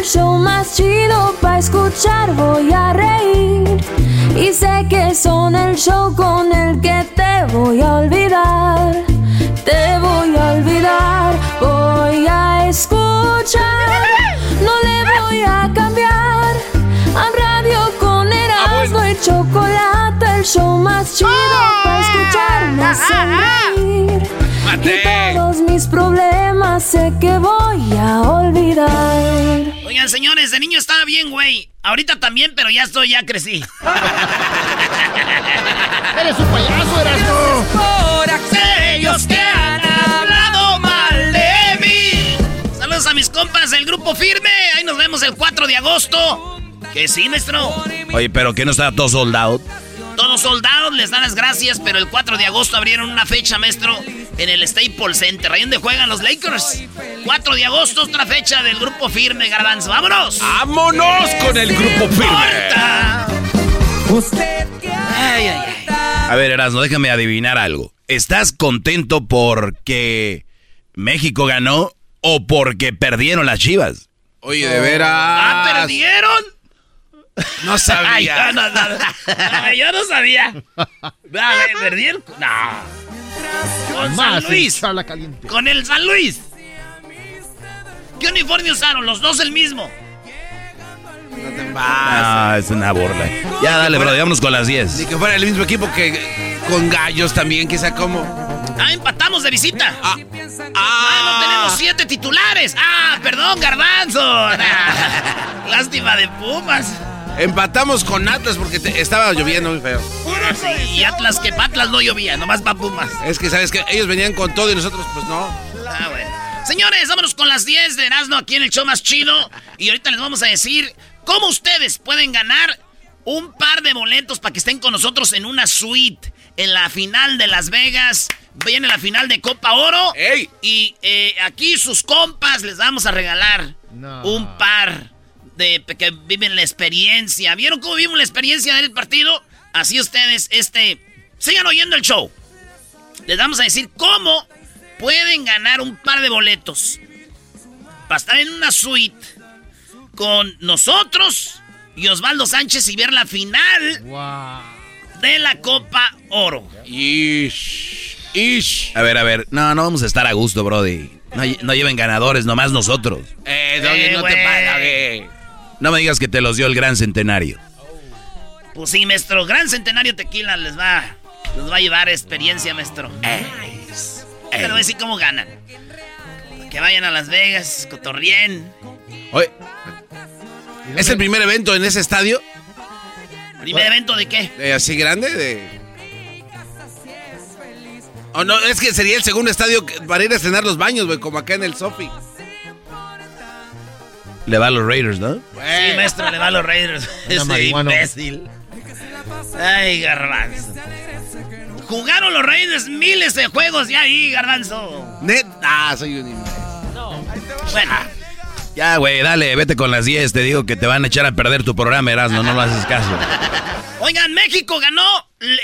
el show más chido para escuchar. Voy a reír. Y sé que son el show con el que te voy a olvidar. Te voy a olvidar. Voy a escuchar. No le voy a cambiar. A radio con Erasmo y chocolate, el show más chido para escucharme sonreír. Y todos mis problemas sé que voy a olvidar. Oigan, señores, de niño estaba bien, güey. Ahorita también, pero ya estoy, ya crecí. Eres un payaso, Erasmo. Por aquellos que han hablado mal de mí. Saludos a mis compas del grupo Firme. Ahí nos vemos el 4 de agosto. Que sí, maestro. Oye, pero que no está todo soldado. Todos soldados les dan las gracias, pero el 4 de agosto abrieron una fecha, maestro, en el Staples Center, ahí donde juegan los Lakers. 4 de agosto, otra fecha del grupo firme, Garbanzo. ¡Vámonos! ¡Vámonos con el grupo firme! Ay, ay, ay. A ver, Erasmo, déjame adivinar algo. ¿Estás contento porque México ganó o porque perdieron las chivas? Oye, de veras. ¡Ah, perdieron! No Ay, sabía. yo, no, no, Ay, yo no sabía. Ah, ¿Perdieron? No. Con Más San Luis. charla caliente. Con el San Luis. ¿Qué uniforme usaron? Los dos el mismo. No te Ah, es una burla. Ya, dale, bro, vámonos con las 10. Ni que fuera el mismo equipo que con gallos también, quizá como. Ah, empatamos de visita. Ah, Ah, no tenemos siete titulares. Ah, perdón, Garbanzo. Ah, Lástima de Pumas. Empatamos con Atlas porque te- estaba lloviendo muy feo. Y Atlas que pa' Atlas no llovía, nomás pa' Pumas. Es que sabes que ellos venían con todo y nosotros pues no. Ah, bueno. Señores, vámonos con las 10 de Erasmo aquí en el show más chido. Y ahorita les vamos a decir cómo ustedes pueden ganar un par de boletos para que estén con nosotros en una suite en la final de Las Vegas. Viene la final de Copa Oro. ¡Ey! Y eh, aquí sus compas les vamos a regalar No. un par de que viven la experiencia. ¿Vieron cómo vimos la experiencia del partido? Así ustedes, este, sigan oyendo el show. Les vamos a decir cómo pueden ganar un par de boletos para estar en una suite con nosotros y Osvaldo Sánchez y ver la final Wow. de la Copa Oro. Ish. Ish. A ver, a ver. No, no vamos a estar a gusto, Brody. No, no lleven ganadores, nomás nosotros. Eh, Doggy, Eh, no te güey. No me digas que te los dio el gran centenario. Pues sí, maestro, Gran Centenario Tequila les va, les va a llevar experiencia, maestro. Pero voy a decir cómo ganan. Que vayan a Las Vegas, cotorrien. Oye, ¿es el primer evento en ese estadio? ¿Primer evento de qué? Eh, ¿Así grande? De... O no, es que sería el segundo estadio para ir a estrenar los baños, güey, como acá en el Sofi. Le va a los Raiders, ¿no? Sí, maestro, le va a los Raiders. Ese imbécil. Ay, garbanzo. Jugaron los Raiders miles de juegos ya ahí, garbanzo. Net. Ah, soy un imbécil. Bueno, Ya, güey, dale, vete con las 10. Te digo que te van a echar a perder tu programa, Erasmo. No lo haces caso. oigan, México ganó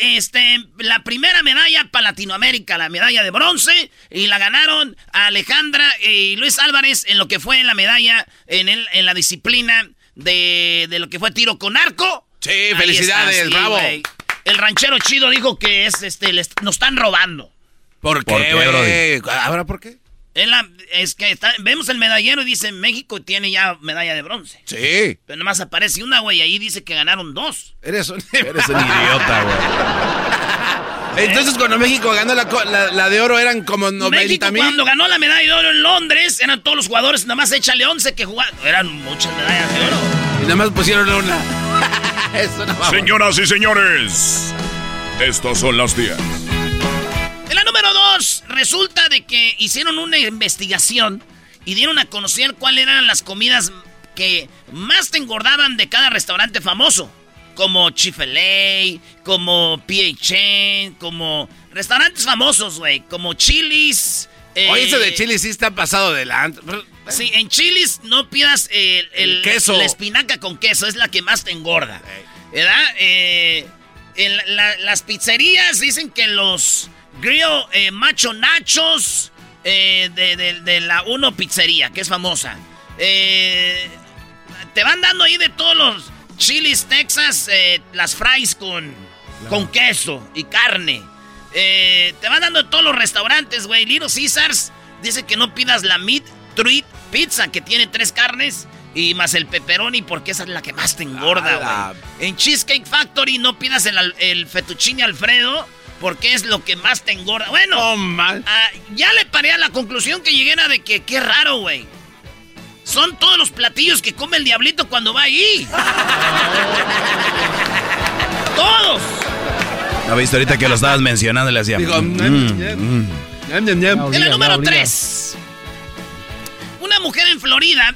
este, la primera medalla para Latinoamérica, la medalla de bronce, y la ganaron Alejandra y Luis Álvarez en lo que fue la medalla en, el, en la disciplina de, de lo que fue tiro con arco. Sí, felicidades, bravo. El ranchero chido dijo que es este, nos están robando. ¿Por qué, güey? ¿Ahora por qué? Es, que vemos el medallero y dice México tiene ya medalla de bronce. Sí. Pero nomás aparece una, güey, ahí dice que ganaron dos. Eres un, Eres un idiota, güey. Entonces cuando México ganó la, de oro eran como 90 mil. Cuando ganó la medalla de oro en Londres, eran todos los jugadores, nada más échale 11 que jugaban. Eran muchas medallas de oro. Y nada más pusieron una. Señoras y señores, estos son las 10 la número dos, resulta de que hicieron una investigación y dieron a conocer cuáles eran las comidas que más te engordaban de cada restaurante famoso. Como Chifelay, como PHN, como restaurantes famosos, güey. Como Chili's. Eh, Oye, ese de Chili's sí está pasado delante. Sí, en Chili's no pidas el, queso. La espinaca con queso, es la que más te engorda. ¿Verdad? Eh, en las pizzerías dicen que los Grill eh, Macho Nachos eh, de, la Uno Pizzería, que es famosa. Eh, te van dando ahí de todos los chilis Texas, las fries con, con queso y carne. te van dando de todos los restaurantes, güey. Little Caesars dice que no pidas la Meat Treat Pizza, que tiene tres carnes. Y más el pepperoni, porque esa es la que más te engorda, güey. En Cheesecake Factory no pidas el, el fettuccine Alfredo porque es lo que más te engorda. Bueno, ah, ya le paré a la conclusión que llegué a de que qué raro, güey. Son todos los platillos que come el diablito cuando va ahí. ¡Todos! ¿No viste ahorita que lo estabas mencionando? Le hacía. Digo, mm, mm, mm. En el número 3. Una mujer en Florida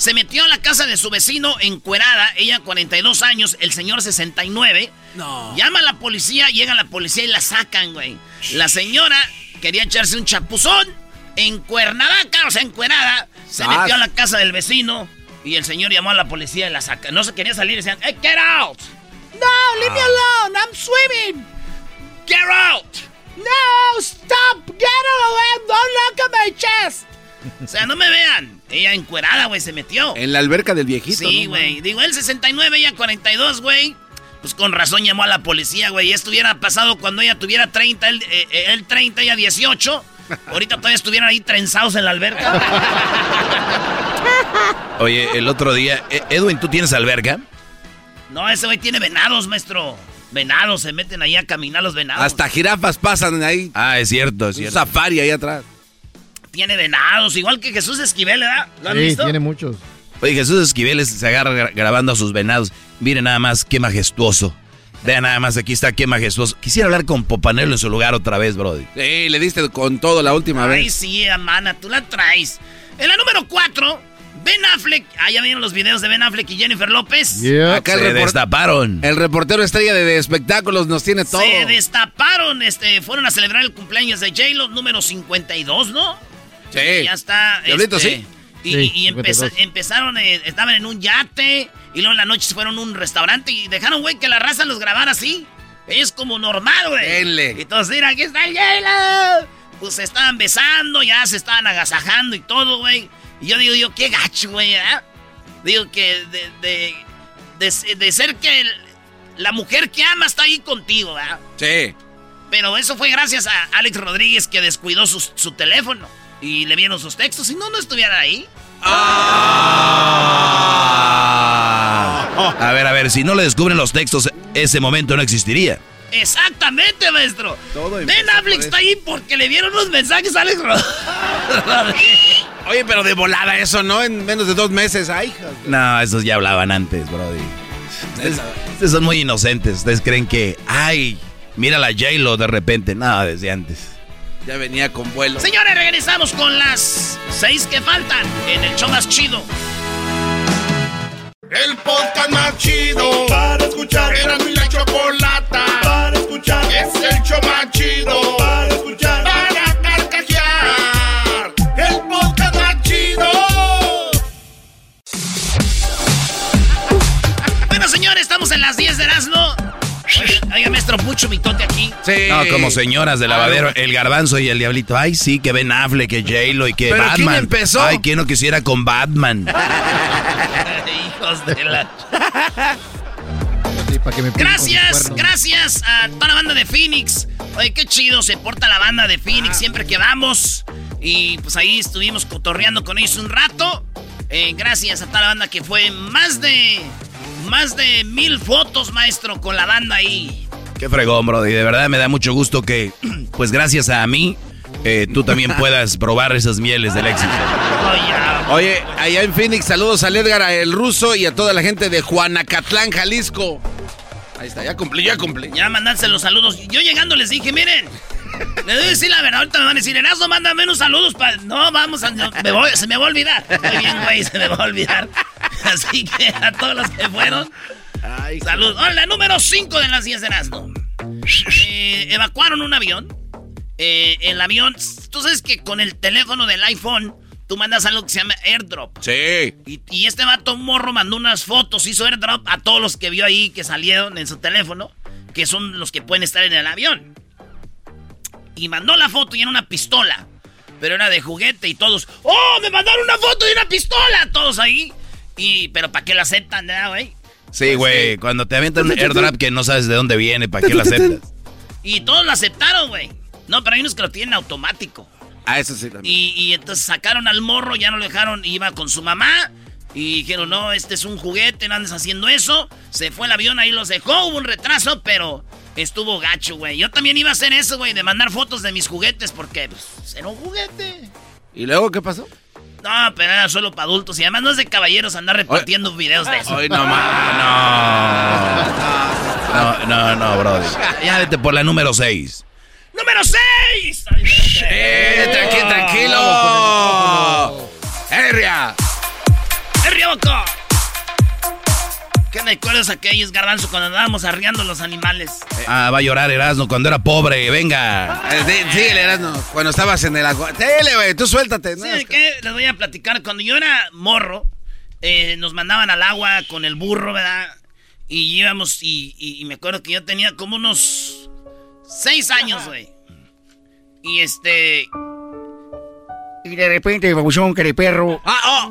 se metió a la casa de su vecino encuerada, ella 42 años, el señor 69. No. Llama a la policía, llega la policía y la sacan, güey. La señora quería echarse un chapuzón en Cuernavaca, o sea, encuerada. Se metió a la casa del vecino y el señor llamó a la policía y la saca. No se quería salir y decían, hey, get out. No, leave me ah. alone, I'm swimming. Get out. No, stop, get away, don't look at my chest. O sea, no me vean. Ella encuerada, güey, se metió. En la alberca del viejito. Sí, güey. Digo, él 69, ella 42, güey. Pues con razón llamó a la policía, güey. Esto hubiera pasado cuando ella tuviera 30, él, 30, eh, ella 18. Ahorita todavía estuvieran ahí trenzados en la alberca. Oye, el otro día, eh, Edwin, ¿tú tienes alberca? No, ese güey tiene venados, maestro. Venados, se meten ahí a caminar los venados. Hasta jirafas pasan ahí. Ah, es cierto, es cierto. Un safari ahí atrás tiene venados, igual que Jesús Esquivel, ¿verdad? ¿Lo han sí, tiene muchos. Oye, Jesús Esquivel se agarra grabando a sus venados. Miren nada más, qué majestuoso. Vean nada más, aquí está, qué majestuoso. Quisiera hablar con Popanelo en su lugar otra vez, Brody. Sí, le diste con todo la última vez. Ay, sí, Amana, tú la traes. En la número 4, Ben Affleck. Ah, ya vieron los videos de Ben Affleck y Jennifer López. Acá se destaparon. El reportero estrella de, espectáculos nos tiene todo. Se destaparon, este, fueron a celebrar el cumpleaños de J-Lo número 52, ¿no? Sí. Ya está. Diablito, este, sí. Y, empezaron, eh, estaban en un yate y luego en la noche fueron a un restaurante y dejaron, güey, que la raza los grabara así. Es como normal, güey. Y todos, mira, aquí está el hielo. Pues se estaban besando, ya se estaban agasajando y todo, güey. Y yo digo, yo, qué gacho, güey, ¿eh? Digo que de, de, ser que la mujer que ama está ahí contigo, ¿verdad? Sí. Pero eso fue gracias a Alex Rodríguez que descuidó su, su teléfono y le vieron sus textos. Si no, no estuviera ahí. Ah. A ver, a ver, si no le descubren los textos, ese momento no existiría. Exactamente, maestro. Ben Affleck está ahí porque le vieron los mensajes a Alex Oye, pero de volada eso, ¿no? En menos de dos meses, ay. No, esos ya hablaban antes, Brody. Ustedes, son muy inocentes. Ustedes creen que, ay, mira la J-Lo de repente. Nada, desde antes. Ya venía con vuelo. Señores, regresamos con las seis que faltan en el show más chido. El podcast más chido para escuchar. Era mi la chocolata para escuchar. Es el show más chido para escuchar. Oigan, maestro, mucho mitote aquí. Sí. No, como señoras de lavadero, el garbanzo y el diablito. Ay, sí, que Ben Affleck, que J-Lo y que Batman. ¿quién empezó? Ay, ¿quién no quisiera con Batman? Hijos de la... gracias, gracias a toda la banda de Phoenix. Oye, qué chido se porta la banda de Phoenix siempre que vamos. Y pues ahí estuvimos cotorreando con ellos un rato. Eh, gracias a toda la banda que fue más de más de mil fotos, maestro, con la banda ahí. Qué fregón, bro. Y de verdad me da mucho gusto que, pues gracias a mí, eh, tú también puedas probar esas mieles del éxito. Oye, allá en Phoenix, saludos a Edgar, a el ruso y a toda la gente de Juanacatlán, Jalisco. Ahí está, ya cumplí, ya cumplí. Ya mandarse los saludos. Yo llegando les dije, miren, les voy a decir la verdad, ahorita me van a decir, Erasmo, mándame unos saludos para... No, vamos, a... me voy, se me va a olvidar. Muy bien, güey, se me va a olvidar. Así que a todos los que fueron, saludos. Hola, número 5 de las 10 de Erasmo. Eh, evacuaron un avión. Eh, el avión, tú sabes que con el teléfono del iPhone tú mandas algo que se llama airdrop. Sí. Y, este vato morro mandó unas fotos, hizo airdrop a todos los que vio ahí que salieron en su teléfono, que son los que pueden estar en el avión. Y mandó la foto y era una pistola. Pero era de juguete y todos, ¡Oh! ¡Me mandaron una foto de una pistola! Todos ahí. Y, pero ¿para qué la aceptan, güey? Sí, güey. Cuando te aventan un airdrop que no sabes de dónde viene, ¿para qué la aceptas? Y todos lo aceptaron, güey. No, pero hay unos que lo tienen automático. Ah, eso sí también. Y, entonces sacaron al morro, ya no lo dejaron, iba con su mamá. Y dijeron, no, este es un juguete, no andes haciendo eso. Se fue el avión, ahí los dejó, hubo un retraso, pero estuvo gacho, güey. Yo también iba a hacer eso, güey, de mandar fotos de mis juguetes, porque pues, era un juguete. ¿Y luego qué pasó? No, pero era solo para adultos. Y además no es de caballeros andar repartiendo videos de eso. Ay, no, no. No, no, no, bro. Ya vete por la número 6. ¡Número 6! ¡Eh, tranquilo, tranquilo! ¡Herria! ¡Herria Boca! ¿Qué me acuerdas aquellos garbanzo cuando andábamos arriando los animales? Ah, va a llorar Erasmo cuando era pobre, venga. Eh, sí, Erasmo, cuando estabas en el agua. Tele, güey, tú suéltate. ¿no? Sí, ¿qué? Les voy a platicar. Cuando yo era morro, eh, nos mandaban al agua con el burro, ¿verdad? Y íbamos, y, me acuerdo que yo tenía como unos seis años, güey. Y este... Y de repente, babuchón, perro. ¡Ah,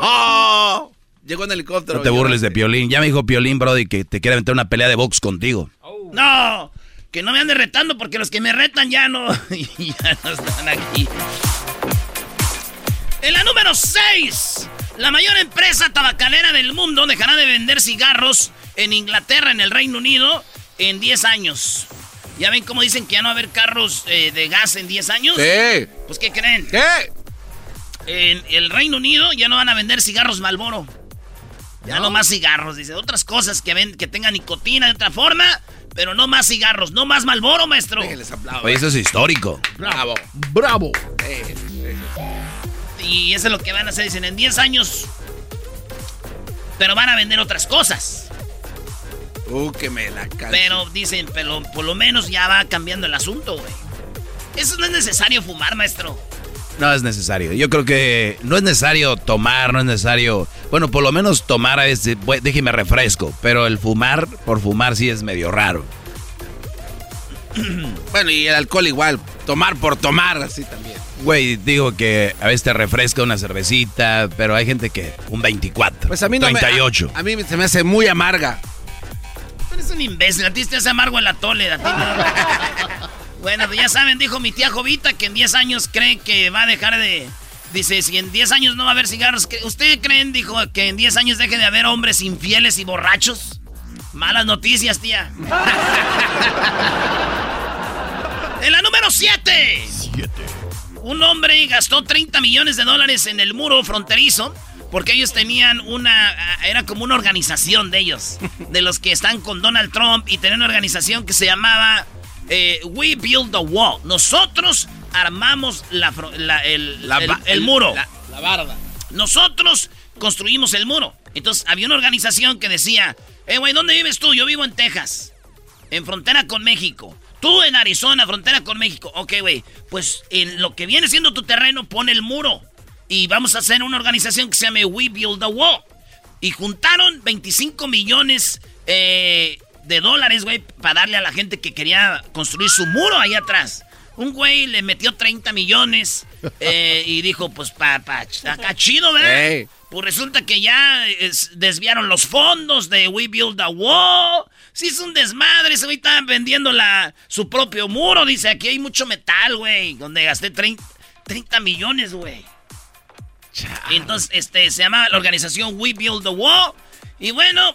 oh! Llegó en helicóptero. No te burles de Piolín. Ya me dijo Piolín, Brody, que te quiere meter una pelea de box contigo. No, que no me ande retando porque los que me retan ya no, ya no están aquí. En la número 6, la mayor empresa tabacalera del mundo dejará de vender cigarros en Inglaterra, en el Reino Unido, en 10 años. ¿Ya ven cómo dicen que ya no va a haber carros eh, de gas en 10 años? Sí. Pues ¿qué creen? ¿Qué? En el Reino Unido ya no van a vender cigarros Malboro. Ya no, más cigarros, dice. Otras cosas que ven que tengan nicotina de otra forma, pero no más cigarros, no más Malboro, maestro. Oye, eso es histórico. Bravo. Bravo. Y eso es lo que van a hacer, dicen, en 10 años. Pero van a vender otras cosas. Uh, que me la Pero dicen, pero por lo menos ya va cambiando el asunto, güey. Eso no es necesario fumar, maestro. No es necesario. Yo creo que no es necesario tomar, no es necesario. Bueno, por lo menos tomar a veces, déjeme refresco. Pero el fumar por fumar sí es medio raro. bueno, y el alcohol igual. Tomar por tomar, así también. Güey, digo que a veces te refresca una cervecita, pero hay gente que un 24. Pues a mí no 38. a, mí se me hace muy amarga. Eres un imbécil, a ti te hace amargo el atole, a ti Bueno, pues ya saben, dijo mi tía Jovita que en 10 años cree que va a dejar de... Dice, si en 10 años no va a haber cigarros, ¿usted creen, dijo, que en 10 años deje de haber hombres infieles y borrachos? Malas noticias, tía. en la número 7. 7. Un hombre gastó 30 millones de dólares en el muro fronterizo porque ellos tenían una, era como una organización de ellos, de los que están con Donald Trump y tenían una organización que se llamaba eh, we build the wall. Nosotros armamos la, el, muro. La, barda. Nosotros construimos el muro. Entonces había una organización que decía, eh, güey, ¿dónde vives tú? Yo vivo en Texas, en frontera con México. Tú en Arizona, frontera con México. Ok, güey, pues en lo que viene siendo tu terreno, pone el muro. Y vamos a hacer una organización que se llame We Build the Wall. Y juntaron 25 millones eh, de dólares, güey, para darle a la gente que quería construir su muro ahí atrás. Un güey le metió 30 millones eh, y dijo, pues, pa, pa, acá chido, ¿verdad? Pues resulta que ya desviaron los fondos de We Build a Wall. Sí, es un desmadre. Ese güey estaba vendiendo la, su propio muro. Dice, aquí hay mucho metal, güey. Donde gasté 30, 30 millones, güey. Entonces, este, se llama la organización We Build the Wall. Y bueno,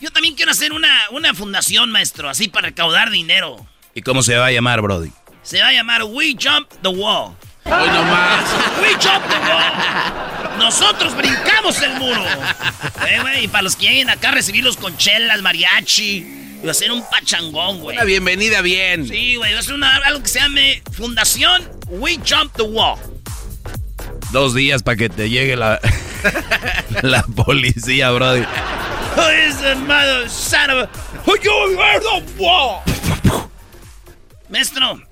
yo también quiero hacer una, una fundación, maestro, así para recaudar dinero. ¿Y cómo se va a llamar, Brody? Se va a llamar We Jump the Wall. Hoy nomás. We Jump the Wall. Nosotros brincamos el muro. Eh, y para los que lleguen acá a recibirlos con chelas, mariachi. Y va a ser un pachangón, güey. Una bienvenida bien. Sí, güey. Va a ser algo que se llame Fundación We Jump the Wall. Dos días para que te llegue la, la policía, brody. Maestro,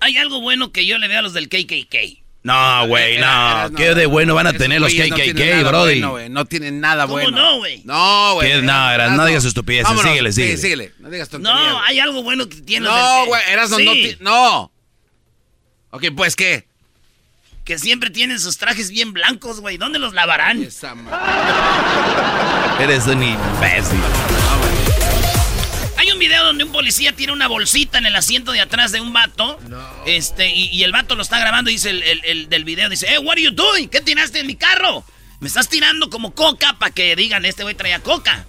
hay algo bueno que yo le veo a los del KKK. No, güey, no. ¿Qué de bueno van a tener los KKK, brody? no tienen nada bueno. ¿Cómo no, güey? No, güey. No, no digas estupideces. síguele, síguele. Sí, síguele. No digas tonterías. No, hay algo bueno que tienen No, güey, eras no, no. Ok, pues, ¿qué? que siempre tienen sus trajes bien blancos, güey. ¿Dónde los lavarán? Eres un imbécil. Hay un video donde un policía tiene una bolsita en el asiento de atrás de un vato. Este, y, el vato lo está grabando y dice el, del video, dice, eh, what are you doing? ¿Qué tiraste en mi carro? Me estás tirando como coca para que digan, este güey traía coca.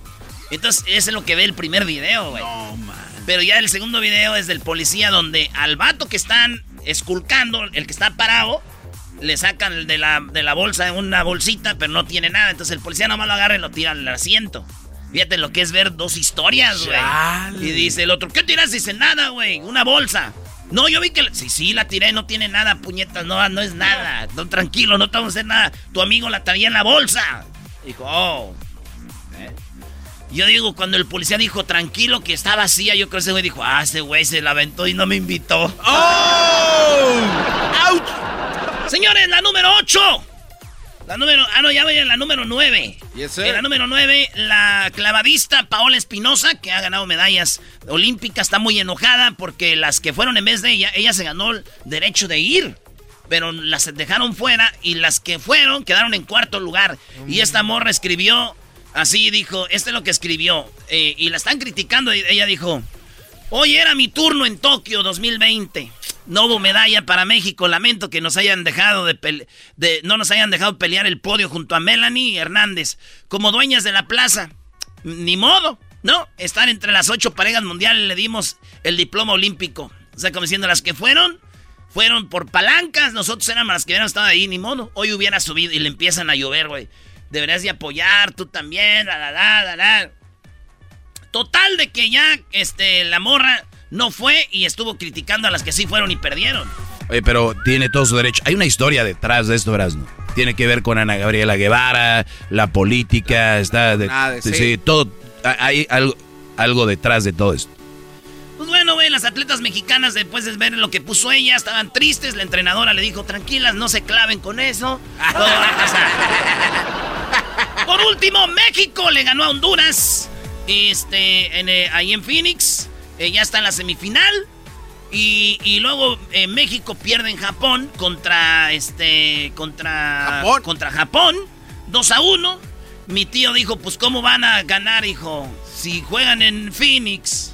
Entonces, eso es lo que ve el primer video, güey. No, man. Pero ya el segundo video es del policía donde al vato que están esculcando, el que está parado, le sacan de la, de la bolsa una bolsita, pero no tiene nada. Entonces el policía nomás lo agarra y lo tira al asiento. Fíjate lo que es ver dos historias, güey. Y dice el otro, ¿qué tiras? Dice, nada, güey, una bolsa. No, yo vi que... Sí, sí, la tiré, no tiene nada, puñetas, no, no es nada. No, tranquilo, no te vamos a hacer nada. Tu amigo la traía en la bolsa. Dijo, oh. ¿Eh? Yo digo, cuando el policía dijo tranquilo que está vacía, yo creo que ese güey dijo, ah, ese güey se la aventó y no me invitó. ¡Oh! ¡Auch! Señores, la número 8. La número. Ah, no, ya voy a la número 9. en la número 9, la clavadista Paola Espinosa, que ha ganado medallas olímpicas, está muy enojada porque las que fueron en vez de ella, ella se ganó el derecho de ir. Pero las dejaron fuera y las que fueron quedaron en cuarto lugar. Y esta morra escribió así, dijo, este es lo que escribió. Eh, y la están criticando y ella dijo, hoy era mi turno en Tokio 2020. No hubo medalla para México. Lamento que nos hayan dejado de, de, no nos hayan dejado pelear el podio junto a Melanie Hernández como dueñas de la plaza. Ni modo, ¿no? Estar entre las ocho parejas mundiales le dimos el diploma olímpico. O sea, como diciendo, las que fueron, fueron por palancas. Nosotros éramos las que hubieran estado ahí, ni modo. Hoy hubiera subido y le empiezan a llover, güey. Deberías de apoyar, tú también. Total de que ya, este, la morra no fue y estuvo criticando a las que sí fueron y perdieron. Oye, pero tiene todo su derecho. Hay una historia detrás de esto, Erasmo. Tiene que ver con Ana Gabriela Guevara, la política, está de, sí. todo hay algo, algo detrás de todo esto. Pues bueno, güey, las atletas mexicanas después de ver lo que puso ella estaban tristes. La entrenadora le dijo, tranquilas, no se claven con eso. Todo va a pasar. Por último, México le ganó a Honduras. Este, eh, ahí en Phoenix. Eh, ya está en la semifinal. Y, luego eh, México pierde en Japón contra este contra Japón. contra Japón 2 a 1. Mi tío dijo, "Pues cómo van a ganar, hijo? Si juegan en Phoenix,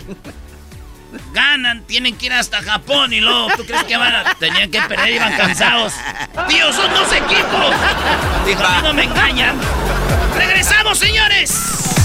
ganan, tienen que ir hasta Japón y luego tú crees que van a tenían que perder, iban cansados. Tío, son dos equipos." Dijo, "A mí no me engañan." Regresamos, señores.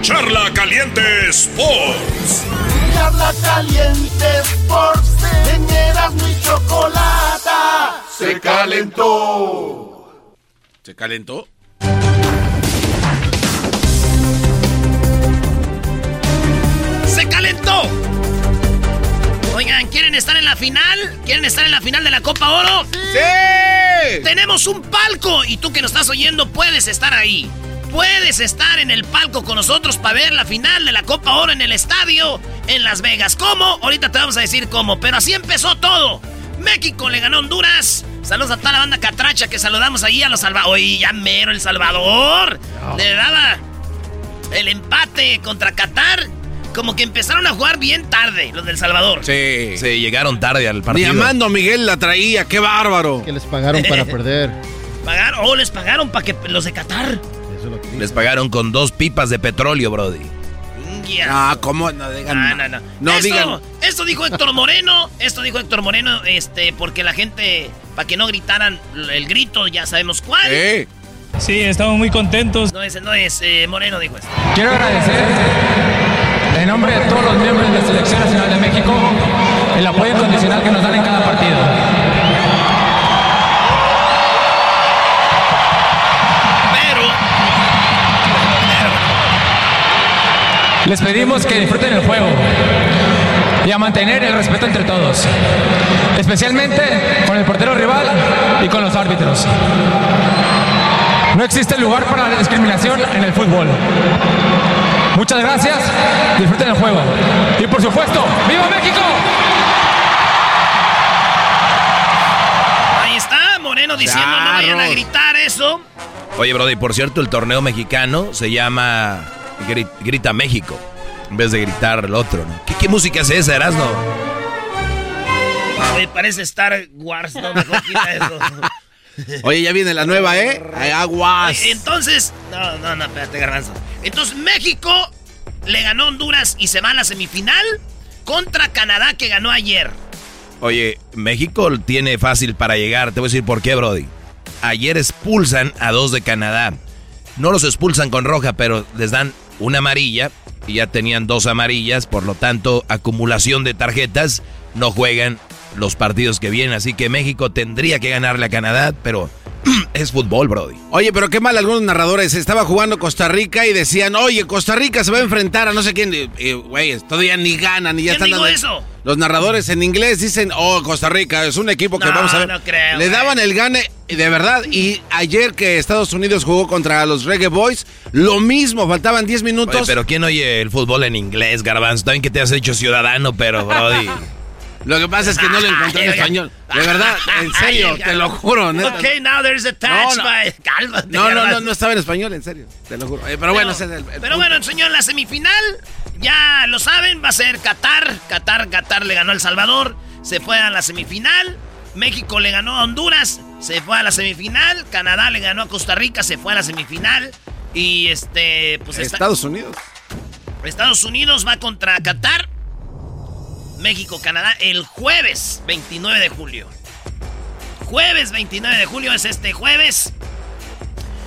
Charla Caliente Sports. Charla Caliente Sports. Y Chocolata se calentó. ¿Se calentó? ¡Se calentó! Oigan, ¿quieren estar en la final? ¿Quieren estar en la final de la Copa Oro? ¡Sí! Tenemos un palco y tú que nos estás oyendo puedes estar ahí. Puedes estar en el palco con nosotros para ver la final de la Copa Oro en el estadio en Las Vegas. ¿Cómo? Ahorita te vamos a decir cómo, pero así empezó todo. México le ganó a Honduras. Saludos a toda la banda catracha que saludamos ahí a los Salvador. Oye, ya mero El Salvador. Le daba el empate contra Qatar. Como que empezaron a jugar bien tarde los del Salvador. Sí. Sí, llegaron tarde al partido. Ni Amando Miguel la traía, qué bárbaro. Que les pagaron para perder. Pagaron, oh, les pagaron para que los de Qatar. Les pagaron con dos pipas de petróleo, Brody. Ya. Ah, ¿cómo? No digan. No, no, no. No esto, digan. esto dijo Héctor Moreno. Esto dijo Héctor Moreno, este, porque la gente, para que no gritaran el grito, ya sabemos cuál. Sí. Sí, estamos muy contentos. No es, no es eh, Moreno, dijo esto. Quiero agradecer en nombre de todos los miembros de la Selección Nacional de México el apoyo incondicional que nos dan en cada partido. Les pedimos que disfruten el juego y a mantener el respeto entre todos, especialmente con el portero rival y con los árbitros. No existe lugar para la discriminación en el fútbol. Muchas gracias, disfruten el juego. Y por supuesto, ¡Viva México! ahí está Moreno diciendo no vayan a Charros. gritar eso. Oye, Brody, por cierto, el torneo mexicano se llama Gri- Grita México. En vez de gritar el otro, ¿no? ¿Qué, qué música es esa, Erasno? Oye, parece Star Wars, no quita eso. Oye, ya viene la nueva, ¿eh? Ay, Aguas. Entonces, no, no, no, espérate, garbanzo. Entonces, México le ganó a Honduras y se va a la semifinal contra Canadá que ganó ayer. Oye, México tiene fácil para llegar. Te voy a decir por qué, Brody. Ayer expulsan a dos de Canadá. No los expulsan con roja, pero les dan una amarilla y ya tenían dos amarillas. Por lo tanto, acumulación de tarjetas. No juegan los partidos que vienen. Así que México tendría que ganarle a Canadá, pero es fútbol, Brody. Oye, pero qué mal algunos narradores. Estaba jugando Costa Rica y decían, oye, Costa Rica se va a enfrentar a no sé quién. Güey, todavía ni ganan y ya ¿Quién están dijo dando- eso? Los narradores en inglés dicen, oh, Costa Rica es un equipo que No, vamos a ver. no creo, Le daban el gane, de verdad. Y ayer que Estados Unidos jugó contra los Reggae Boys, lo mismo, faltaban 10 minutos. Oye, pero ¿quién oye el fútbol en inglés, Garbanzo? También que te has hecho ciudadano, pero, Brody. Lo que pasa es que no lo encontré en español. De verdad, en serio, te lo juro. neta. Ok, now there's a touch No, no. by... Cálmate, No, no, no, no estaba en español, en serio. Te lo juro. Pero bueno, ese es el, el Pero punto. bueno, señor, la semifinal, ya lo saben, va a ser Qatar. Qatar, Qatar le ganó a El Salvador, se fue a la semifinal. México le ganó a Honduras, se fue a la semifinal. Canadá le ganó a Costa Rica, se fue a la semifinal. Y este, pues está- Estados Unidos. Estados Unidos va contra Qatar. México, Canadá, el jueves 29 de julio. Jueves 29 de julio es este jueves.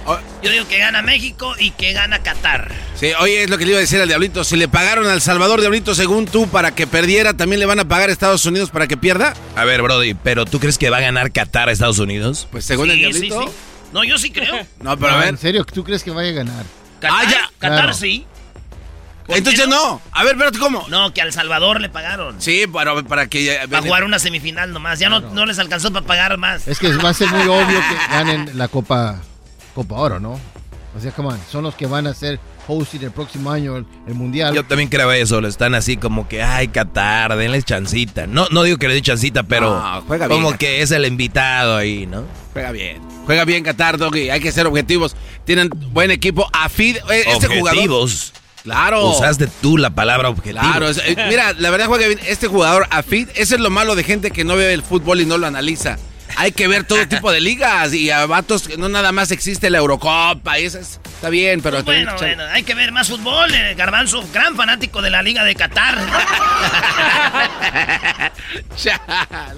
Oh. Yo digo que gana México y que gana Qatar. Sí, oye, es lo que le iba a decir al Diablito. Si le pagaron al Salvador Diablito según tú para que perdiera, ¿también le van a pagar a Estados Unidos para que pierda? A ver, Brody, ¿pero tú crees que va a ganar Qatar a Estados Unidos? Pues según el Diablito. sí, sí. No, yo sí creo. No, pero a No, ver. ¿En serio? ¿Tú crees que vaya a ganar? Qatar, Ah, ya. Qatar Claro. sí. Entonces no. A ver, pero ¿cómo? No, que al Salvador le pagaron. Sí, para, para que... Para jugar una semifinal nomás. Ya no, no les alcanzó para pagar más. Es que va a ser muy obvio que ganen la Copa, Copa Oro, ¿no? O sea, come on, son los que van a ser hosting el próximo año el, Mundial. Yo también creo eso, lo están así como que, ay, Qatar, denles chancita. No, no digo que le den chancita, pero juega bien, como que es el invitado ahí, ¿no? Juega bien. Juega bien Qatar, Doggy. Hay que ser objetivos. Tienen buen equipo. Afid, eh, este objetivos. Claro. Usaste tú la palabra objetivo. Claro, eh, mira, la verdad juega bien. Este jugador, Afid, ese es lo malo de gente que no ve el fútbol y no lo analiza hay que ver todo tipo de ligas y a vatos no nada más existe la Eurocopa y eso está bien, pero... bueno, bueno, hay que ver más fútbol. Eh, Garbanzo, gran fanático de la Liga de Qatar.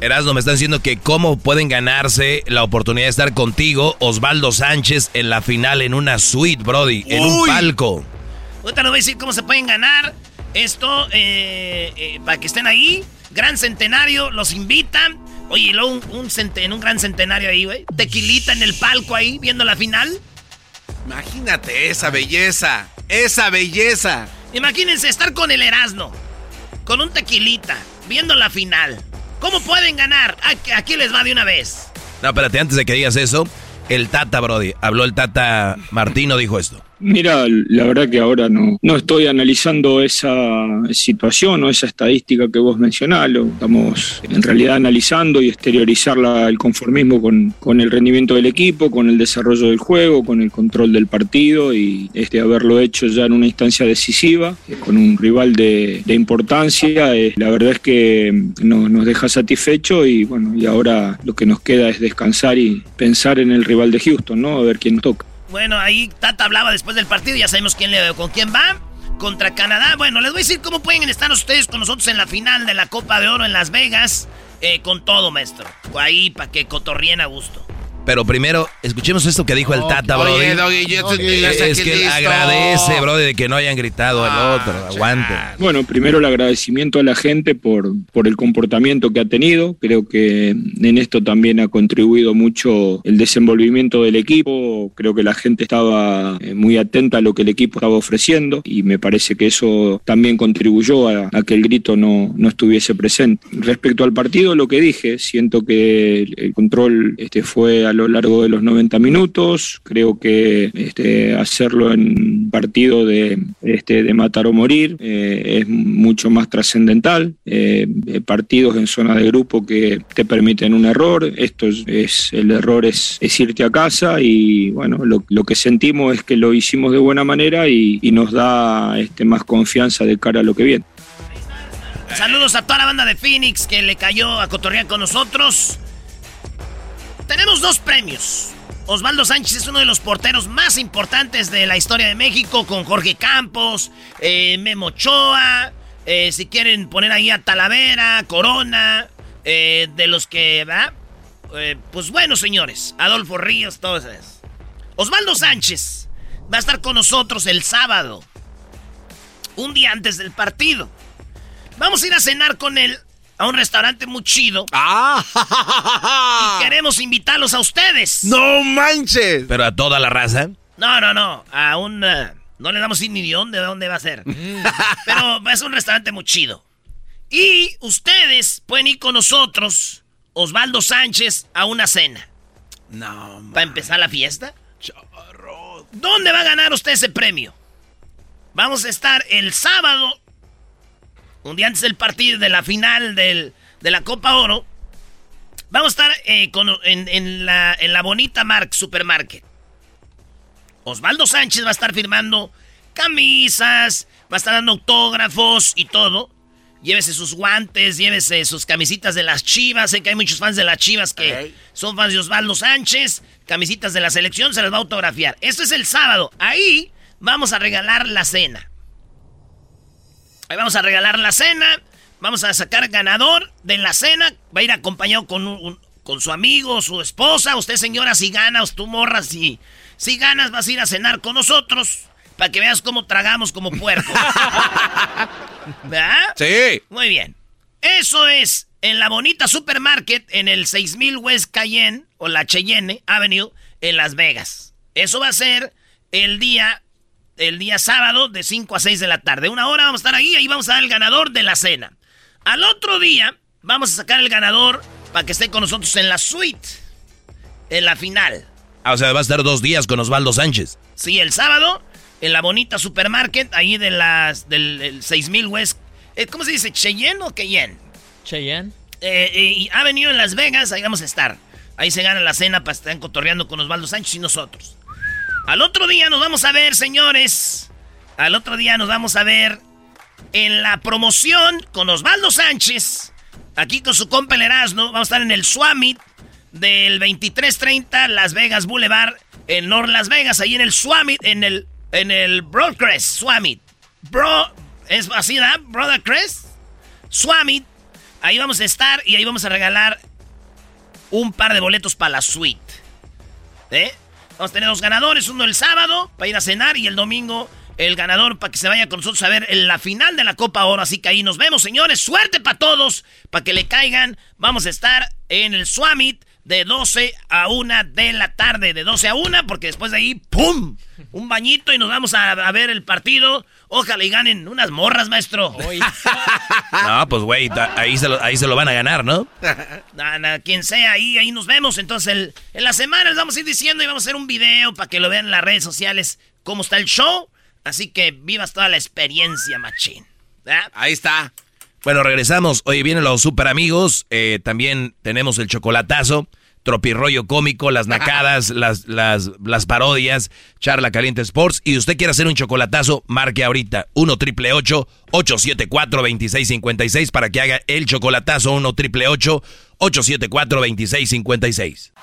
Erasmo, me están diciendo que cómo pueden ganarse la oportunidad de estar contigo, Osvaldo Sánchez, en la final en una suite, Brody, en un palco. Ahorita nos voy a decir cómo se pueden ganar esto eh, eh, para que estén ahí. Gran centenario, los invitan. Oye, y luego un, en un gran centenario ahí, güey. Tequilita en el palco ahí, viendo la final. Imagínate esa belleza, esa belleza. Imagínense estar con el Erasmo, con un tequilita, viendo la final. ¿Cómo pueden ganar? Aquí les va de una vez. No, espérate, antes de que digas eso, el Tata, Brody, habló el Tata Martino, dijo esto. Mira, la verdad que ahora no, no estoy analizando esa situación o esa estadística que vos mencionás, lo estamos en realidad analizando y exteriorizar el conformismo con, con, el rendimiento del equipo, con el desarrollo del juego, con el control del partido y este, haberlo hecho ya en una instancia decisiva, eh, con un rival de, de importancia, eh, la verdad es que nos, nos deja satisfecho y bueno, y ahora lo que nos queda es descansar y pensar en el rival de Houston, ¿no? A ver quién nos toca. Bueno, ahí Tata hablaba después del partido, ya sabemos quién le con quién va. Contra Canadá. Bueno, les voy a decir cómo pueden estar ustedes con nosotros en la final de la Copa de Oro en Las Vegas. Eh, con todo, maestro. Ahí para que cotorrien a gusto. Pero primero, escuchemos esto que dijo el Tata, bro. Oye, es que agradece, bro, de que no hayan gritado al ah, otro. Aguante. Bueno, primero el agradecimiento a la gente por, por el comportamiento que ha tenido. Creo que en esto también ha contribuido mucho el desenvolvimiento del equipo. Creo que la gente estaba eh, muy atenta a lo que el equipo estaba ofreciendo y me parece que eso también contribuyó a, que el grito no, no estuviese presente. Respecto al partido, lo que dije, siento que el, control este, fue a lo largo de los 90 minutos. Creo que este, hacerlo en partido de, este, de matar o morir eh, es mucho más trascendental. Eh, partidos en zona de grupo que te permiten un error. Esto es, el error es, irte a casa y bueno, lo, que sentimos es que lo hicimos de buena manera y, nos da este, más confianza de cara a lo que viene. Saludos a toda la banda de Phoenix que le cayó a cotorrear con nosotros. Tenemos dos premios. Osvaldo Sánchez es uno de los porteros más importantes de la historia de México, con Jorge Campos, eh, Memo Ochoa, eh, si quieren poner ahí a Talavera, Corona, eh, de los que, ¿verdad? pues bueno, señores, Adolfo Ríos, todos esos. Osvaldo Sánchez va a estar con nosotros el sábado, un día antes del partido. Vamos a ir a cenar con él a un restaurante muy chido. ¡Ah! Y queremos invitarlos a ustedes. ¡No manches! ¿Pero a toda la raza? No, no, no. A un... Eh, no le damos ni de dónde, de dónde va a ser. Pero es un restaurante muy chido. Y ustedes pueden ir con nosotros, Osvaldo Sánchez, a una cena. No, ¿Para empezar la fiesta? ¿Dónde va a ganar usted ese premio? Vamos a estar el sábado un día antes del partido de la final de la Copa Oro, vamos a estar eh, en, la, en la bonita Mark Supermarket. Osvaldo Sánchez va a estar firmando camisas, va a estar dando autógrafos y todo. Llévese sus guantes, llévese sus camisitas de las chivas. Sé que hay muchos fans de las chivas que son fans de Osvaldo Sánchez. Camisitas de la selección, se las va a autografiar. Esto es el sábado. Ahí vamos a regalar la cena. Ahí vamos a regalar la cena. Vamos a sacar ganador de la cena. Va a ir acompañado con, con su amigo, su esposa. Usted, señora, si ganas, tú morras, si, si ganas, vas a ir a cenar con nosotros. Para que veas cómo tragamos como puerco. ¿Verdad? Sí. Muy bien. Eso es en la bonita supermarket en el 6000 West Cayenne o la Cheyenne Avenue en Las Vegas. Eso va a ser el día el día sábado de 5 a 6 de la tarde. Una hora vamos a estar ahí, ahí vamos a dar el ganador de la cena. Al otro día vamos a sacar el ganador para que esté con nosotros en la suite, en la final. Ah, o sea, va a estar dos días con Osvaldo Sánchez. Sí, el sábado, en la bonita supermarket, ahí de las, del 6000 West. Eh, ¿Cómo se dice? ¿Cheyenne o Cheyenne? Cheyenne. Eh, eh, y ha venido en Las Vegas, ahí vamos a estar. Ahí se gana la cena para estar cotorreando con Osvaldo Sánchez y nosotros. Al otro día nos vamos a ver, señores. Al otro día nos vamos a ver en la promoción con Osvaldo Sánchez. Aquí con su compa el Erasmo. Vamos a estar en el Swamit del 2330 Las Vegas Boulevard en North Las Vegas. Ahí en el Swamit, en el, en el Broadcrest Swamit. Bro, ¿es así, ¿verdad? Brother Crest. Swamit. Ahí vamos a estar y ahí vamos a regalar un par de boletos para la suite. ¿Eh? Vamos a tener dos ganadores, uno el sábado para ir a cenar y el domingo el ganador para que se vaya con nosotros a ver en la final de la Copa Oro. Así que ahí nos vemos, señores. Suerte para todos, para que le caigan. Vamos a estar en el Swamit de 12 a 1 de la tarde. De 12 a 1, porque después de ahí, ¡pum! Un bañito y nos vamos a, ver el partido. Ojalá y ganen unas morras, maestro. no, pues güey, ahí se, lo, ahí se lo van a ganar, ¿no? quien sea, ahí, ahí nos vemos. Entonces, en la semana les vamos a ir diciendo y vamos a hacer un video para que lo vean en las redes sociales cómo está el show. Así que vivas toda la experiencia, machín. Ahí está. Bueno, regresamos. Hoy vienen los super amigos. Eh, también tenemos el chocolatazo, tropirroyo cómico, las nacadas, las, las, las parodias, charla caliente sports. Y usted quiere hacer un chocolatazo, marque ahorita 1 triple 874 2656 para que haga el chocolatazo 1 triple 874 2656.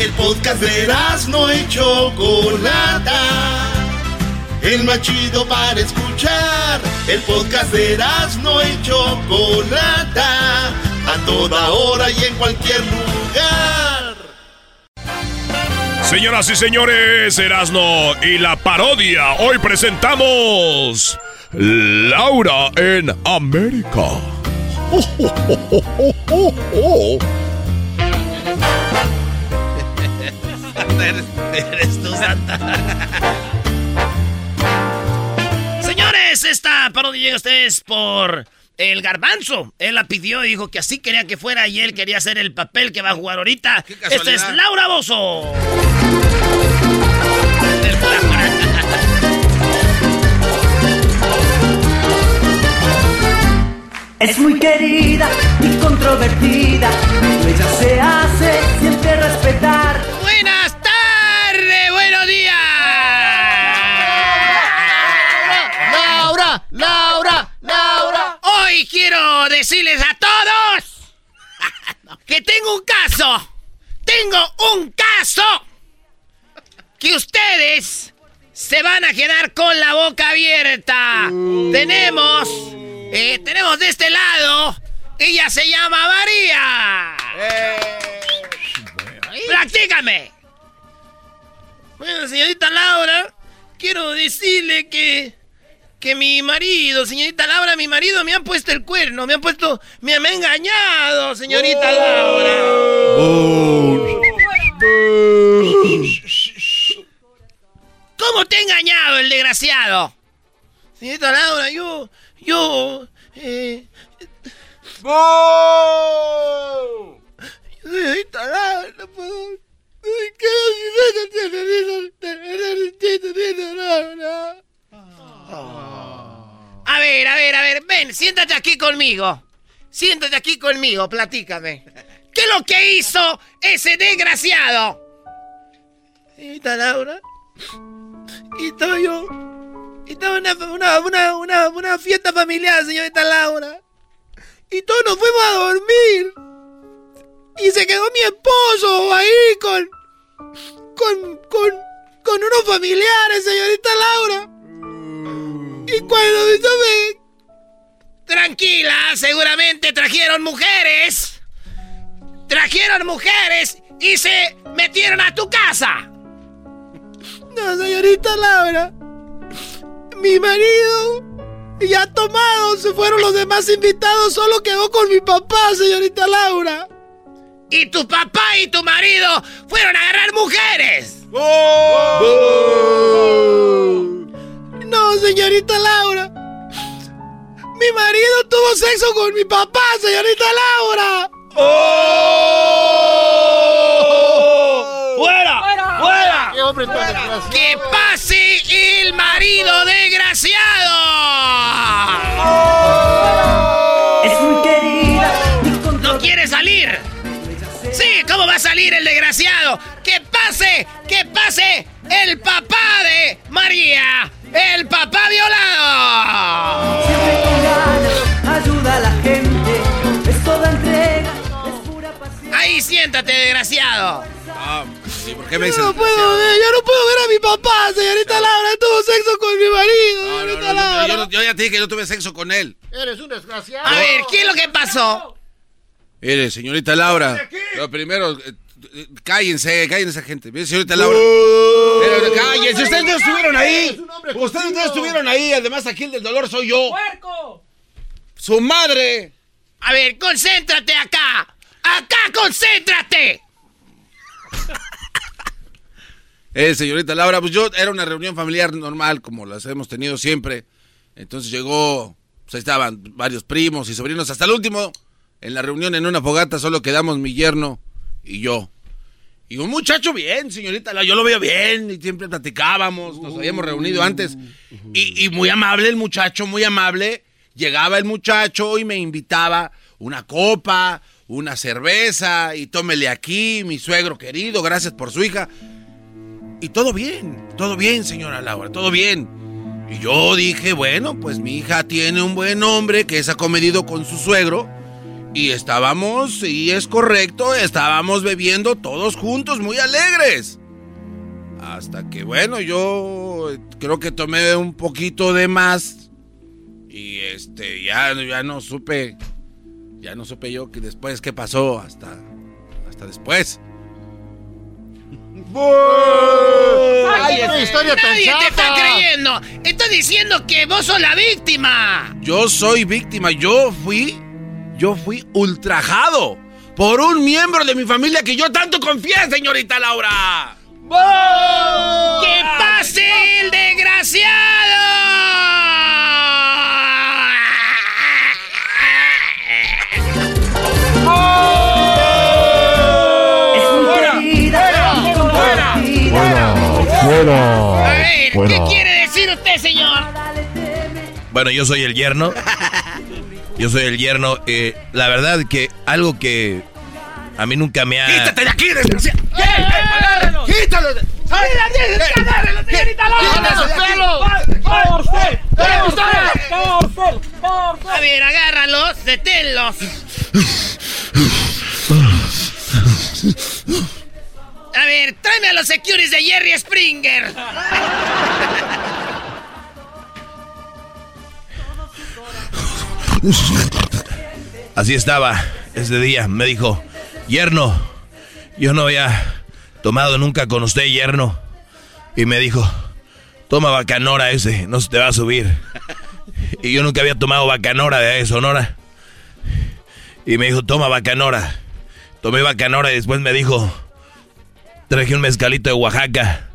El podcast de no hecho Chocolata el más chido para escuchar. El podcast de no y Chocolata, a toda hora y en cualquier lugar. Señoras y señores, Erasno y la parodia. Hoy presentamos Laura en América. eres tú, Santa. Esta parodia llega a ustedes por el garbanzo. Él la pidió y dijo que así quería que fuera y él quería hacer el papel que va a jugar ahorita. Este es Laura Bozo. Es muy querida y controvertida, ella se hace siempre respetar. Laura, Laura. Hoy quiero decirles a todos que tengo un caso. Tengo un caso que ustedes se van a quedar con la boca abierta. Tenemos, eh, tenemos de este lado, ella se llama María. Eh. Practícame. Bueno, señorita Laura, quiero decirle que que mi marido, señorita Laura, mi marido me ha puesto el cuerno, me ha puesto, me ha engañado, señorita Laura. ¿Cómo te ha engañado el desgraciado? Señorita Laura, yo, yo, eh... Señorita Laura, no puedo... A ver, a ver, a ver, ven, siéntate aquí conmigo. Siéntate aquí conmigo, platícame. ¿Qué es lo que hizo ese desgraciado? Señorita Laura, estaba yo. Estaba una, una, una, una, fiesta familiar, señorita Laura. Y todos nos fuimos a dormir. Y se quedó mi esposo ahí con. con. con. con unos familiares, señorita Laura. Y cuando me Tranquila, seguramente trajeron mujeres. Trajeron mujeres y se metieron a tu casa. No, señorita Laura. Mi marido ya tomado, se fueron los demás invitados, solo quedó con mi papá, señorita Laura. Y tu papá y tu marido fueron a agarrar mujeres. ¡Oh! No, señorita Laura. Mi marido tuvo sexo con mi papá, señorita Laura. ¡Oh! ¡Fuera! ¡Fuera! ¡Que pase el marido desgraciado! ¡Oh! Es ¡Oh! ¡Oh! ¡No quiere salir! Sí, ¿cómo va a salir el desgraciado? ¡Que pase! ¡Que el papá de María! ¡El papá violado! siempre con ganas, ayuda a la gente, es toda entrega, es pura pasión. Ahí siéntate, desgraciado. Ah, sí, ¿por qué me dices? No puedo ver, yo no puedo ver a mi papá, señorita Laura. Tuvo sexo con mi marido, señorita no, no, Laura. yo, no- yo ya te dije que yo tuve sexo con él. Eres un desgraciado. A ver, ¿qué es lo que pasó? Mire, señorita Laura. Lo primero, eh, cállense, cállense, gente. Mire, señorita Laura. Uh. Pero, cállense, ustedes no estuvieron ahí. Ustedes no estuvieron ahí. Además, aquí el del dolor soy yo. Su madre. A ver, concéntrate acá. Acá, concéntrate. Eh, señorita Laura, pues yo era una reunión familiar normal, como las hemos tenido siempre. Entonces llegó, pues ahí estaban varios primos y sobrinos. Hasta el último, en la reunión en una fogata, solo quedamos mi yerno y yo. Y un muchacho bien, señorita yo lo veo bien y siempre platicábamos, nos habíamos reunido antes. Y, y muy amable el muchacho, muy amable. Llegaba el muchacho y me invitaba una copa, una cerveza y tómele aquí, mi suegro querido, gracias por su hija. Y todo bien, todo bien, señora Laura, todo bien. Y yo dije, bueno, pues mi hija tiene un buen hombre que es acomedido con su suegro. Y estábamos, y es correcto, estábamos bebiendo todos juntos, muy alegres. Hasta que, bueno, yo creo que tomé un poquito de más. Y este, ya, ya no supe, ya no supe yo que después qué pasó hasta, hasta después. ¡Ay, esa historia tan Nadie te está creyendo. Estás diciendo que vos sos la víctima. Yo soy víctima, yo fui, yo fui ultrajado por un miembro de mi familia que yo tanto confié, señorita Laura. ¡Que pase el desgraciado! Es muy querida y controvertida. A ver, ¿qué quiere decir usted, señor? Bueno, yo soy el yerno. Yo soy el yerno. eh, la verdad que algo que a mí nunca me ha... ¡Quítate de aquí, desgraciado! ¡Agárralo! ¡Quítalo! ¡Agárralo, señorita Laura! A ver, agárralos, deténlos. A ver, tráeme a los securities de Jerry Springer. Así estaba ese día. Me dijo, yerno, yo no había tomado nunca con usted, yerno. Y me dijo, toma bacanora ese, no se te va a subir. Y yo nunca había tomado bacanora de Sonora. Y me dijo, toma bacanora. Tomé bacanora y después me dijo, traje un mezcalito de Oaxaca.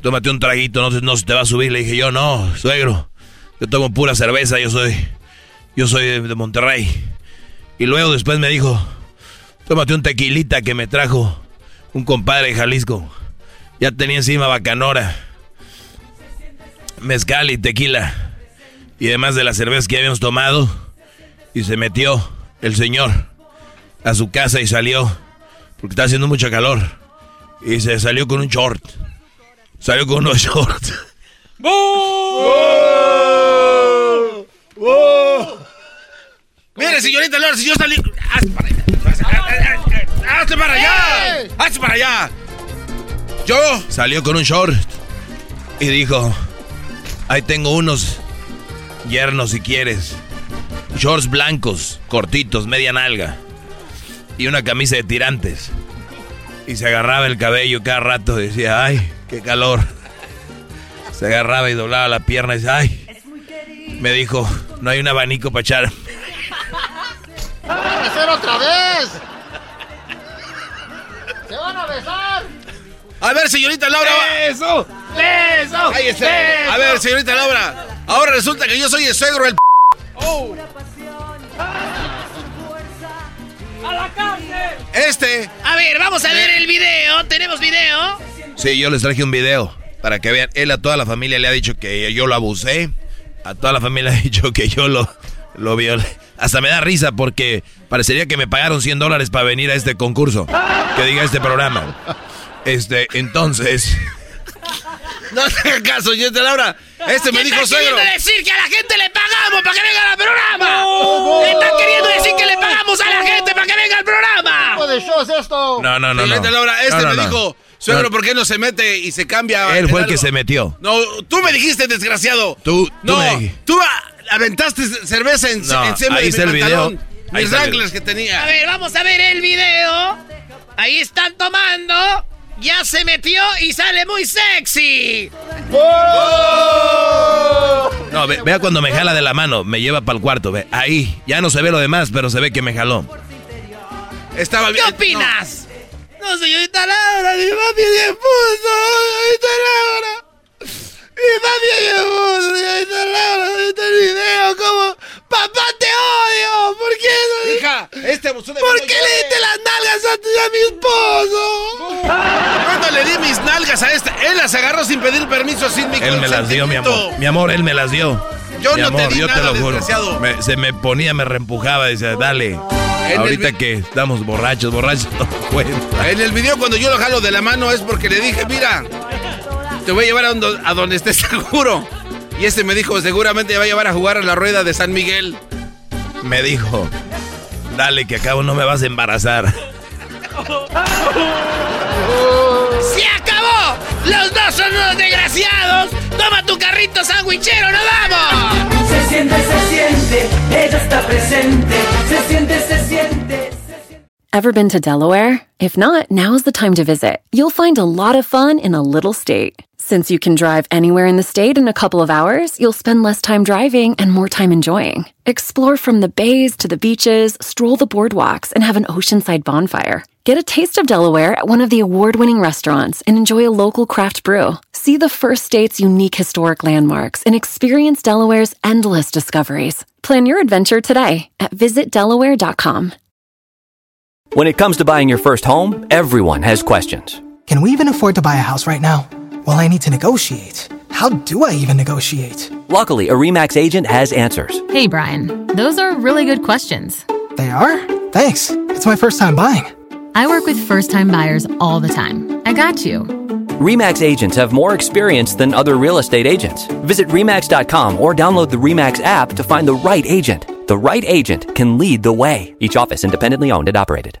Tómate un traguito, no, no se te va a subir. Le dije yo, no, suegro. Yo tomo pura cerveza, yo soy... Yo soy de, Monterrey. Y luego después me dijo, tómate un tequilita que me trajo un compadre de Jalisco. Ya tenía encima bacanora, mezcal y tequila. Y además de la cerveza que habíamos tomado. Y se metió el señor a su casa y salió. Porque está haciendo mucho calor. Y se salió con un short. Salió con unos shorts. Mire, señorita Laura, si yo salí. ¡Hazte para allá! ¡Hazte para allá! ¡Hazte para allá! Yo. Salió con un short. Y dijo, ahí tengo unos yernos si quieres. Shorts blancos, cortitos, media nalga. Y una camisa de tirantes. Y se agarraba el cabello cada rato y decía, ay, qué calor. Se agarraba y doblaba la pierna y decía, ay. Me dijo, no hay un abanico para echar. ¡Van a besar otra vez! ¡Se van a besar! A ver, señorita Laura. ¡Eso! ¡Eso! Ahí está. ¡Beso! A ver, señorita Laura. Ahora resulta que yo soy el suegro del p. ¡Oh! ¡A la cárcel! Este. A ver, vamos a ver eh. el video. ¿Tenemos video? Sí, yo les traje un video para que vean. Él a toda la familia le ha dicho que yo lo abusé. A toda la familia le ha dicho que yo lo, lo violé. Hasta me da risa porque parecería que me pagaron 100 dólares para venir a este concurso. Que diga este programa. Este, entonces. No te caso, yo de Laura. Este me dijo está queriendo decir que a la gente le pagamos para que venga al programa? No. Está queriendo decir que le pagamos a la gente para que venga al programa? ¿Qué de show es esto? No, no, no. Sí, no. vete, Laura, este No, no, me no. dijo, suegro, No. ¿por qué no se mete y se cambia? Él fue el que algo?" se metió. No, tú me dijiste, desgraciado. Tú, tú No, me- tú a- aventaste cerveza en, No, encima ahí de está mi el video. Ahí Mis Wranglers que A tenía. ver, vamos a ver el video. Ahí están tomando. Ya se metió y sale muy sexy. No, ve- vea cuando me jala de la mano, me lleva para el cuarto, ve. Ahí, ya no se ve lo demás, pero se ve que me jaló. Estaba ¿Qué opinas? No, señorita Laura, mi papi es esposo, señorita Laura. Mi papi es esposo, señorita Laura, señorita el video, como... ¡Papá, te odio! ¿Por qué? Hija, este abusó de ¿Por qué le diste las nalgas a, tu, a mi esposo? Cuando le di mis nalgas a este, él las agarró sin pedir permiso, sin mi Él me las dio, mi amor. Mi amor, él me las dio. Yo mi no te amor, di yo nada, te lo juro. Me- se me ponía, me reempujaba, decía, dale. Ahorita que estamos borrachos, borrachos, no cuenta. En el video cuando yo lo jalo de la mano es porque le dije, mira, te voy a llevar a donde, a donde estés seguro. Y este me dijo, seguramente me va a llevar a jugar a la rueda de San Miguel. Me dijo, dale que acabo no me vas a embarazar. ¡Se acabó! ¡Los dos son unos desgraciados! ¡Toma tu carrito sandwichero, nos vamos! Se siente, se siente, ella está presente. Se siente, se siente. Ever been to Delaware? If not, now's the time to visit. You'll find a lot of fun in a little state. Since you can drive anywhere in the state in a couple of hours, you'll spend less time driving and more time enjoying. Explore from the bays to the beaches, stroll the boardwalks, and have an oceanside bonfire. Get a taste of Delaware at one of the award winning restaurants and enjoy a local craft brew. See the first state's unique historic landmarks and experience Delaware's endless discoveries. Plan your adventure today at visitdelaware.com. When it comes to buying your first home, everyone has questions. Can we even afford to buy a house right now? Well, I need to negotiate. How do I even negotiate? Luckily, a REMAX agent has answers. Hey, Brian, those are really good questions. They are? Thanks. It's my first time buying. I work with first time buyers all the time. I got you. REMAX agents have more experience than other real estate agents. Visit REMAX.com or download the REMAX app to find the right agent. The right agent can lead the way. Each office independently owned and operated.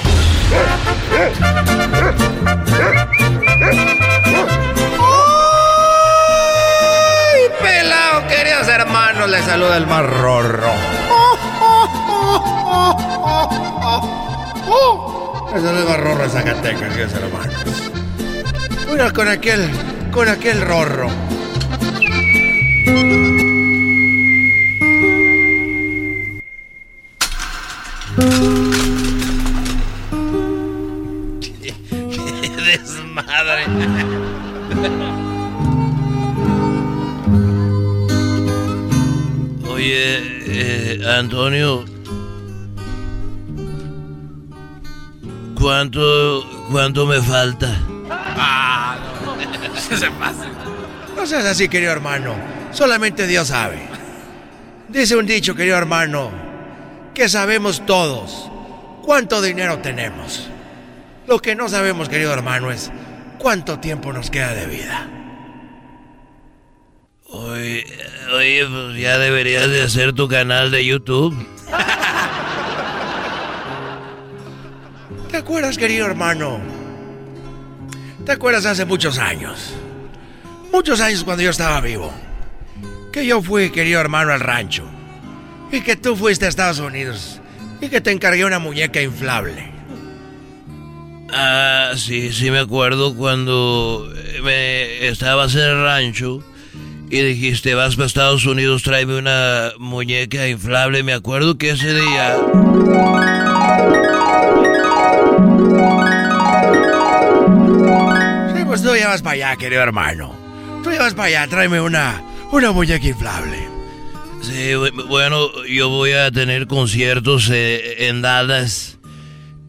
¡Ay, pelado, queridos hermanos! Les saluda el más rorro. Les saluda el más rorro de Zacatecas, queridos hermanos. Mira, con aquel, con aquel rorro. Desmadre. Oye, eh, Antonio. ¿Cuánto, ¿Cuánto me falta? Ah, no. se pasa. No seas así, querido hermano. Solamente Dios sabe. Dice un dicho, querido hermano, que sabemos todos cuánto dinero tenemos. Lo que no sabemos, querido hermano, es cuánto tiempo nos queda de vida. Oye, oye, pues ya deberías de hacer tu canal de YouTube. ¿Te acuerdas, querido hermano? ¿Te acuerdas hace muchos años? Muchos años cuando yo estaba vivo. Que yo fui, querido hermano, al rancho. Y que tú fuiste a Estados Unidos y que te encargué una muñeca inflable. Ah, sí, sí me acuerdo cuando me estabas en el rancho y dijiste, vas para Estados Unidos, tráeme una muñeca inflable. Me acuerdo que ese día... Sí, pues tú llevas para allá, querido hermano. Tú llevas para allá, tráeme una, una muñeca inflable. Sí, bueno, yo voy a tener conciertos eh, en Dallas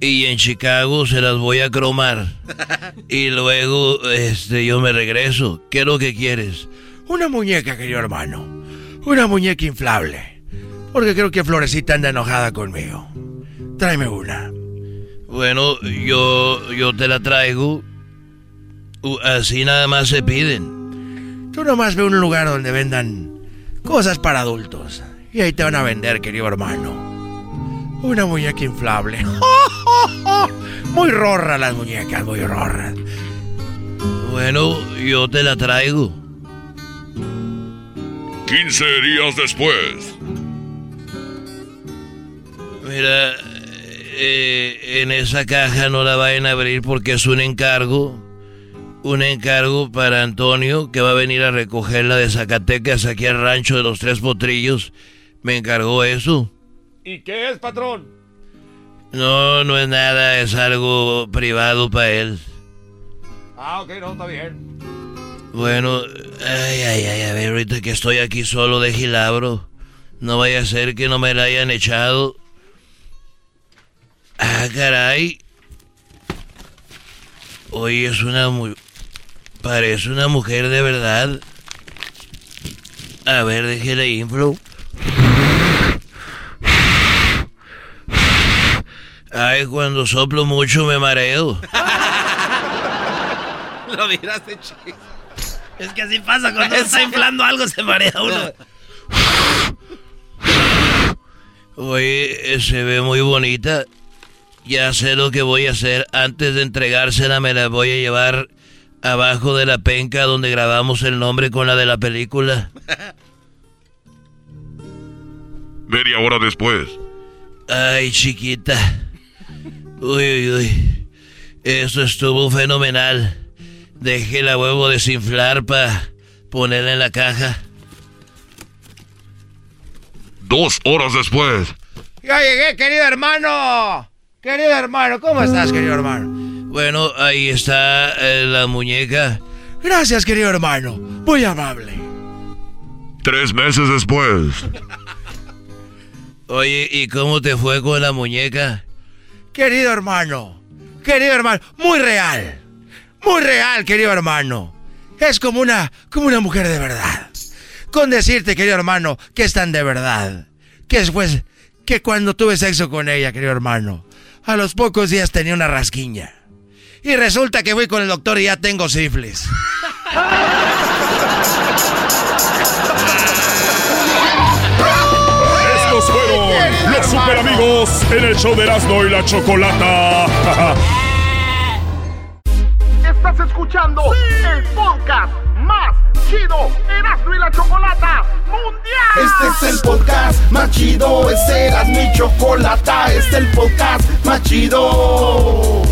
y en Chicago se las voy a cromar. Y luego, este, yo me regreso. ¿Qué es lo que quieres? Una muñeca, querido hermano. Una muñeca inflable. Porque creo que Florecita anda enojada conmigo. Tráeme una. Bueno, yo, yo te la traigo. Así nada más se piden. Tú nomás ve un lugar donde vendan cosas para adultos. Y ahí te van a vender, querido hermano. Una muñeca inflable. Muy rorra las muñecas, muy rorras. Bueno, yo te la traigo. 15 días después. Mira, eh, en esa caja no la vayan a abrir porque es un encargo. Un encargo para Antonio que va a venir a recogerla de Zacatecas aquí al rancho de los Tres Potrillos. Me encargó eso. ¿Y qué es, patrón? No, no es nada, es algo privado para él. Ah, ok, no, está bien. Bueno, ay, ay, ay, a ver, ahorita que estoy aquí solo de Gilabro, no vaya a ser que no me la hayan echado. Ah, caray. Hoy es una muy... Parece una mujer de verdad. A ver, déjele inflo. Ay, cuando soplo mucho me mareo. Lo miraste, chico. Es que así pasa cuando está inflando algo, se marea uno. Oye, se ve muy bonita. Ya sé lo que voy a hacer. Antes de entregársela me la voy a llevar abajo de la penca donde grabamos el nombre con la de la película. Media hora después. Ay, chiquita. Uy, uy, uy. Eso estuvo fenomenal. Dejé la huevo desinflar para ponerla en la caja. Dos horas después. Ya llegué, querido hermano. Querido hermano, ¿cómo estás, querido hermano? Bueno, ahí está eh, la muñeca. Gracias, querido hermano. Muy amable. Tres meses después. Oye, ¿y cómo te fue con la muñeca? Querido hermano, querido hermano, muy real. Muy real, querido hermano. Es como una, como una mujer de verdad. Con decirte, querido hermano, que es tan de verdad. Que después, que cuando tuve sexo con ella, querido hermano, a los pocos días tenía una rasquiña. Y resulta que voy con el doctor y ya tengo sífilis. los super amigos en el show de Erasmo y la Chocolata. Estás escuchando el podcast más chido Erasmo y la Chocolata Mundial. Este es el podcast más chido, este era mi chocolata, este es el podcast más chido.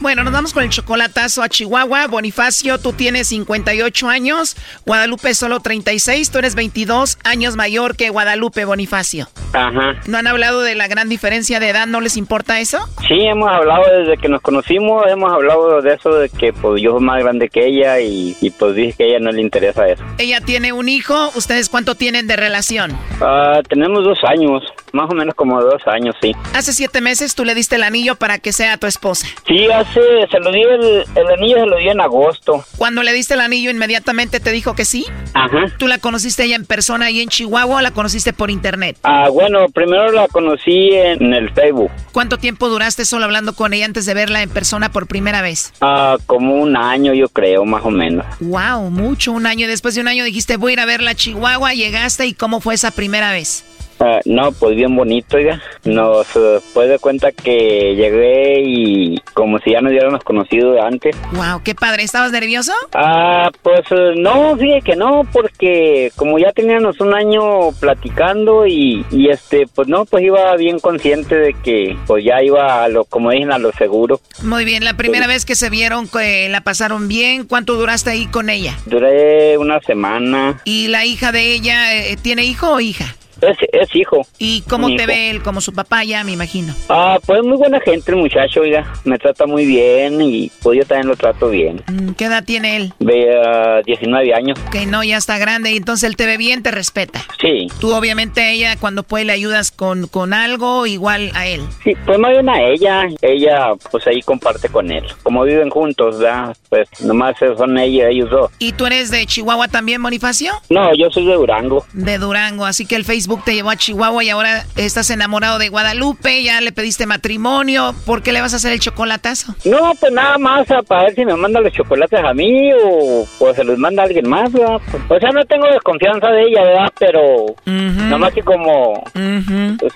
Bueno, nos vamos con el chocolatazo a Chihuahua. Bonifacio, tú tienes 58 años. Guadalupe solo 36. Tú eres 22 años mayor que Guadalupe, Bonifacio. Ajá. ¿No han hablado de la gran diferencia de edad? ¿No les importa eso? Sí, hemos hablado desde que nos conocimos, hemos hablado de eso, de que pues yo soy más grande que ella y, y pues dije que a ella no le interesa eso. Ella tiene un hijo. ¿Ustedes cuánto tienen de relación? Ah, tenemos dos años, más o menos como dos años, sí. Hace siete meses tú le diste el anillo para que sea tu esposa. Sí, hace, se lo di, el, el anillo se lo di en agosto. Cuando le diste el anillo, inmediatamente te dijo que sí. Ajá. ¿Tú la conociste ella en persona ahí en Chihuahua o la conociste por internet? Ah, bueno, primero la conocí en el Facebook. ¿Cuánto tiempo duraste solo hablando con ella antes de verla en persona por primera vez? Ah, como un año, yo creo, más o menos. Wow, mucho, un año. Después de un año dijiste, voy a ir a verla a Chihuahua, llegaste y cómo fue esa primera vez. Ah, no, pues bien bonito, oiga. Nos eh, pues de cuenta que llegué y como si ya nos hubiéramos conocido de antes. Wow, qué padre. ¿Estabas nervioso? Ah, pues eh, no, fíjate que no, porque como ya teníamos un año platicando y, y este, pues no, pues iba bien consciente de que pues ya iba a lo, como dicen, a lo seguro. Muy bien, la primera vez que se vieron, que la pasaron bien, ¿cuánto duraste ahí con ella? Duré una semana. ¿Y la hija de ella eh, tiene hijo o hija? Es, es hijo. ¿Y cómo te hijo. ve él? Como su papá ya, me imagino. Ah, pues muy buena gente el muchacho, oiga. Me trata muy bien y pues yo también lo trato bien. Mm, ¿Qué edad tiene él? Ve a 19 años. Que no, ya está grande y entonces él te ve bien, te respeta. Sí. Tú obviamente ella cuando puede le ayudas con, con algo, igual a él. Sí, pues más bien a ella. Ella pues ahí comparte con él. Como viven juntos, ¿verdad? Pues nomás son ella, ellos dos. ¿Y tú eres de Chihuahua también, Bonifacio? No, yo soy de Durango. De Durango, así que el Facebook te llevó a Chihuahua y ahora estás enamorado de Guadalupe, ya le pediste matrimonio, ¿por qué le vas a hacer el chocolatazo? No, pues nada más a- para ver si me manda los chocolates a mí o pues se los manda alguien más, ¿verdad? O sea, no tengo desconfianza de ella, ¿verdad? Pero nada más que como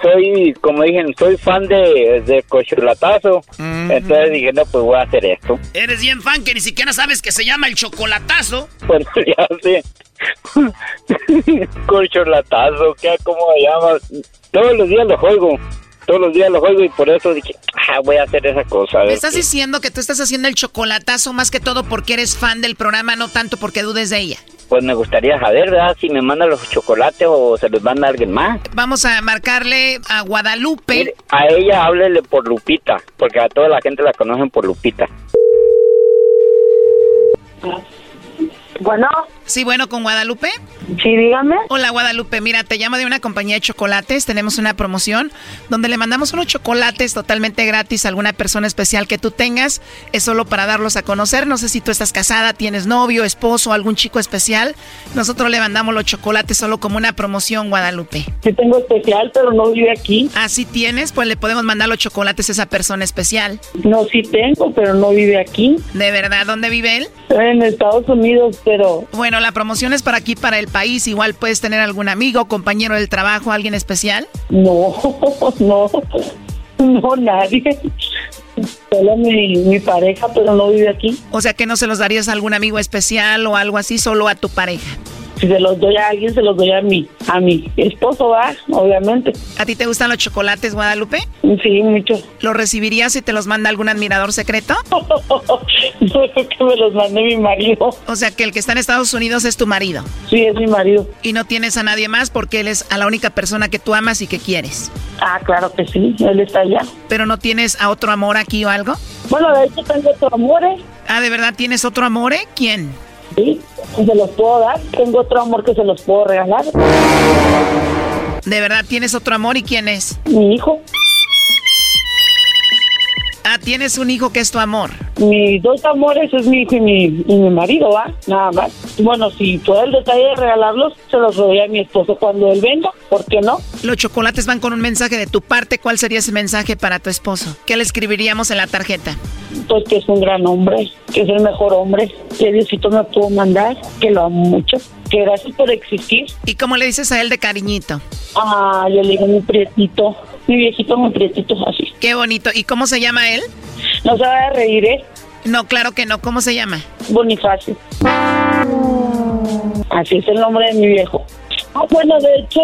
soy, como dije, soy fan de, de chocolatazo, entonces dije, no, pues voy a hacer esto. Eres bien fan que ni siquiera sabes que se llama el chocolatazo. Pues ya sé. Corcholatazo, ¿qué? ¿Cómo se llama? Todos los días lo juego. Todos los días lo juego y por eso dije, ah, voy a hacer esa cosa. a Me estás qué". diciendo que tú estás haciendo el chocolatazo más que todo porque eres fan del programa, no tanto porque dudes de ella. Pues me gustaría saber, ¿verdad? Si me manda los chocolates o se los manda alguien más. Vamos a marcarle a Guadalupe. A ella háblele por Lupita, porque a toda la gente la conocen por Lupita. Bueno. Sí, bueno, con Guadalupe. Sí, dígame. Hola, Guadalupe. Mira, te llamo de una compañía de chocolates. Tenemos una promoción donde le mandamos unos chocolates totalmente gratis a alguna persona especial que tú tengas. Es solo para darlos a conocer. No sé si tú estás casada, tienes novio, esposo, algún chico especial. Nosotros le mandamos los chocolates solo como una promoción, Guadalupe. Sí tengo especial, pero no vive aquí. Ah, sí tienes, pues le podemos mandar los chocolates a esa persona especial. No, sí tengo, pero no vive aquí. ¿De verdad? ¿Dónde vive él? En Estados Unidos, pero... Bueno, la promoción es para aquí, para el país. Igual puedes tener algún amigo, compañero del trabajo, alguien especial. No, no, no, nadie. Solo mi, mi pareja, pero no vive aquí. O sea que no se los darías a algún amigo especial o algo así, solo a tu pareja. Si se los doy a alguien, se los doy a mi, a mi esposo, va, obviamente. ¿A ti te gustan los chocolates, Guadalupe? Sí, mucho. ¿Los recibirías si te los manda algún admirador secreto? No, que me los mande mi marido. O sea que el que está en Estados Unidos es tu marido. Sí, es mi marido. Y no tienes a nadie más porque él es a la única persona que tú amas y que quieres. Ah, claro que sí, él está allá. ¿Pero no tienes a otro amor aquí o algo? Bueno, de hecho tengo otro amor, ¿eh? Ah, ¿de verdad tienes otro amor? eh? ¿Quién? Sí, se los puedo dar. Tengo otro amor que se los puedo regalar. ¿De verdad tienes otro amor y quién es? Mi hijo. Ah, tienes un hijo que es tu amor. Mis dos amores es mi hijo y mi, y mi marido, ¿va? Nada más. Bueno, si puedo el detalle de regalarlos, se los doy a mi esposo cuando él venga. ¿Por qué no? Los chocolates van con un mensaje de tu parte. ¿Cuál sería ese mensaje para tu esposo? ¿Qué le escribiríamos en la tarjeta? Pues que es un gran hombre, que es el mejor hombre que Diosito me pudo mandar, que lo amo mucho, que gracias por existir. ¿Y cómo le dices a él de cariñito? Ah, yo le digo mi prietito, mi viejito, mi prietito, así. Qué bonito. ¿Y cómo se llama él? No se va a reír, ¿eh? No, claro que no. ¿Cómo se llama? Bonifacio. Así es el nombre de mi viejo. Ah, bueno, de hecho,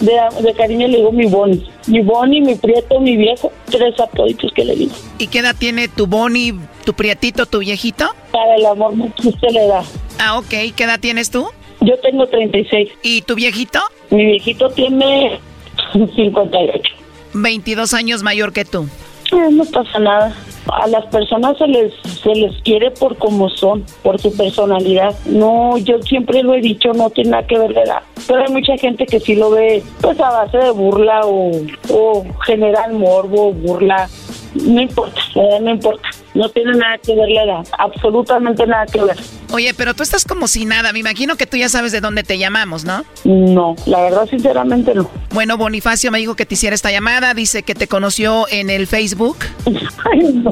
de, de cariño le digo mi Boni. mi Bonnie, mi Prieto, mi viejo, tres apoditos que le digo. ¿Y qué edad tiene tu Bonnie, tu Prietito, tu viejito? Para el amor no existe la edad. Ah, ok. ¿Qué edad tienes tú? Yo tengo 36. ¿Y tu viejito? Mi viejito tiene 58. 22 años mayor que tú. Eh, no pasa nada. A las personas se les se les quiere por como son, por su personalidad. No, yo siempre lo he dicho, no tiene nada que ver la edad. Pero hay mucha gente que sí lo ve pues a base de burla o, o general morbo, burla. No importa, no importa. No tiene nada que ver la edad, absolutamente nada que ver. Oye, pero tú estás como si nada. Me imagino que tú ya sabes de dónde te llamamos, ¿no? No, la verdad, sinceramente no. Bueno, Bonifacio me dijo que te hiciera esta llamada. Dice que te conoció en el Facebook. Ay, no.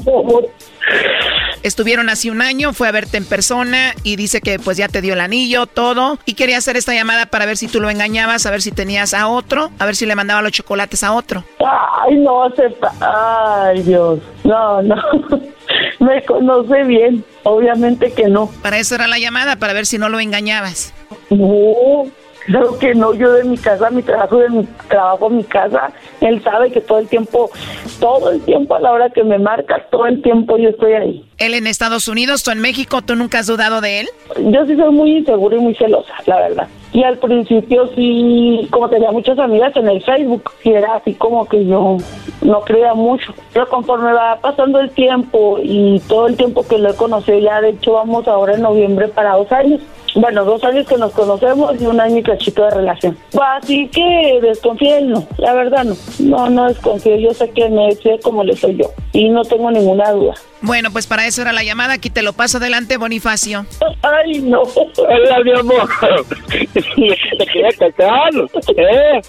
Estuvieron hace un año, fue a verte en persona y dice que pues ya te dio el anillo, todo. Y quería hacer esta llamada para ver si tú lo engañabas, a ver si tenías a otro, a ver si le mandaba los chocolates a otro. Ay, no, acepta. Ay, Dios. No, no. Me conoce bien. Obviamente que no. Para eso era la llamada, para ver si no lo engañabas. No, claro que no. Yo de mi casa, mi trabajo, de mi trabajo, mi casa. Él sabe que todo el tiempo, todo el tiempo a la hora que me marca, todo el tiempo yo estoy ahí. Él en Estados Unidos, tú en México, ¿tú nunca has dudado de él? Yo sí soy muy insegura y muy celosa, la verdad. Y al principio sí, como tenía muchas amigas en el Facebook, sí era así como que yo no creía mucho. Pero conforme va pasando el tiempo y todo el tiempo que lo he conocido, ya de hecho vamos ahora en noviembre para dos años. Bueno, dos años que nos conocemos y un año y cachito de relación. Así que desconfío él, no, la verdad no. No, no desconfío. Yo sé que me sé como le soy yo y no tengo ninguna duda. Bueno, pues para eso era la llamada. Aquí te lo paso adelante, Bonifacio. Ay, no. Hola, mi amor. Te quería casar. ¿eh?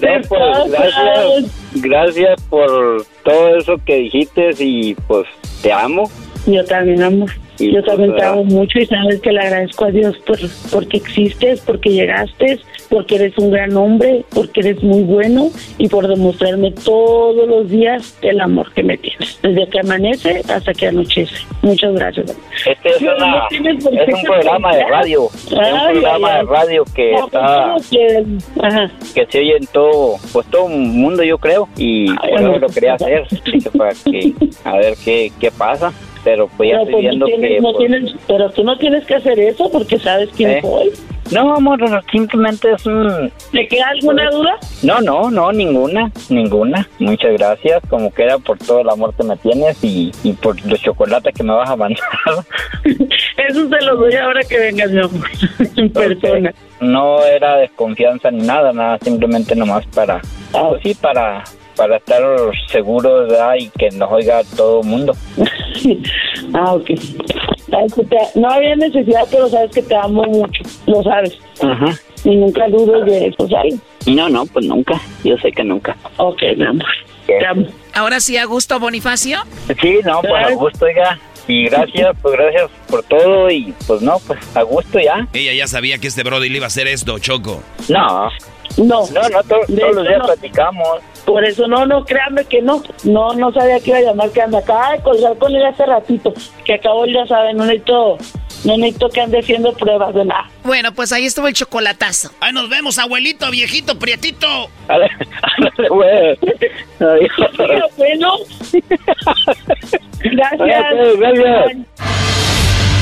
No, pues, gracias, gracias por todo eso que dijiste y pues te amo. Yo también amo. Yo también pues, te amo mucho y sabes que le agradezco a Dios por porque existes, porque llegaste, porque eres un gran hombre, porque eres muy bueno y por demostrarme todos los días el amor que me tienes, desde que amanece hasta que anochece. Muchas gracias. Este es, una- no un programa de radio. Es un programa ay, de radio que No, está pues, que- ajá. que se oye en todo, pues todo el mundo yo creo y por eso lo quería hacer, dije, para que a ver qué, qué pasa, pero pues ya Pero, estoy pues, no viendo tienes- que no pues, tienes- pero tú no tienes que hacer eso porque sabes quién ¿Eh? soy. no amor, simplemente es un ¿Te queda alguna duda? no, no, no, ninguna, ninguna. Muchas gracias, como queda por todo el amor que me tienes y, y por los chocolates que me vas a mandar. Eso se lo doy ahora que vengas, mi amor, en persona. No era desconfianza ni nada, nada, simplemente nomás para, pues sí, para para estar seguros ¿verdad? y que nos oiga todo el mundo. Ah, ok. Te- no había necesidad, pero sabes que te amo mucho, lo sabes. Ajá. Y nunca dudes de eso, ¿sabes? No, no, pues nunca. Yo sé que nunca. Ok, mi amor. Te amo. Ahora sí, a gusto, Bonifacio. Sí, no, pues a gusto, oiga. Y gracias, pues gracias por todo y pues no, pues a gusto ya. Ella ya sabía que este Brody le iba a hacer esto, Choco. No. No. No, no, to- De todos los días no. platicamos. Por eso no, no, créanme que no. No, no sabía que iba a llamar, que anda acá de colgar con él hace ratito. Que acabo ya saben, no necesito, no necesito que ande haciendo pruebas de nada. Bueno, pues ahí estuvo el chocolatazo. Ahí nos vemos, abuelito, viejito, prietito. Ándale, güey. Adiós. bueno. Gracias. Ok, gracias.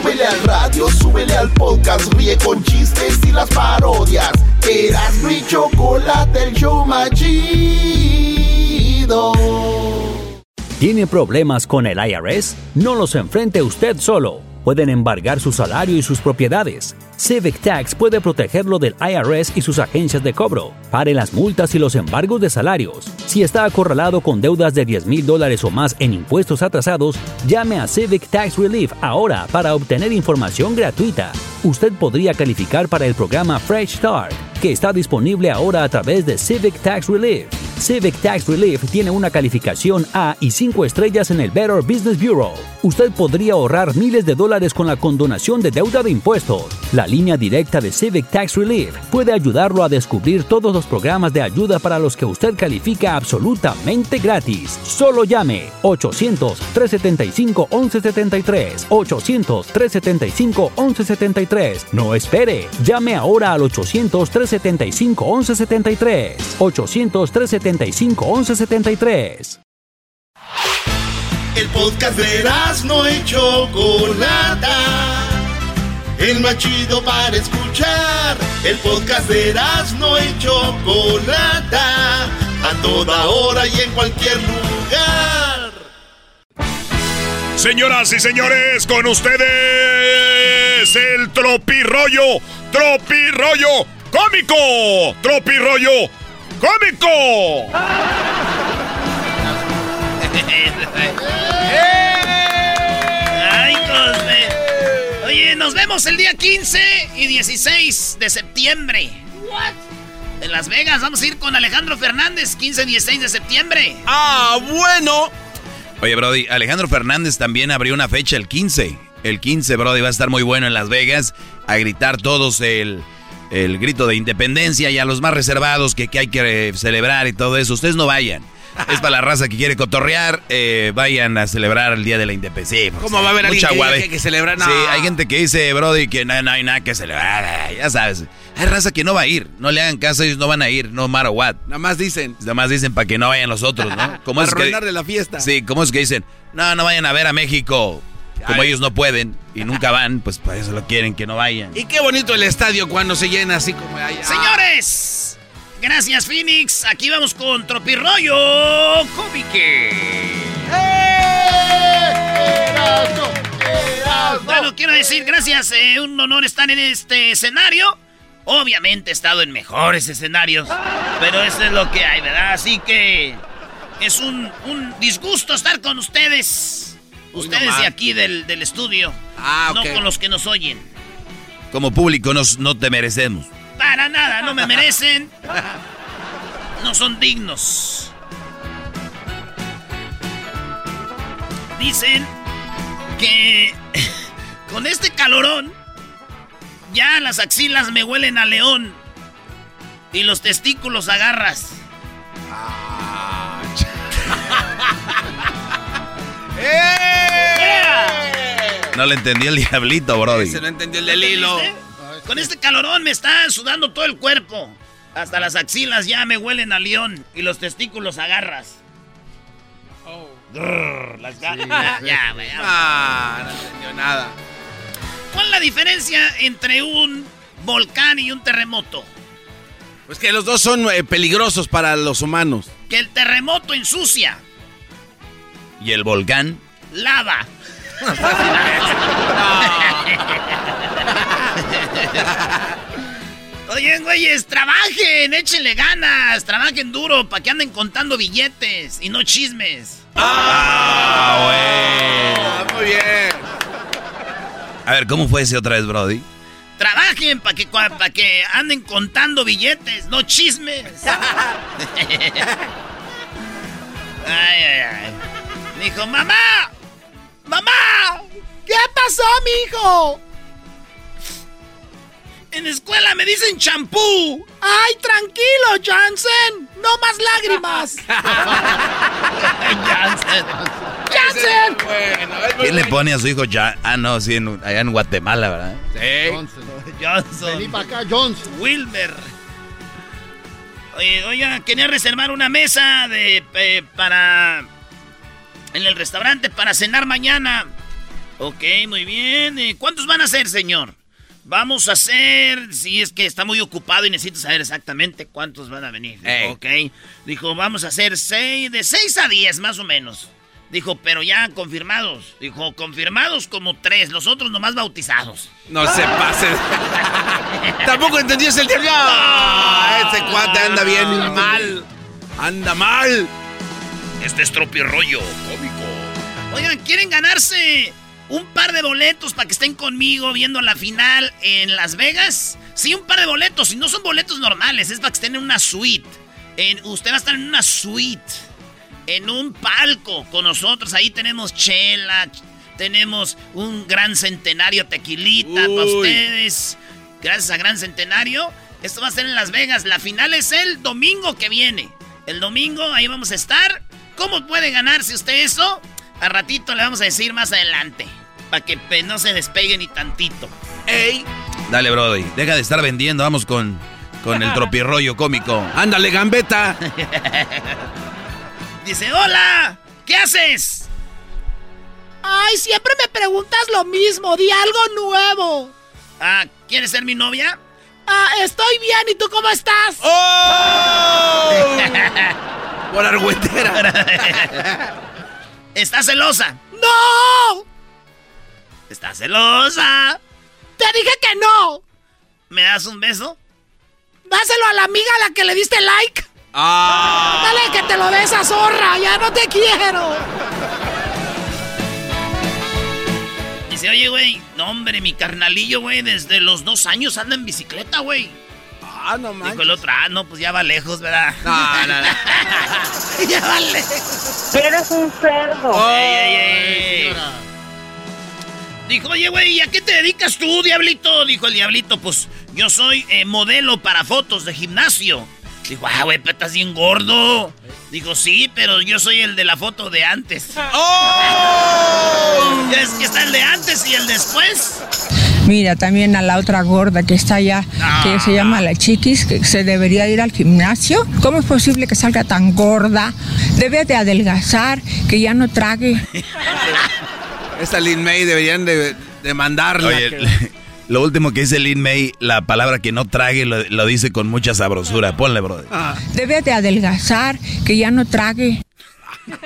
Súbele al radio, súbele al podcast, ríe con chistes y las parodias. Eras mi chocolate, el show más chido. ¿Tiene problemas con el IRS? No los enfrente usted solo. Pueden embargar su salario y sus propiedades. Civic Tax puede protegerlo del IRS y sus agencias de cobro. Pare las multas y los embargos de salarios. Si está acorralado con deudas de 10 mil dólares o más en impuestos atrasados, llame a Civic Tax Relief ahora para obtener información gratuita. Usted podría calificar para el programa Fresh Start, que está disponible ahora a través de Civic Tax Relief. Civic Tax Relief tiene una calificación A y 5 estrellas en el Better Business Bureau. Usted podría ahorrar miles de dólares con la condonación de deuda de impuestos. La línea directa de Civic Tax Relief puede ayudarlo a descubrir todos los programas de ayuda para los que usted califica absolutamente gratis. Solo llame 800-375-1173. 800-375-1173. No espere. Llame ahora al 800-375-1173. 800-375-1173. El podcast de no y Chocolata. El más chido para escuchar. El podcast de no y Chocolata. A toda hora y en cualquier lugar. Señoras y señores, con ustedes el tropirollo, tropirollo cómico, tropirollo cómico. Oye, nos vemos el día 15 y 16 de septiembre. What? En Las Vegas vamos a ir con Alejandro Fernández, 15 y 16 de septiembre. Ah, bueno. Oye, Brody, Alejandro Fernández también abrió una fecha el 15. El 15, Brody, va a estar muy bueno en Las Vegas. A gritar todos el, el grito de independencia y a los más reservados que, que hay que celebrar y todo eso. Ustedes no vayan. Es para la raza que quiere cotorrear. Eh, vayan a celebrar el Día de la Independencia. ¿Cómo va a haber alguien que, que, celebrar? Sí, hay gente que dice, Brody, que no, hay nada que celebrar. Ya sabes. Hay raza que no va a ir. No le hagan caso, ellos no van a ir, no matter what. Nada más dicen. Nada más dicen para que no vayan los otros, ¿no? Como es que, la fiesta. Sí, como es que dicen, no, no vayan a ver a México. Como ellos no pueden y nunca van, pues para eso lo quieren que no vayan. Y qué bonito el estadio cuando se llena así como allá. Señores, Gracias, Phoenix. Aquí vamos con Tropirollo Cómique. Bueno, quiero decir gracias. Eh, un honor estar en este escenario. Obviamente he estado en mejores escenarios. Pero eso es lo que hay, ¿verdad? Así que es un, disgusto estar con ustedes. Ustedes de aquí del, estudio. Ah, No con los que nos oyen. Como público nos, no te merecemos. Para nada, no me merecen. No son dignos. Dicen que con este calorón ya las axilas me huelen a león y los testículos agarras. No le entendí el diablito, Brody. Se no entendió el del hilo. Con este calorón me está sudando todo el cuerpo. Hasta las axilas ya me huelen a león y los testículos agarras. Oh. las ya, ya, Ah, no entendió nada. ¿Cuál es la diferencia entre un volcán y un terremoto? Pues que los dos son eh, peligrosos para los humanos. Que el terremoto ensucia. ¿Y el volcán? Lava. Oye, güeyes, trabajen, échenle ganas, trabajen duro para que anden contando billetes y no chismes. Ah, güey. muy bien. A ver, ¿cómo fue ese otra vez, Brody? Trabajen para que, pa que anden contando billetes, no chismes. ay, ay, ay. Dijo, mamá, mamá, ¿qué pasó, mijo? En escuela me dicen champú. ¡Ay, tranquilo, Jansen! ¡No más lágrimas! Jansen. ¡Jansen! ¿Quién le pone a su hijo ya? Ah, no, sí, allá en Guatemala, ¿verdad? Sí. Johnson. Johnson. Vení para acá, Johnson. Wilmer. Oye, oiga, quería reservar una mesa de eh, para en el restaurante para cenar mañana. Ok, muy bien. ¿Cuántos van a ser, señor? Vamos a hacer, si es que está muy ocupado y necesito saber exactamente cuántos van a venir. Ok. Dijo, vamos a hacer seis, de 6 a 10 más o menos. Dijo, pero ya confirmados. Dijo, confirmados como tres, los otros nomás bautizados. No se pase. Tampoco entendías el día. No, ese cuate anda bien mal. Anda mal. Este es rollo cómico. Oigan, ¿quieren ganarse un par de boletos para que estén conmigo viendo la final en Las Vegas. Sí, un par de boletos. Y no son boletos normales, es para que estén en una suite. En, usted va a estar en una suite, en un palco con nosotros. Ahí tenemos chela, tenemos un gran centenario tequilita para ustedes. Gracias a Gran Centenario. Esto va a ser en Las Vegas. La final es el domingo que viene. El domingo ahí vamos a estar. ¿Cómo puede ganarse usted eso? A ratito le vamos a decir más adelante. Para que pues, no se despegue ni tantito. ¡Ey! Dale, Brody. Deja de estar vendiendo. Vamos con, con el tropirroyo cómico. Ándale, gambeta. Dice, hola. ¿Qué haces? Ay, siempre me preguntas lo mismo. Di algo nuevo. Ah, ¿quieres ser mi novia? Ah, estoy bien. ¿Y tú cómo estás? ¡Oh! Por argüetera. ¿Estás celosa? ¡No! ¿Estás celosa? Te dije que no. ¿Me das un beso? Dáselo a la amiga a la que le diste like. Ah. Dale que te lo des a zorra. Ya no te quiero. Dice, oye, güey, no, hombre, mi carnalillo, güey, desde los dos años anda en bicicleta, güey. Ah, no manches. Dijo el otro, ah, no, pues ya va lejos, ¿verdad? No, no, no. ya va lejos. Eres un cerdo. Ey, ey, ey. Dijo, oye, güey, ¿y a qué te dedicas tú, diablito? Dijo el diablito, pues yo soy eh, modelo para fotos de gimnasio. Dijo, ah, güey, pero estás bien gordo. Digo, sí, pero yo soy el de la foto de antes. ¡Oh! Es que está el de antes y el después. Mira, también a la otra gorda que está allá, que se llama la chiquis, que se debería ir al gimnasio. ¿Cómo es posible que salga tan gorda? Debe de adelgazar, que ya no trague. Esta Lin May deberían de, de mandarla. Oye, que- lo último que dice Lin May, la palabra que no trague, lo, lo dice con mucha sabrosura. Ponle, Brody. Debe de adelgazar, que ya no trague.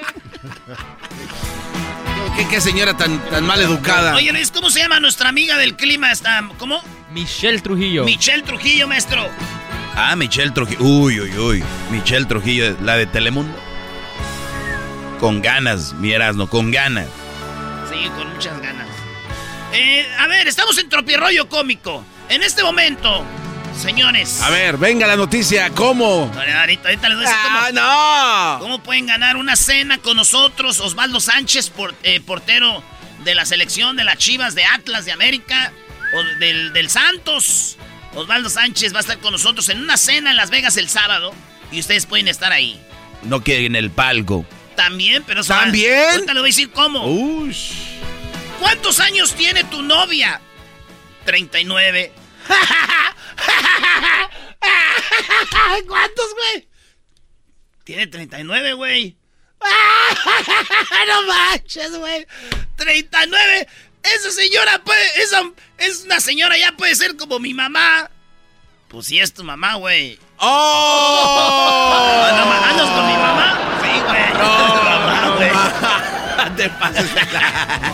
¿Qué, qué señora tan, tan mal educada. Oye, Luis, ¿cómo se llama nuestra amiga del clima? Esta, ¿Cómo? Michelle Trujillo. Michelle Trujillo, maestro. Ah, Michelle Trujillo. Uy, uy, uy. Michelle Trujillo, la de Telemundo. Con ganas, mi Erasmo, con ganas. Sí, con muchas ganas. Eh, a ver, estamos en tropirroyo cómico. En este momento, señores. A ver, venga la noticia. ¿Cómo? Ahorita, ahorita les voy a decir ¡Ah, cómo, no! cómo pueden ganar una cena con nosotros. Osvaldo Sánchez, por- eh, portero de la selección de las Chivas de Atlas de América, o del, del Santos. Osvaldo Sánchez va a estar con nosotros en una cena en Las Vegas el sábado. Y ustedes pueden estar ahí. No que en el palco. También, pero... ¿También? Ahorita le voy a decir cómo. ¿Cuántos años tiene tu novia? 39. ¿Cuántos, güey? Tiene 39, güey. no manches, güey. 39. Esa señora puede. Esa es una señora, ya puede ser como mi mamá. Pues sí, es tu mamá, güey. ¡Oh! No, ¿Andas con mi mamá? Sí, güey. No, güey. Te la-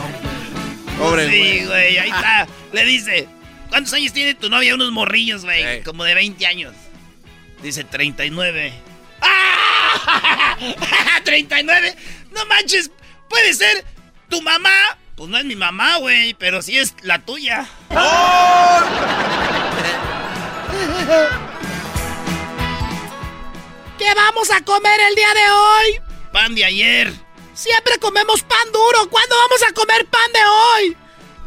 Pobre Sí, güey, ahí está. Le dice, ¿cuántos años tiene tu novia? Unos morrillos, güey. Como de 20 años. Dice 39. ¡Ah! ¿39? No manches, puede ser tu mamá. Pues no es mi mamá, güey, pero sí es la tuya. ¿Qué vamos a comer el día de hoy? Pan de ayer. Siempre comemos pan duro. ¿Cuándo vamos a comer pan de hoy?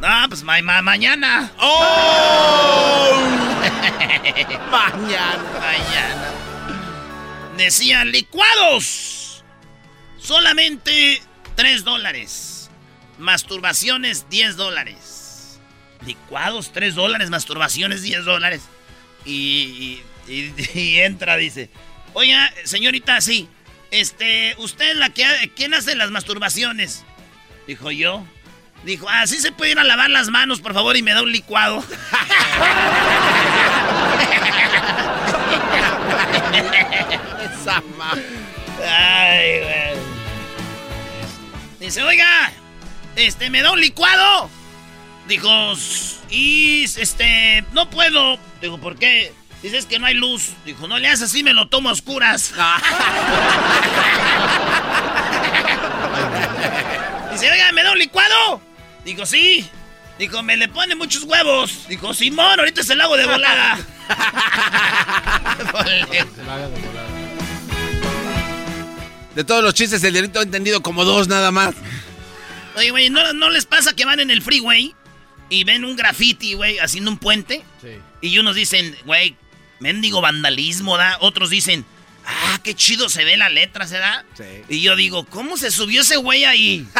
No, pues ma- ma- mañana. ¡Oh! mañana. Mañana. Decían licuados. Solamente 3 dólares. Masturbaciones 10 dólares. Licuados 3 dólares, masturbaciones 10 dólares. Y, y- y- y entra, dice. Oiga, señorita, sí. Este, usted es la que... ¿Quién hace las masturbaciones? Dijo yo. Dijo, ah, sí se puede ir a lavar las manos, por favor, y me da un licuado. Esa Ay, güey. Dice, oiga, este, ¿me da un licuado? Dijo, "S- y este, no puedo. Digo, ¿por qué? Dice, es que no hay luz. Dijo, no le haces así, me lo tomo a oscuras. Dice, oiga, ¿me da un licuado? Digo, sí. Dijo, me le pone muchos huevos. Dijo, Simón, ahorita se lo hago de volada. De todos los chistes, el diablito ha entendido como dos nada más. Oye, güey, ¿no, ¿no les pasa que van en el freeway y ven un graffiti, güey, haciendo un puente? Sí. Y unos dicen, güey, mendigo vandalismo, ¿da? Otros dicen, ah, qué chido se ve la letra, ¿se da? Sí. Y yo digo, ¿cómo se subió ese güey ahí?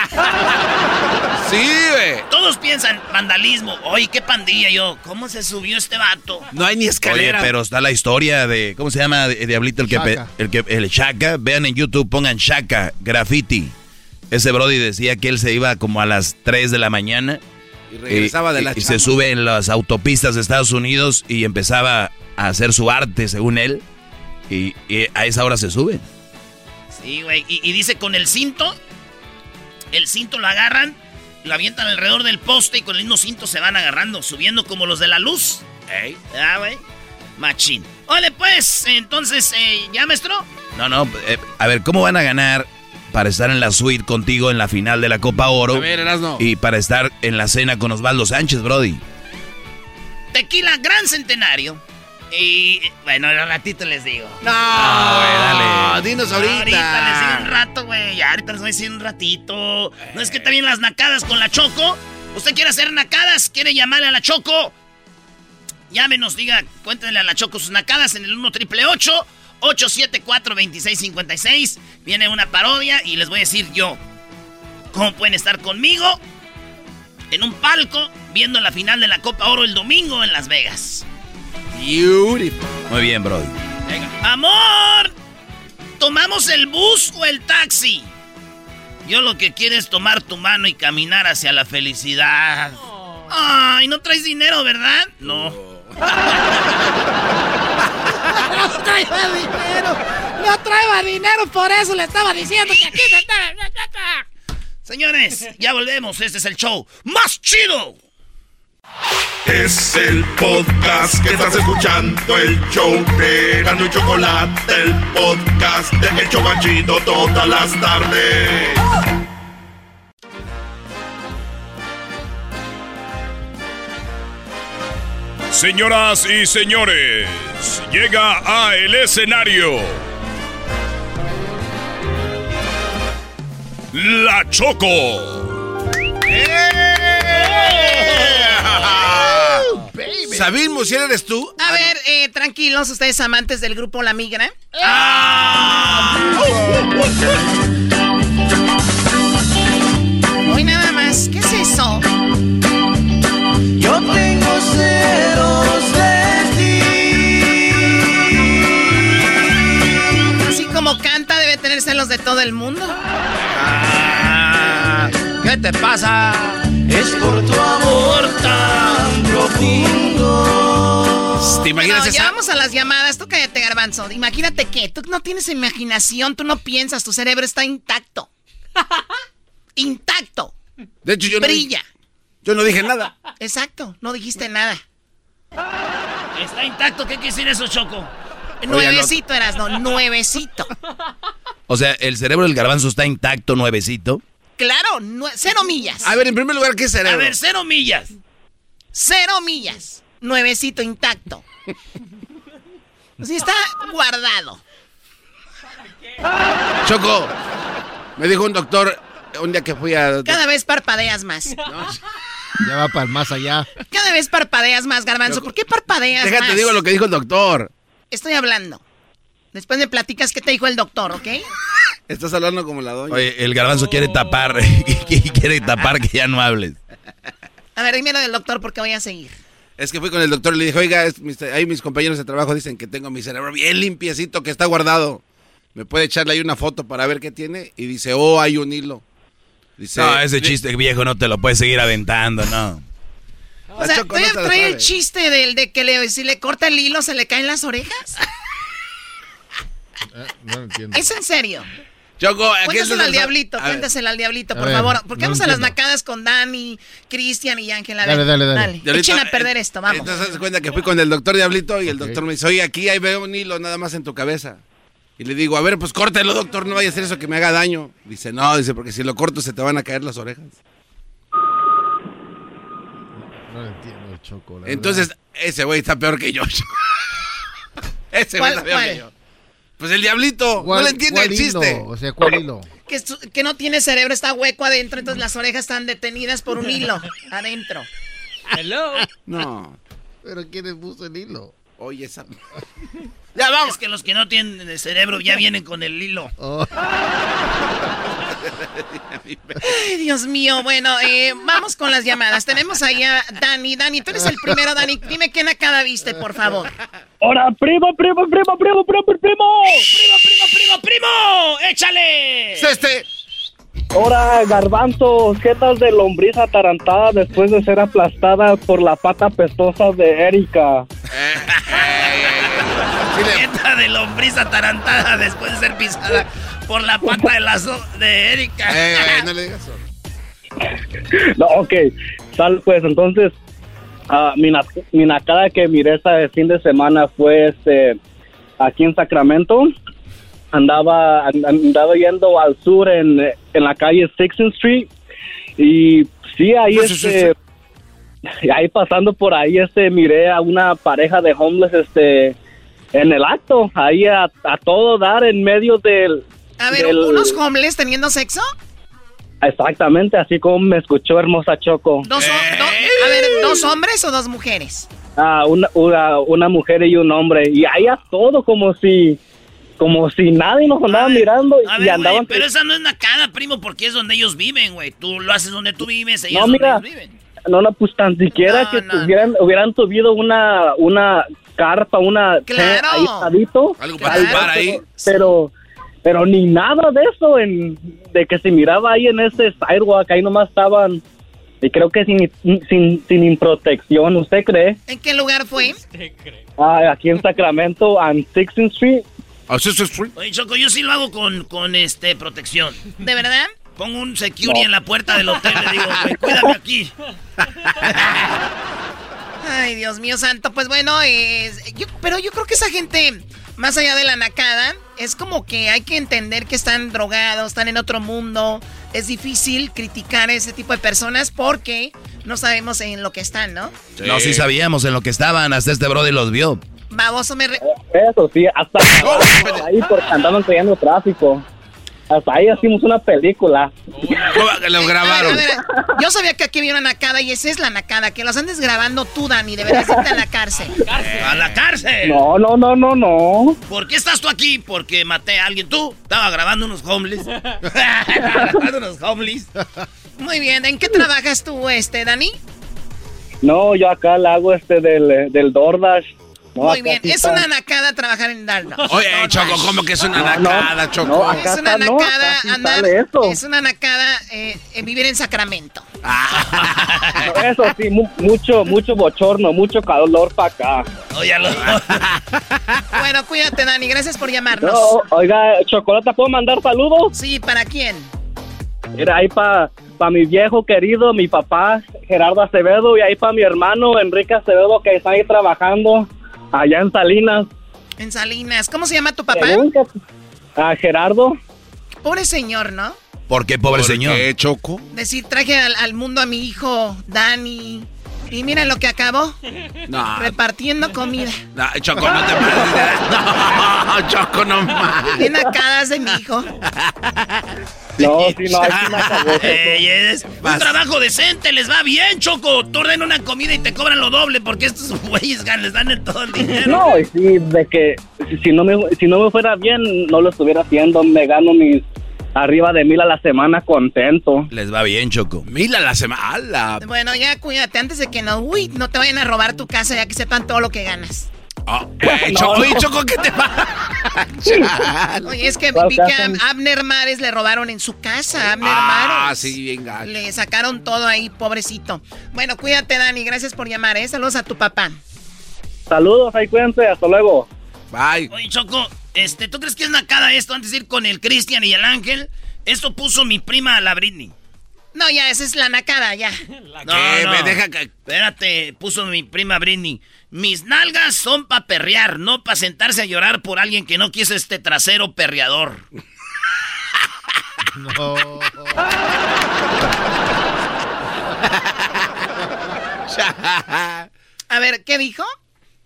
Sí, güey. Todos piensan, vandalismo. Oye, qué pandilla. Yo, ¿cómo se subió este vato? No hay ni Oye, escalera. pero está la historia de, ¿cómo se llama? De- Diablito, el que, Shaka. el que, el Shaka. Vean en YouTube, pongan Shaka, graffiti. Ese Brody decía que él se iba como a las 3 de la mañana. Y regresaba de la y, y chamba. se sube en las autopistas de Estados Unidos y empezaba a hacer su arte, según él. Y, y a esa hora se sube. Sí, güey. Y, y dice con el cinto, el cinto lo agarran, lo avientan alrededor del poste y con el mismo cinto se van agarrando, subiendo como los de la luz. Ey. Ah, güey. Machín. Órale, pues, entonces, eh, ¿ya, maestro? No, no, eh, a ver, ¿cómo van a ganar para estar en la suite contigo en la final de la Copa Oro? A ver, Erasno. Y para estar en la cena con Osvaldo Sánchez, Brody. Tequila Gran Centenario. Y, bueno, al ratito les digo. No, güey, dale. Dinos ahorita. Ahorita les digo un rato, güey. Ya, ahorita les voy a decir un ratito. No es que también las nacadas con la Choco. ¿Usted quiere hacer nacadas? ¿Quiere llamarle a la Choco? Llámenos, diga, cuéntenle a la Choco sus nacadas en el 1 triple 874 2656 Viene una parodia y les voy a decir yo cómo pueden estar conmigo en un palco viendo la final de la Copa Oro el domingo en Las Vegas. Beautiful. Muy bien, Brody. ¡Amor! ¿Tomamos el bus o el taxi? Yo lo que quiero es tomar tu mano y caminar hacia la felicidad. Ay, no traes dinero, ¿verdad? No. No traía dinero. No traía dinero, por eso le estaba diciendo que aquí se está. Señores, ya volvemos. Este es el show más chido. Es el podcast que estás escuchando, el show de Gano y Chocolate, el podcast de El Chobachito todas las tardes. Señoras y señores, llega a el escenario La Choco. Sabine Musier, ¿eres tú? A ver, eh, tranquilos, ustedes amantes del grupo La Migra. Hoy nada más, ¿qué es eso? Yo tengo celos de ti. Así como canta, debe tener celos de todo el mundo. ¿Qué te pasa? Es por tu amor tan profundo. ¿Te imaginas Bueno, ya vamos a las llamadas. Tú cállate, garbanzo. Imagínate que tú no tienes imaginación, tú no piensas, tu cerebro está intacto. intacto. De hecho, yo no, Brilla. dije- yo no dije nada. Exacto, no dijiste nada. Está intacto. ¿Qué quiere decir eso, Choco? Nuevecito eras, no, nuevecito. O sea, el cerebro del garbanzo está intacto, nuevecito. Claro, cero millas. A ver, en primer lugar, ¿qué es A ver, cero millas. Cero millas. Nuevecito intacto. Sí, está guardado. Choco, me dijo un doctor un día que fui a... Cada vez parpadeas más. Ya va para el más allá. Cada vez parpadeas más, garbanzo. ¿Por qué parpadeas Déjate, más? digo lo que dijo el doctor. Estoy hablando. Después me platicas qué te dijo el doctor, ¿ok? Estás hablando como la doña. Oye, el garbanzo quiere tapar, quiere tapar que ya no hables. A ver, dime lo del doctor porque voy a seguir. Es que fui con el doctor y le dije, oiga, es mis- ahí mis compañeros de trabajo dicen que tengo mi cerebro bien limpiecito, que está guardado. ¿Me puede echarle ahí una foto para ver qué tiene? Y dice, oh, hay un hilo. Dice, No, ese chiste viejo no te lo puedes seguir aventando, no. O sea, no ¿trae, el chiste del de que le- si le corta el hilo se le caen las orejas? Eh, no lo entiendo. ¿Es en serio? Choco, Cuéntaselo al diablito, cuéntaselo al diablito, por ver, favor. Porque no vamos a las nacadas con Dani, Cristian y Ángel. A Dale, ver, dale, dale. Diablito, Echen a perder eh, esto, vamos. Entonces, de cuenta que fui con el doctor Diablito y el doctor me dice, oye, aquí ahí veo un hilo nada más en tu cabeza. Y le digo, a ver, pues córtalo, doctor, no vaya a hacer eso que me haga daño. Dice, no, dice, porque si lo corto se te van a caer las orejas. No lo entiendo, Choco. la Entonces, ese güey está peor que yo. ese güey ¿Cuál- está peor cuál? que yo. Pues el diablito. No le entiende el chiste. O sea, ¿cuál hilo? Que, que no tiene cerebro, está hueco adentro, entonces las orejas están detenidas por un hilo adentro. Hello. No. ¿Pero quién le puso el hilo? Oye, esa... Ya vamos. Es que los que no tienen el cerebro ya vienen con el hilo. Oh. Ay, Dios mío. Bueno, eh, vamos con las llamadas. Tenemos ahí a Dani. Dani, tú eres el primero, Dani. Dime qué nacada viste, por favor. ¡Hola, primo, primo, primo, primo, primo, primo! ¡Primo, primo, primo, primo! ¡Échale! ¡Este! Ahora, garbanzo, ¿qué tal de lombriz atarantada después de ser aplastada por la pata pestosa de Erika? ¿Qué tal de lombriz atarantada después de ser pisada por la pata de, la de Erika? Eh, no le digas eso. No, ok. Sal, pues entonces, ah, mi, mi nacada que miré este fin de semana fue este aquí en Sacramento andaba andaba yendo al sur en, en la calle Sixth Street y sí ahí este ahí pasando por ahí este miré a una pareja de homeless este en el acto ahí a, todo dar en medio del a ver unos homeless teniendo sexo exactamente así como me escuchó hermosa Choco dos a ver dos hombres o dos mujeres ah una, una, una mujer y un hombre y ahí a todo como si como si nadie nos andaba mirando y, andaban... pero esa no es nacada, primo, porque es donde ellos viven, güey. Tú lo haces donde tú vives, ellos no, mira, donde ellos viven. No, no, pues tan siquiera que Tuvieran, hubieran tuvido una, una carpa, una... Claro. Ahí Algo para ahí. Pero, pero ni nada de eso, en, de que se miraba ahí en ese sidewalk, ahí nomás estaban... Y creo que sin, sin, sin protección, ¿usted cree? ¿En qué lugar fue? Ah, aquí en Sacramento, en 16th Street. Oye, Choco, yo sí lo hago con, con este protección. ¿De verdad? Pongo un security en la puerta del hotel y le digo, cuídame aquí. Ay, Dios mío santo. Pues bueno, pero yo creo que esa gente, más allá de la nacada, es como que hay que entender que están drogados, están en otro mundo. Es difícil criticar a ese tipo de personas porque no sabemos en lo que están, ¿no? No, sí sabíamos en lo que estaban, hasta este brody los vio. Baboso me... Eso sí, hasta ahí porque andaban creando tráfico. Hasta ahí hicimos una película. Lo grabaron. Yo sabía que aquí había una nacada y esa es la nacada. Que los andes grabando tú, Dani. Deberías irte a la cárcel. ¡A la cárcel! No, no, no, no, no. ¿Por qué estás tú aquí? Porque maté a alguien. ¿Tú? Estaba grabando unos homeless. grabando unos homeless. Muy bien. ¿En qué trabajas tú, este, Dani? No, yo acá le hago este del, del DoorDash. Muy bien, es una nacada trabajar en Dallas. Oye, Choco, ¿cómo que es una nacada, Choco? es una nacada andar, es una nacada eh, vivir en Sacramento. Eso sí, mucho, mucho bochorno, mucho calor para acá. bueno, cuídate, Dani, gracias por llamarnos. oiga, Chocolata, ¿puedo mandar saludos? Sí, ¿para quién? Mira, ahí para pa mi viejo querido, mi papá, Gerardo Acevedo, y ahí para mi hermano, Enrique Acevedo, que está ahí trabajando. Allá en Salinas. En Salinas. ¿Cómo se llama tu papá? A Gerardo. Pobre señor, ¿no? ¿Por qué pobre señor? ¿Qué, Choco? Decir, traje al, mundo a mi hijo, Dani. Y mira lo que acabó. No. Repartiendo comida. No, Choco, no te No, Choco, no más. Qué nacadas de mi hijo. No, sí, no, es un trabajo decente, les va bien, Choco. Tú ordenas una comida y te cobran lo doble porque estos güeyes les dan el todo el dinero. No, y sí, de que si no, me, si no me fuera bien, no lo estuviera haciendo. Me gano mis arriba de mil a la semana contento. Les va bien, Choco. Mil a la semana. Bueno, ya cuídate antes de que no, uy, no te vayan a robar tu casa ya que sepan todo lo que ganas. Oh, eh, Choco, Choco, ¿qué te va? Oye, es que vi que a Abner Mares le robaron en su casa. Abner ah, Mares. sí, bien Le sacaron todo ahí, pobrecito. Bueno, cuídate, Dani. Gracias por llamar, ¿eh? Saludos a tu papá. Saludos, ahí cuídense. Hasta luego. Bye. Oye, Choco, este, ¿tú crees que es nacada esto antes de ir con el Cristian y el Ángel? Esto puso mi prima la Britney. No, ya, esa es la nacada, ya. no, me deja que... Espérate, puso mi prima Britney. Mis nalgas son para perrear, no para sentarse a llorar por alguien que no quiso este trasero perreador. No. a ver, ¿qué dijo?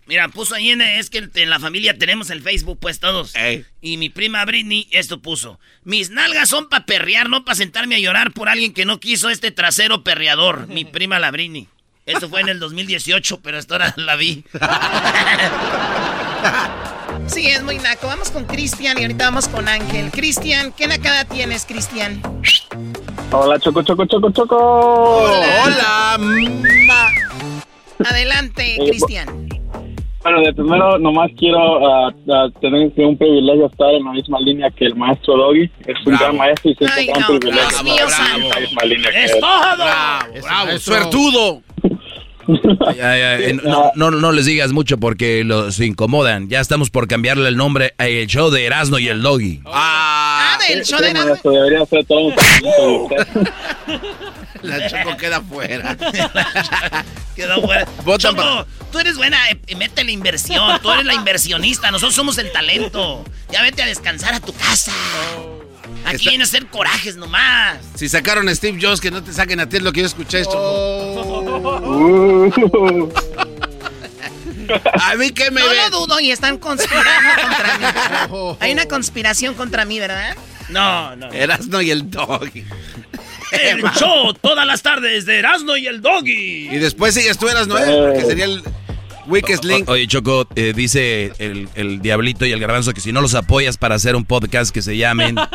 Mira, puso ahí en, es que en la familia tenemos el Facebook, pues todos. Y mi prima Britney esto puso. Mis nalgas son para perrear, no para sentarme a llorar por alguien que no quiso este trasero perreador. Mi prima la Britney. Esto fue en el 2018, pero hasta ahora la vi. Sí, es muy naco. Vamos con Cristian y ahorita vamos con Ángel. Cristian, ¿qué nacada tienes, Cristian? Hola, Choco, Choco, Choco, Choco. Hola. Adelante, Eh, Cristian. Bueno, de primero, nomás quiero ah, ah, tener que un privilegio estar en la misma línea que el maestro Doggy. Es un gran maestro y es un no, privilegio. Dios mío, estar en la misma línea que ¡Es él. todo! ¡Bravo! ¡Suertudo! Eh, no, no, no les digas mucho porque los incomodan. Ya estamos por cambiarle el nombre al show de Erasmo y el Doggy. Ah, del show de Sí, maestro, debería ser todo un. La Choco queda fuera. Quedó fuera. Votan Choco, tú eres buena, eh, eh, mete la inversión. Tú eres la inversionista. Nosotros somos el talento. Ya vete a descansar a tu casa. Aquí Está- viene a hacer corajes nomás. Si sacaron a Steve Jobs, que no te saquen a ti es lo que yo escuché. Uh. A mí que me No ven. lo dudo y están conspirando contra mí. Hay una conspiración contra mí, ¿verdad? No, no. Erasno y el Doggy. El show todas las tardes de Erasmo y el Doggy. Y después sigues tú, Erasno, ¿eh? Porque sería el Weakest Link. O- Oye, Choco, eh, dice el, el Diablito y el Garbanzo que si no los apoyas para hacer un podcast que se llamen...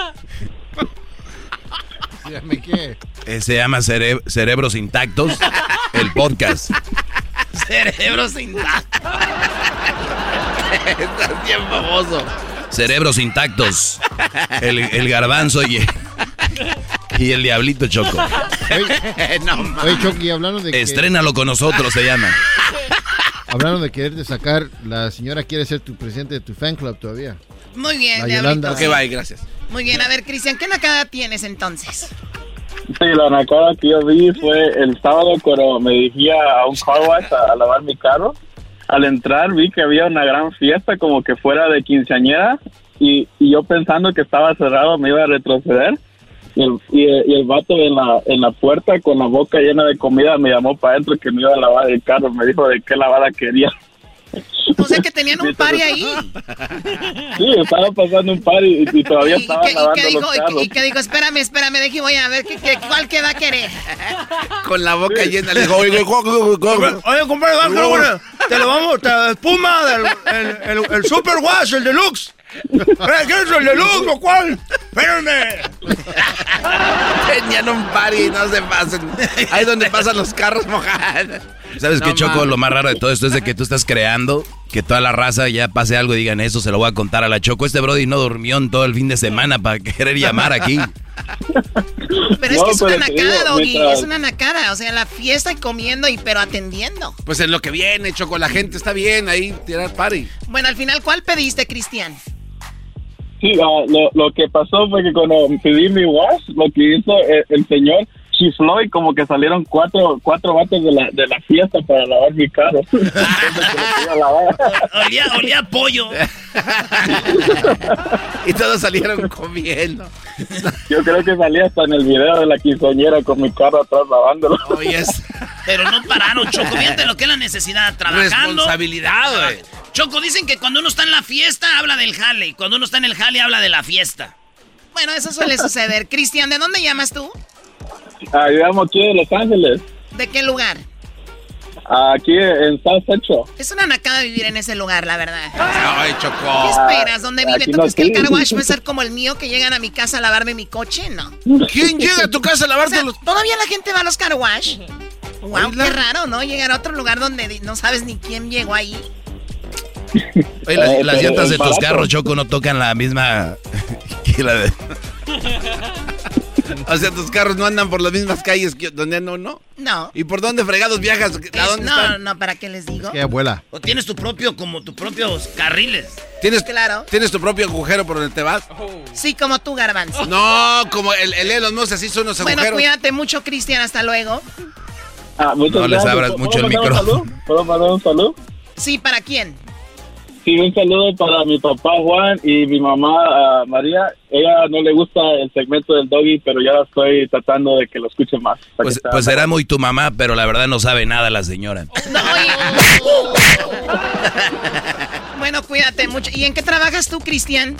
Dígame qué. eh, se llama Cere- Cerebros Intactos, el podcast. Cerebros intactos. Estás bien famoso. Cerebros Intactos, el, el Garbanzo y el, y el Diablito Choco. no, Oye, hablando de que... Estrénalo con nosotros, se llama. Hablando de quererte sacar, la señora quiere ser tu presidente de tu fan club todavía. Muy bien, La. Yolanda. Ok, bye, gracias. Muy bien, a ver, Cristian, ¿qué nacada tienes entonces? Sí, la nacada que yo vi fue el sábado cuando me dirigía a un car wash a, a lavar mi carro. Al entrar vi que había una gran fiesta como que fuera de quinceañera y, y yo pensando que estaba cerrado me iba a retroceder y el, y, y el vato en la, en la puerta con la boca llena de comida me llamó para adentro que me iba a lavar el carro. Me dijo de qué lavada quería. O sea que tenían un party ahí. Sí, estaba pasando un par y, y todavía ¿Y estaba lavando qué dijo? los carros. y qué dijo? Espérame, espérame, deje, voy a ver qué, qué- cuál que va a querer. Con la boca llena. Le digo, oye. Oye, compadre, te lo vamos, te espuma del el, el, el Super Wash, el Deluxe. Eh, ¿Qué es el Deluxe o cuál? Espérame. Tenían un party, no se pasen. Ahí donde pasan los carros mojados. ¿Sabes No qué, Choco? Lo más raro de todo esto es de que tú estás creando que toda la raza ya pase algo y digan eso, se lo voy a contar a la Choco. Este Brody no durmió en todo el fin de semana para querer llamar aquí. Pero es No, que es una nacada, Doggy. mientras- Es una nacada. O sea, la fiesta y comiendo, y pero atendiendo. Pues en lo que viene, Choco, la gente está bien ahí, tirar party. Bueno, al final, ¿cuál pediste, Cristian? Sí, ah, lo, lo que pasó fue que cuando pedí mi wash, lo que hizo el, el señor chifló y como que salieron cuatro cuatro vatos de la, de la fiesta para lavar mi carro. Olía, olía pollo. Y todos salieron comiendo. Yo creo que salí hasta en el video de la quinceañera con mi carro atrás lavándolo. Es Pero no pararon, Choco. Fíjate lo que es la necesidad. Trabajando. responsabilidad, güey. Choco, dicen que cuando uno está en la fiesta, habla del jale. Y cuando uno está en el jale, habla de la fiesta. Bueno, eso suele suceder. Cristian, ¿de dónde llamas tú? Ah, yo amo aquí en Los Ángeles, ¿De qué lugar? aquí en South Central. Es una nacada vivir en ese lugar, la verdad. Ay, ¿Qué Choco. esperas? ¿Dónde vive? aquí ¿Tú no crees que el car wash va a ser como el mío que llegan a mi casa a lavarme mi coche? No. ¿Quién llega a tu casa a O lavarte sea, los... todavía la gente va a los car wash. Wow, qué raro, ¿no? Llegar a otro lugar donde no sabes ni quién llegó ahí. Oye, las, Eh, las llantas de tus carros, Choco, no tocan la misma que la de... O sea, tus carros no andan por las mismas calles que donde anda uno. No. ¿Y por dónde fregados viajas? ¿A Es- dónde no, están? no, ¿para qué les digo? Que abuela. O tienes tu propio, como tus propios carriles. ¿Tienes, Claro. ¿Tienes tu propio agujero por donde te vas? Sí, como tú, Garbanzo. No, como el, el Elon Musk, así son los Bueno, agujeros. cuídate mucho, Cristian. Hasta luego. Ah, muchas No les gracias. abras ¿Puedo mucho el mandar un micrófono. saludo? ¿Puedo mandar un saludo? Sí, ¿para quién? Sí, un saludo para mi papá Juan y mi mamá ah, María. Ella no le gusta el segmento del doggy, pero ya la estoy tratando de que lo escuche más. Pues, sea pues será muy tu mamá, pero la verdad no sabe nada la señora. Bueno, cuídate mucho. ¿Y en qué trabajas tú, Cristian?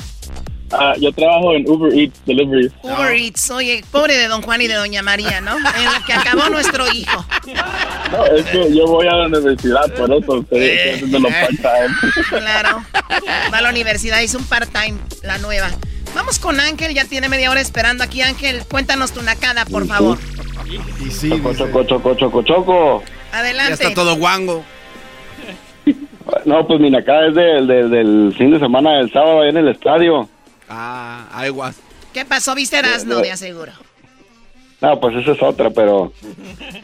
Ah, yo trabajo en Uber Eats Delivery. Uber Eats. Oye, pobre de don Juan y de doña María, ¿no? En la que acabó nuestro hijo. No, es que yo voy a la universidad, por eso estoy, estoy haciendo los part-time. Claro. Va a la universidad, hizo un part-time, la nueva. Vamos con Ángel, ya tiene media hora esperando aquí. Ángel, cuéntanos tu nacada, por favor. choco, choco, choco, choco, choco. Adelante. guango. No, pues mi nacada es del, del, del fin de semana del sábado ahí en el estadio. Ah, aguas. ¿Qué pasó? ¿Viste Erasno, de aseguro? No, pues esa es otra, pero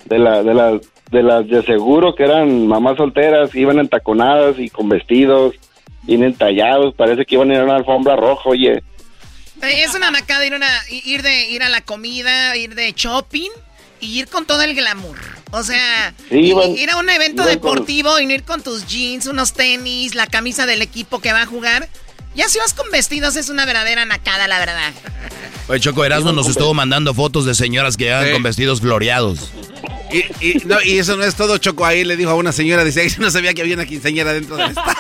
de la, de las de las de seguro que eran mamás solteras, iban entaconadas y con vestidos, bien entallados, parece que iban a ir a una alfombra roja, oye. Eh, Es una nacada ir, una, ir, de, ir a la comida, ir de shopping y ir con todo el glamour. O sea, Sí, i- iban- ir a un evento con- deportivo y no ir con tus jeans, unos tenis, la camisa del equipo que va a jugar. Ya si vas con vestidos es una verdadera nacada, la verdad. Oye, Choco Erasmo nos estuvo mandando fotos de señoras que llegan Sí. con vestidos floreados. Y, y- no, y eso no es todo, Choco. Ahí le dijo a una señora, dice, "Ay, no sabía que había una quinceañera dentro del estadio.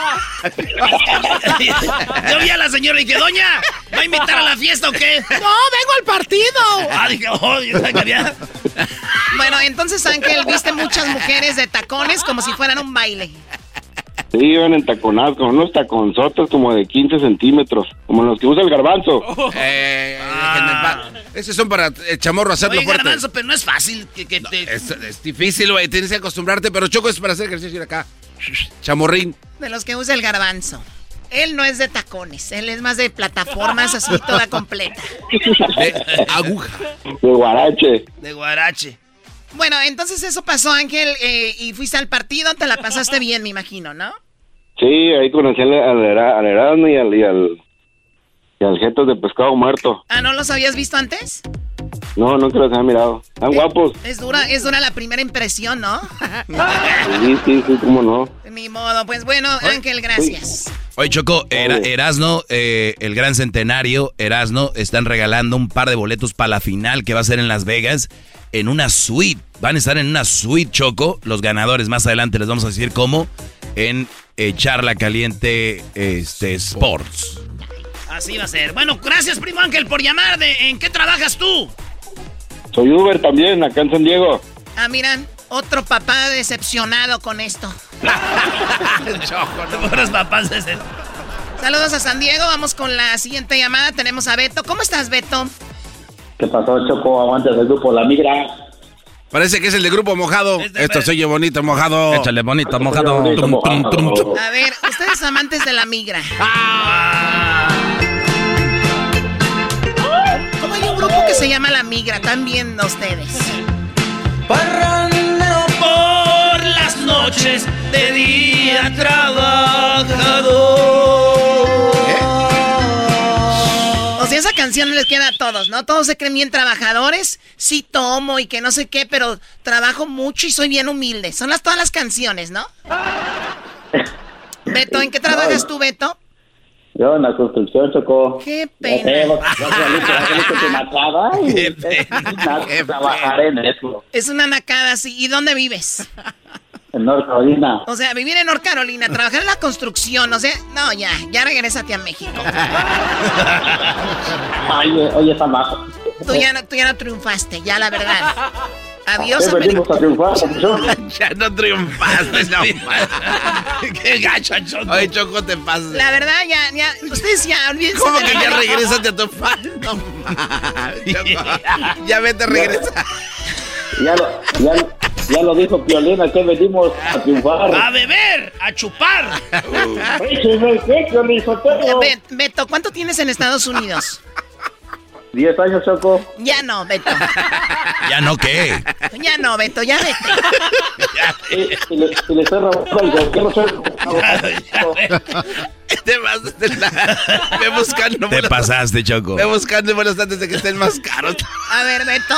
Yo vi a la señora y dije, doña, ¿va a invitar a la fiesta o qué? No, vengo al partido. Ah, dije, oh, yo quería. Bueno, entonces Ángel, viste muchas mujeres de tacones como si fueran un baile. Sí, iban entaconadas con unos taconzotes como de 15 centímetros, como los que usa el garbanzo. Eh, déjenme en paz. Esos son para el chamorro hacerlo Oye, fuerte. garbanzo, pero no es fácil que, que te... Es, es difícil, güey. Tienes que acostumbrarte, pero Choco es para hacer ejercicio ir acá. Chamorrín. De los que usa el garbanzo. Él no es de tacones, él es más de plataformas así toda completa. De aguja. De guarache. De guarache. Bueno, entonces eso pasó, Ángel, eh, y fuiste al partido, te la pasaste bien, me imagino, ¿no? Sí, ahí conocí al, al, al Erasmo y al, y al, y al Jetas de pescado muerto. Ah, ¿no los habías visto antes? No, nunca los había mirado. Están guapos. Es dura, es dura la primera impresión, ¿no? Sí, sí, sí, cómo no. Ni modo, pues bueno, Ángel, gracias. Oye, Choco, Era- Erasno, eh, el gran centenario, Erasno, están regalando un par de boletos para la final que va a ser en Las Vegas, en una suite. Van a estar en una suite, Choco. Los ganadores, más adelante les vamos a decir cómo, en eh, Charla Caliente este, Sports. Así va a ser. Bueno, gracias, primo Ángel, por llamar. De, ¿En qué trabajas tú? Soy Uber también, acá en San Diego. Ah, miran, otro papá decepcionado con esto. Buenos papás. Saludos a San Diego, vamos con la siguiente llamada. Tenemos a Beto. ¿Cómo estás, Beto? ¿Qué pasó, Choco? Aguantes el grupo La Migra. Parece que es el de grupo mojado. Esto se oye bonito, mojado. Échale bonito, mojado. Bonito, Tum, tum, mojado. tum, tum. A ver, ustedes amantes de la migra. ¿Cómo grupo que se llama La Migra? Están viendo ustedes. Parrandero por las noches, de día trabajador. O sea, esa canción les queda a todos, ¿no? Todos se creen bien trabajadores. Sí tomo y que no sé qué, pero trabajo mucho y soy bien humilde. Son las todas las canciones, ¿no? Beto, ¿en qué trabajas tú, Beto? Yo en la construcción, Choco. Qué pena. trabajar en eso. Es una nacada así. ¿Y dónde vives? En North Carolina. O sea, vivir en North Carolina, trabajar en la construcción, o sea, no, ya, ya regrésate a México. Ay, oye, está bajo. Tú ya no, tú ya no triunfaste, ya la verdad. Adiós, ¿Qué venimos a triunfar, ya no triunfaste, no. Qué gacha, Choco. Oye, Choco, te pasas. La verdad, ya, ya, ustedes ya, olvídense ¿Cómo de que ya regresate a tu fan? No Choco. Ya vete, regresa. Ya lo, ya, ya lo dijo Piolina, que venimos a triunfar. A beber, a chupar. Beto, ¿cuánto tienes en Estados Unidos? Diez años, Choco. Ya no, Beto. ¿Ya no qué? Ya no, Beto, ya vete. Y, y le, y le estoy robando el gobierno. Te vas de la... Ve buscando. Te pasaste, Choco. Ve buscando vuelos antes de que estén más caros. A ver, Beto,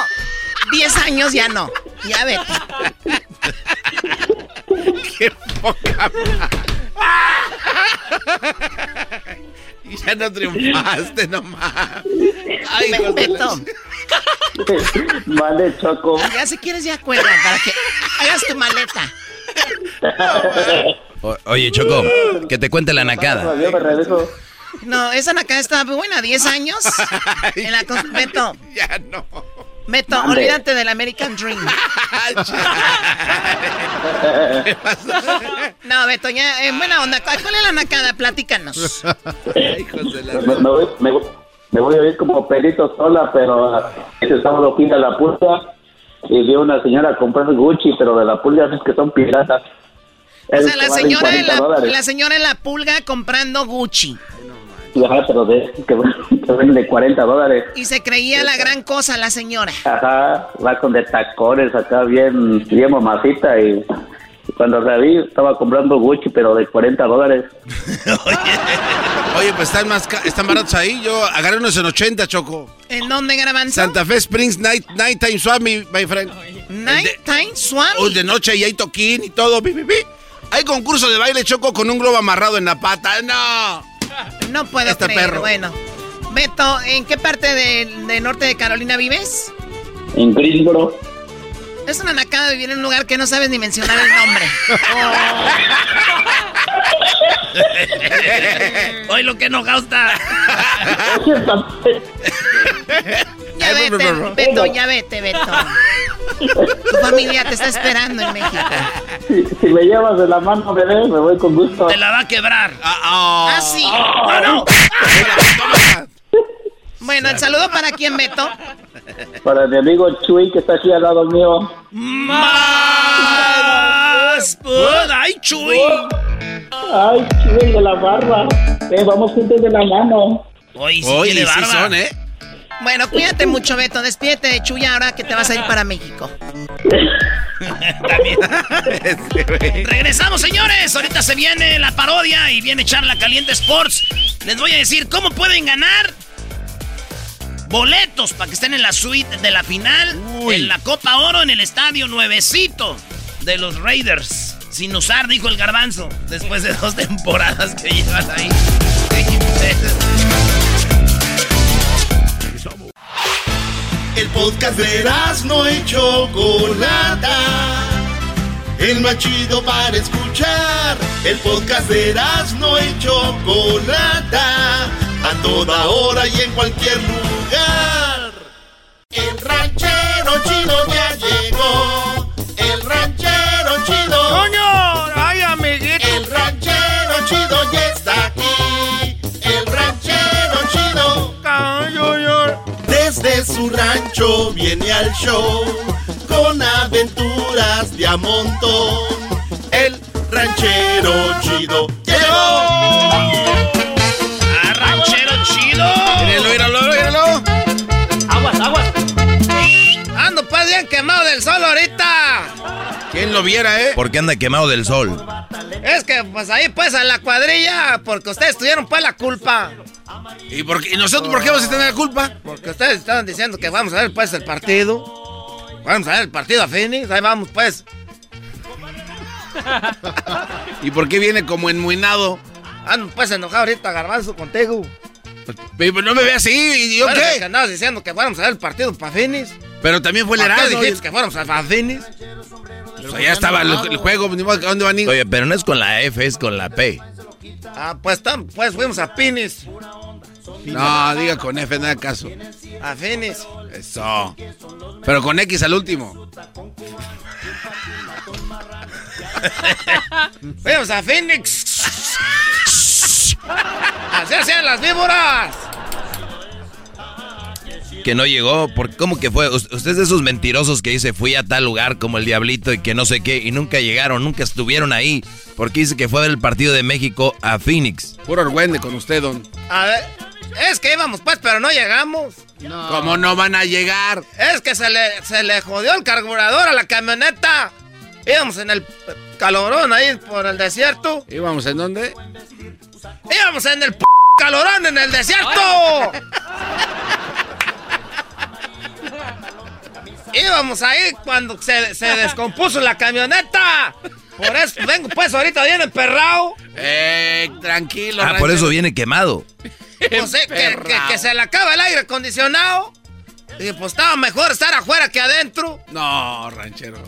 10 años ya no. Ya vete. Qué poca... y ya no triunfaste nomás. Ay, Beto. Vale, Choco. Ya si quieres ya cuelga para que hagas tu maleta. O- oye, Choco, que te cuente la nacada. No, esa nacada estaba buena, 10 años. En la Beto. Ya no. Beto, Mande. olvídate del American Dream. No, Beto, ya, en buena onda. ¿Cuál es la nacada? Platícanos. Me, me voy, me, voy- me voy a ir como perito sola, pero ah, ese sábado fui a la pulga y vi a una señora comprando Gucci, pero de la pulga es que son piratas. O sea, la señora, en 40 la, la señora en la pulga comprando Gucci. Ajá, pero de que, que venden de 40 dólares. Y se creía la gran cosa la señora. Ajá, va con de tacones acá bien, bien mamacita y cuando la vi estaba comprando Gucci, pero de 40 dólares. Oye, pues están más ca- están baratos ahí. Yo agarré unos en 80, Choco. ¿En dónde, Garbanzo? Santa Fe Springs Night, Nighttime Swap, mi my friend. Nighttime Swap. Oh, de noche y hay toquín y todo. pi, pi, pi. Hay concurso de baile, Choco, con un globo amarrado en la pata. ¡No! No puedo Este creer. perro. Bueno. Beto, ¿en qué parte de, de norte de Carolina vives? En Greensboro. Es una nacada vivir en un lugar que no sabes ni mencionar el nombre. Hoy lo que enojado está. Ya vete, Beto, ya vete, Beto. Tu familia te está esperando en México. Si, si me llevas de la mano, bebé, me voy con gusto. Te la va a quebrar. Ah, sí. No, no. Bueno, el saludo para quién, Beto. Para mi amigo Chuy, que está aquí al lado mío. Más. Ay, Chuy. Ay, Chuy de la barba. Eh, vamos juntos de la mano. Hoy sí Oye, tiene sí barba. son, ¿eh? Bueno, cuídate mucho, Beto. Despídete de Chuya ahora que te vas a ir para México. Regresamos, señores. Ahorita se viene la parodia y viene Charla Caliente Sports. Les voy a decir cómo pueden ganar boletos para que estén en la suite de la final en la Copa Oro en el estadio nuevecito de los Raiders. Sin usar, dijo el garbanzo, después de dos temporadas que llevan ahí. El podcast de no y Chocolata. El más chido para escuchar. El podcast de no y Chocolata. A toda hora y en cualquier lugar. El ranchero chido ya llegó. El ranchero chido. ¡Coño! ¡Ay, amiguito! El ranchero chido ya está Desde su rancho viene al show con aventuras de a montón. El ranchero chido llegó. ¡Ah, ranchero chido! Míralo, míralo, míralo. Aguas, aguas. Ando pues bien quemado del sol ahorita. ¿Quién lo viera, eh? ¿Por qué anda quemado del sol? Es que pues ahí pues a la cuadrilla, porque ustedes tuvieron pues la culpa. ¿Y, por qué- y nosotros por qué vamos a tener la culpa? Porque ustedes estaban diciendo que vamos a ver pues el partido. Vamos a ver el partido a Phoenix, ahí vamos pues. ¿Y por qué viene como enmuinado? Ando pues enojado ahorita, garbanzo, contigo. Pero no me ve así, ¿y yo qué? Que andabas diciendo que fuéramos a ver el partido para Phoenix. Pero también fue el ¿Por qué Erasmo. dijiste que fuéramos a a Phoenix? O sea, ya estaba el, el juego, ni modo que ¿a dónde van a ir? Oye, pero no es con la F, es con la P. Ah, pues, tam- pues fuimos a Phoenix. No, diga con F, nada caso. A Phoenix. Eso. Pero con X al último. Fuimos a Phoenix. Así hacían las víboras. Que no llegó, por, ¿cómo que fue? Us- Usted es de esos mentirosos que dice fui a tal lugar como el Diablito y que no sé qué, y nunca llegaron, nunca estuvieron ahí, porque dice que fue del partido de México a Phoenix. Puro argüende con usted, don. A ver, es que íbamos pues, pero no llegamos. ¿Cómo no van a llegar? Es que se le, se le jodió el carburador a la camioneta. Íbamos en el calorón ahí por el desierto. ¿Íbamos en dónde? Íbamos en el p calorón en el desierto. Íbamos ahí cuando se, se descompuso la camioneta. Por eso vengo pues ahorita bien emperrado. Eh, tranquilo. Ah, por eso viene quemado. Pues eh, que, que- que se le acaba el aire acondicionado. Y pues estaba mejor estar afuera que adentro. No, ranchero.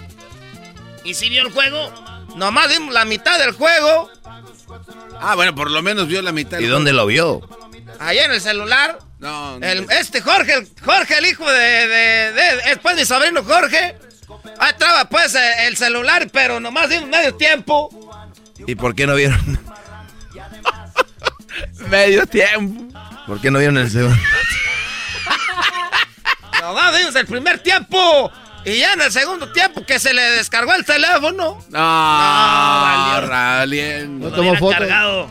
¿Y si vio el juego? Nomás vimos la mitad del juego. Ah, bueno, por lo menos vio la mitad. ¿Y dónde lo vio? Ahí en el celular. No, no. El- este Jorge, el, Jorge, el hijo de, de, de- Después mi sobrino Jorge. Ahí traba pues el, el celular, pero nomás vimos medio tiempo. ¿Y por qué no vieron? Medio tiempo. ¿Por qué no vieron el segundo? Nomás vimos el primer tiempo. Y ya en el segundo tiempo que se le descargó el teléfono. No, valió. valiendo. No tomó fotos. cargado.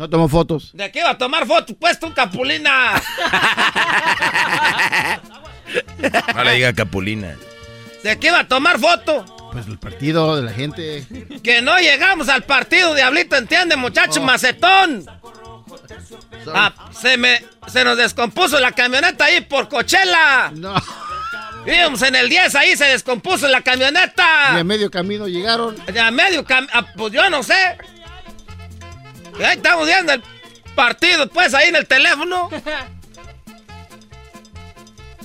No tomó fotos. ¿De qué iba a tomar fotos? Pues tú, Capulina. No le diga Capulina. ¿De qué iba a tomar foto? Pues el partido de la gente. Que no llegamos al partido, Diablito, ¿entiende, muchacho macetón? Ah, se me... Se nos descompuso la camioneta ahí por Cochela. No. Íbamos en el 10, ahí se descompuso la camioneta. Y a medio camino llegaron. Ya a medio cam... ah, pues yo no sé. Y ahí estamos viendo el partido, pues, ahí en el teléfono.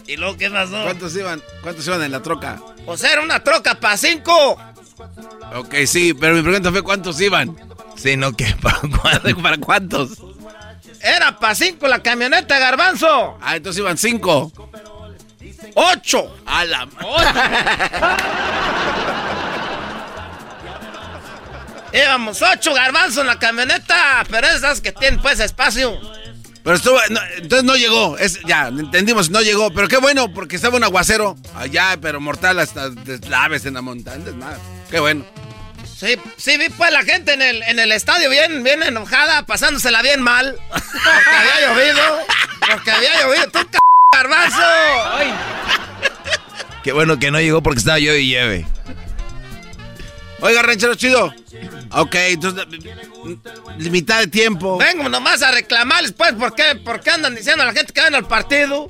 ¿Y luego qué pasó? ¿Cuántos iban? ¿Cuántos iban en la troca? Pues era una troca para cinco. Ok, sí, pero mi pregunta fue ¿cuántos iban? Sí, no, ¿qué? ¿Para cuántos? ¿Para cuántos? Era para cinco la camioneta, garbanzo. Ah, entonces iban cinco. Ocho. A la Íbamos ocho garbanzos en la camioneta, pero esas que tienen pues espacio. Pero estuvo, no, entonces no llegó, es, ya, entendimos, no llegó, pero qué bueno, porque estaba un aguacero allá, pero mortal hasta deslaves en la montaña, nada, qué bueno. Sí, sí, vi pues la gente en el, en el estadio bien, bien enojada, pasándosela bien mal. Porque había llovido. Porque había llovido. ¡Tú, c garbanzo! Qué bueno que no llegó porque estaba yo y lleve. Oiga, ranchero chido. Ok, entonces, mm, mitad de tiempo. Vengo nomás a reclamarles, pues, ¿por qué, por qué andan diciendo a la gente que van al partido?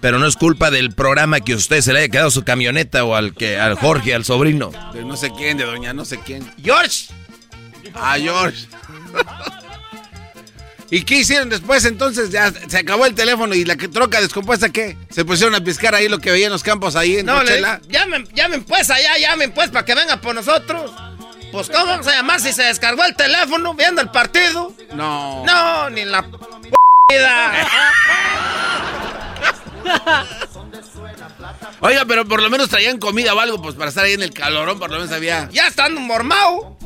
Pero no es culpa del programa que a usted se le haya quedado su camioneta o al que al Jorge, al sobrino. De no sé quién, de doña no sé quién. George. Ah, George. ¿Y qué hicieron después entonces? Ya se acabó el teléfono y la que troca descompuesta, ¿qué? Se pusieron a piscar ahí lo que veían los campos ahí en No, le, Coachella? llamen, llamen pues allá, llamen pues para que vengan por nosotros. Pues, ¿cómo vamos a llamar si se descargó el teléfono viendo el partido? No. No, ni la p vida. Oiga, pero por lo menos traían comida o algo, pues para estar ahí en el calorón, por lo menos había. Ya está ando mormado.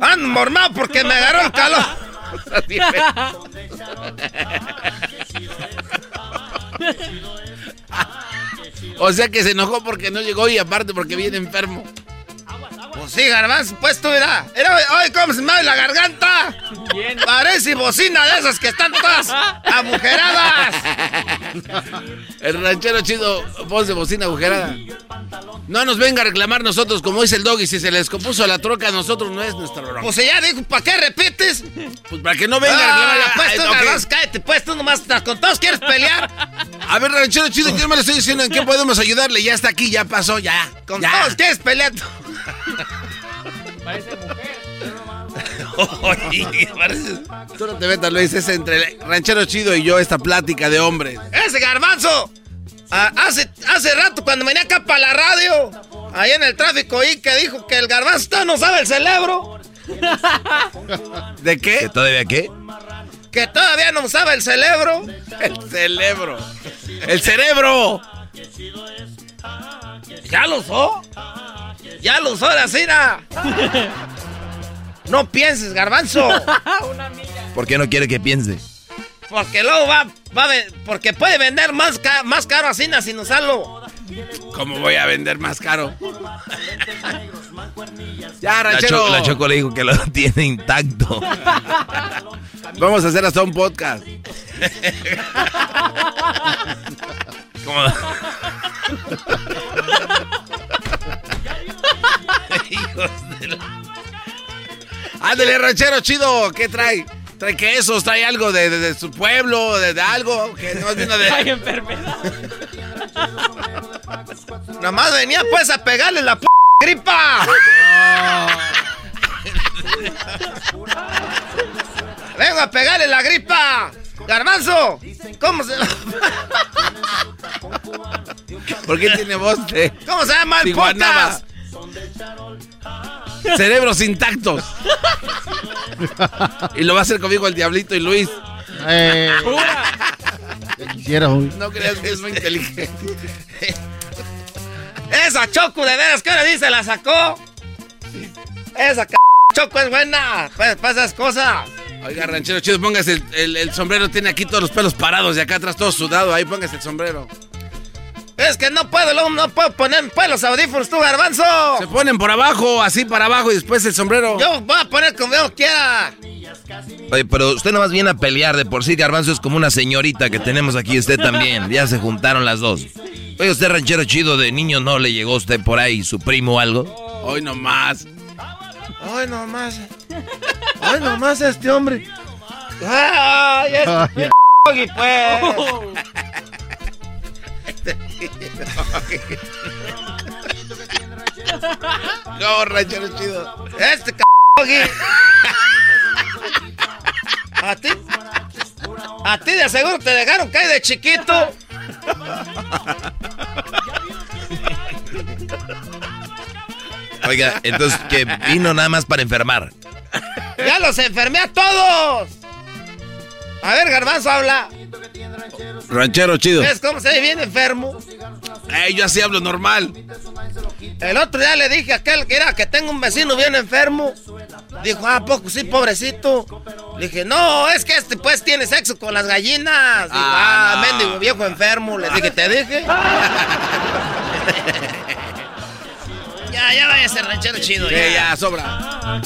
Ando mormado porque me agarró el calor. O sea que se enojó porque no llegó y aparte porque viene enfermo. Pues sí, garbanzo, pues tú mira. Mira, ay, cómo se me abre la garganta. Parece bocina de esas que están todas agujeradas. El ranchero chido, voz de bocina agujerada. No nos venga a reclamar nosotros, como dice el doggy, si se les compuso la troca a nosotros no es nuestra bronca. Pues ella dijo, ¿para qué repites? Pues para que no venga a reclamar. Ah, pues tú, ok. garbanzo, cállate, pues tú nomás estás con todos quieres pelear. A ver, ranchero chido, yo me le estoy diciendo en qué podemos ayudarle. Ya está aquí, ya pasó, ya. Con ya. todos quieres pelear. Oye, parece- Tú no te metas, Luis, es entre el ranchero chido y yo esta plática de hombres. Ese garbanzo. ah, hace, hace rato cuando venía acá para la radio, ahí en el tráfico, y que dijo que el garbanzo no sabe el cerebro. ¿De qué? ¿Que todavía qué? Que todavía no sabe el cerebro. El cerebro. El cerebro. Ya lo usó. Ya lo usó la cina. No pienses, garbanzo. ¿Por qué no quiere que piense? Porque luego va, va a porque puede vender más, ca- más caro así sin usarlo. ¿Cómo voy a vender más caro? ya, La, ranchero. Cho- la Choco le dijo que lo tiene intacto. Vamos a hacer hasta un podcast. ¿Cómo? Hijos de la- Ándale, ranchero chido. ¿Qué trae? ¿Trae quesos? ¿Trae algo de, de- de su pueblo? ¿De, de algo? Que no vino de... Hay enfermedad. Nomás venía pues a pegarle la p gripa. Vengo a pegarle la gripa. Garbanzo, ¿cómo se ¿Por qué tiene voz de ¿Cómo se llama el podcast? Cerebros intactos. y lo va a hacer conmigo el Diablito y Luis. Eh, quisiera, hoy. No creas que es muy inteligente. Esa Choco, de veras, ¿qué hora dice? ¿La sacó? Esa c Choco es buena para esas cosas. Oiga, ranchero chido, póngase el, el- el sombrero. Tiene aquí todos los pelos parados y acá atrás todo sudado. Ahí póngase el sombrero. Es que no puedo, no puedo poner pues, los audífonos tú, garbanzo. Se ponen por abajo, así para abajo y después el sombrero. Yo voy a poner como yo quiera. Oye, pero usted nomás viene a pelear. De por sí, Garbanzo es como una señorita que tenemos aquí. Usted también. Ya se juntaron las dos. Oye, usted ranchero chido de niño, ¿no le llegó a usted por ahí su primo o algo? Hoy nomás. Ay, nomás. Ay, nomás este hombre. Ay, es Doggy, pues. No, ranchero chido. Este c. A ti. A ti de seguro te dejaron caer de chiquito. Oiga, entonces que vino nada más para enfermar. Ya los enfermé a todos. A ver, Garbanzo habla. Ranchero chido. ¿Ves cómo se ve bien enfermo? Eh, yo así hablo normal. El otro día le dije a aquel que era que tengo un vecino bien enfermo. Dijo, ah, poco sí, pobrecito. Le dije, no, es que este pues tiene sexo con las gallinas. Dijo, Ah, ah, no. mendigo viejo enfermo. Le dije, te dije. ya, ya vaya a ser ranchero chido. Sí, ya. ya, sobra.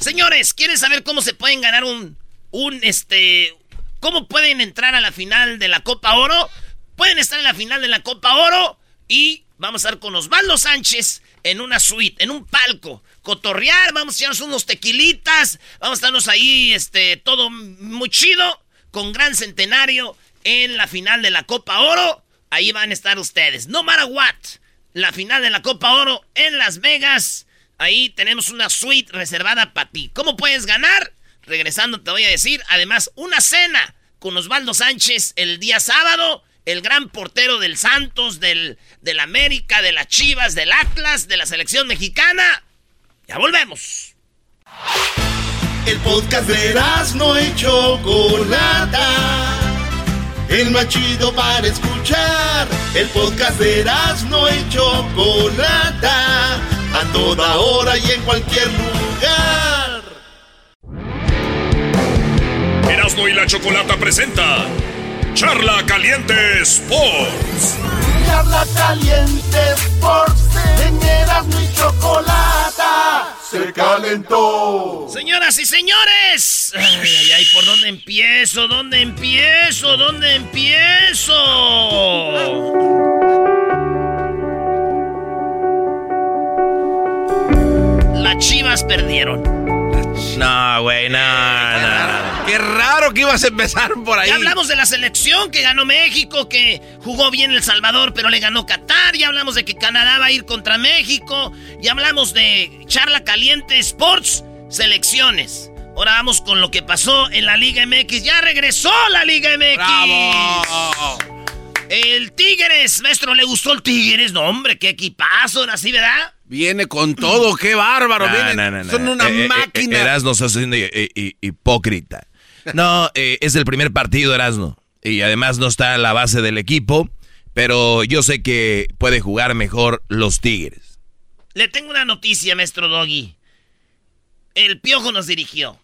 Señores, ¿quieren saber cómo se pueden ganar un, un, este, cómo pueden entrar a la final de la Copa Oro? Pueden estar en la final de la Copa Oro y vamos a estar con Osvaldo Sánchez en una suite, en un palco, cotorrear, vamos a echarnos unos tequilitas, vamos a estarnos ahí, este, todo muy chido, con gran centenario en la final de la Copa Oro. Ahí van a estar ustedes, no matter what. La final de la Copa Oro en Las Vegas. Ahí tenemos una suite reservada para ti. ¿Cómo puedes ganar? Regresando te voy a decir, además, una cena con Osvaldo Sánchez el día sábado, el gran portero del Santos, del, del América, de las Chivas, del Atlas, de la selección mexicana. Ya volvemos. El podcast de no y Chocolata. El más chido para escuchar. El podcast de no y Chocolata. A toda hora y en cualquier lugar. Erasmo y la Chocolata presenta Charla Caliente Sports. Charla caliente Sports. En Erasmo y Chocolata. Se calentó. Señoras y señores. Ay, ay, ay, ¿por dónde empiezo? ¿Dónde empiezo? ¿Dónde empiezo? Las chivas perdieron. No, güey, no, no. Qué raro que ibas a empezar por ahí. Ya hablamos de la selección que ganó México, que jugó bien El Salvador, pero le ganó Qatar. Ya hablamos de que Canadá va a ir contra México. Ya hablamos de Charla Caliente Sports, selecciones. Ahora vamos con lo que pasó en la Liga MX. Ya regresó la Liga MX. ¡Bravo! El Tigres, maestro, ¿le gustó el Tigres? No, hombre, qué equipazo, era así, ¿verdad? Viene con todo, qué bárbaro. No, Vienen- no, no, no. Son una Eh, eh, máquina. eh, Erasmo está siendo eh, eh, hipócrita. No, eh, es el primer partido, Erasmo. Y además no está a la base del equipo. Pero yo sé que puede jugar mejor los Tigres. Le tengo una noticia, maestro Doggy. El Piojo nos dirigió.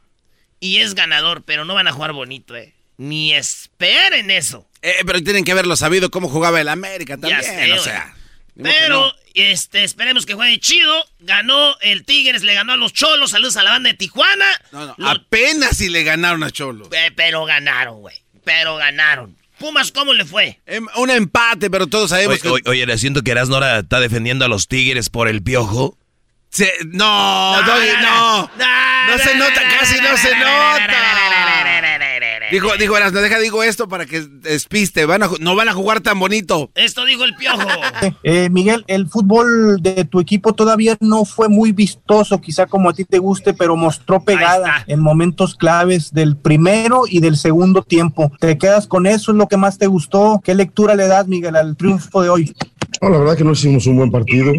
Y es ganador, pero no van a jugar bonito, ¿eh? Ni esperen eso. Eh, pero tienen que haberlo sabido cómo jugaba el América también. Sé, o sea. que Pero, no. este, esperemos que juegue chido. Ganó el Tigres, le ganó a los Cholos. Saludos a la banda de Tijuana. No, no, Lo- apenas si le ganaron a Cholo. Eh, pero ganaron, güey. Pero ganaron. Pumas, ¿cómo le fue? Em, Un empate, pero todos sabemos Oye, oye, oye, le siento que Erasmo ahora está defendiendo a los Tigres por el piojo. que. Se- No, Doggy, no. No se nota, casi no se nota. Dijo, dijo, Eras, no deja, digo esto para que despiste. Van a, no van a jugar tan bonito. Esto dijo el piojo. Eh, Miguel, el fútbol de tu equipo todavía no fue muy vistoso, quizá como a ti te guste, pero mostró pegada en momentos claves del primero y del segundo tiempo. ¿Te quedas con eso? ¿Es lo que más te gustó? ¿Qué lectura le das, Miguel, al triunfo de hoy? No, la verdad que no hicimos un buen partido,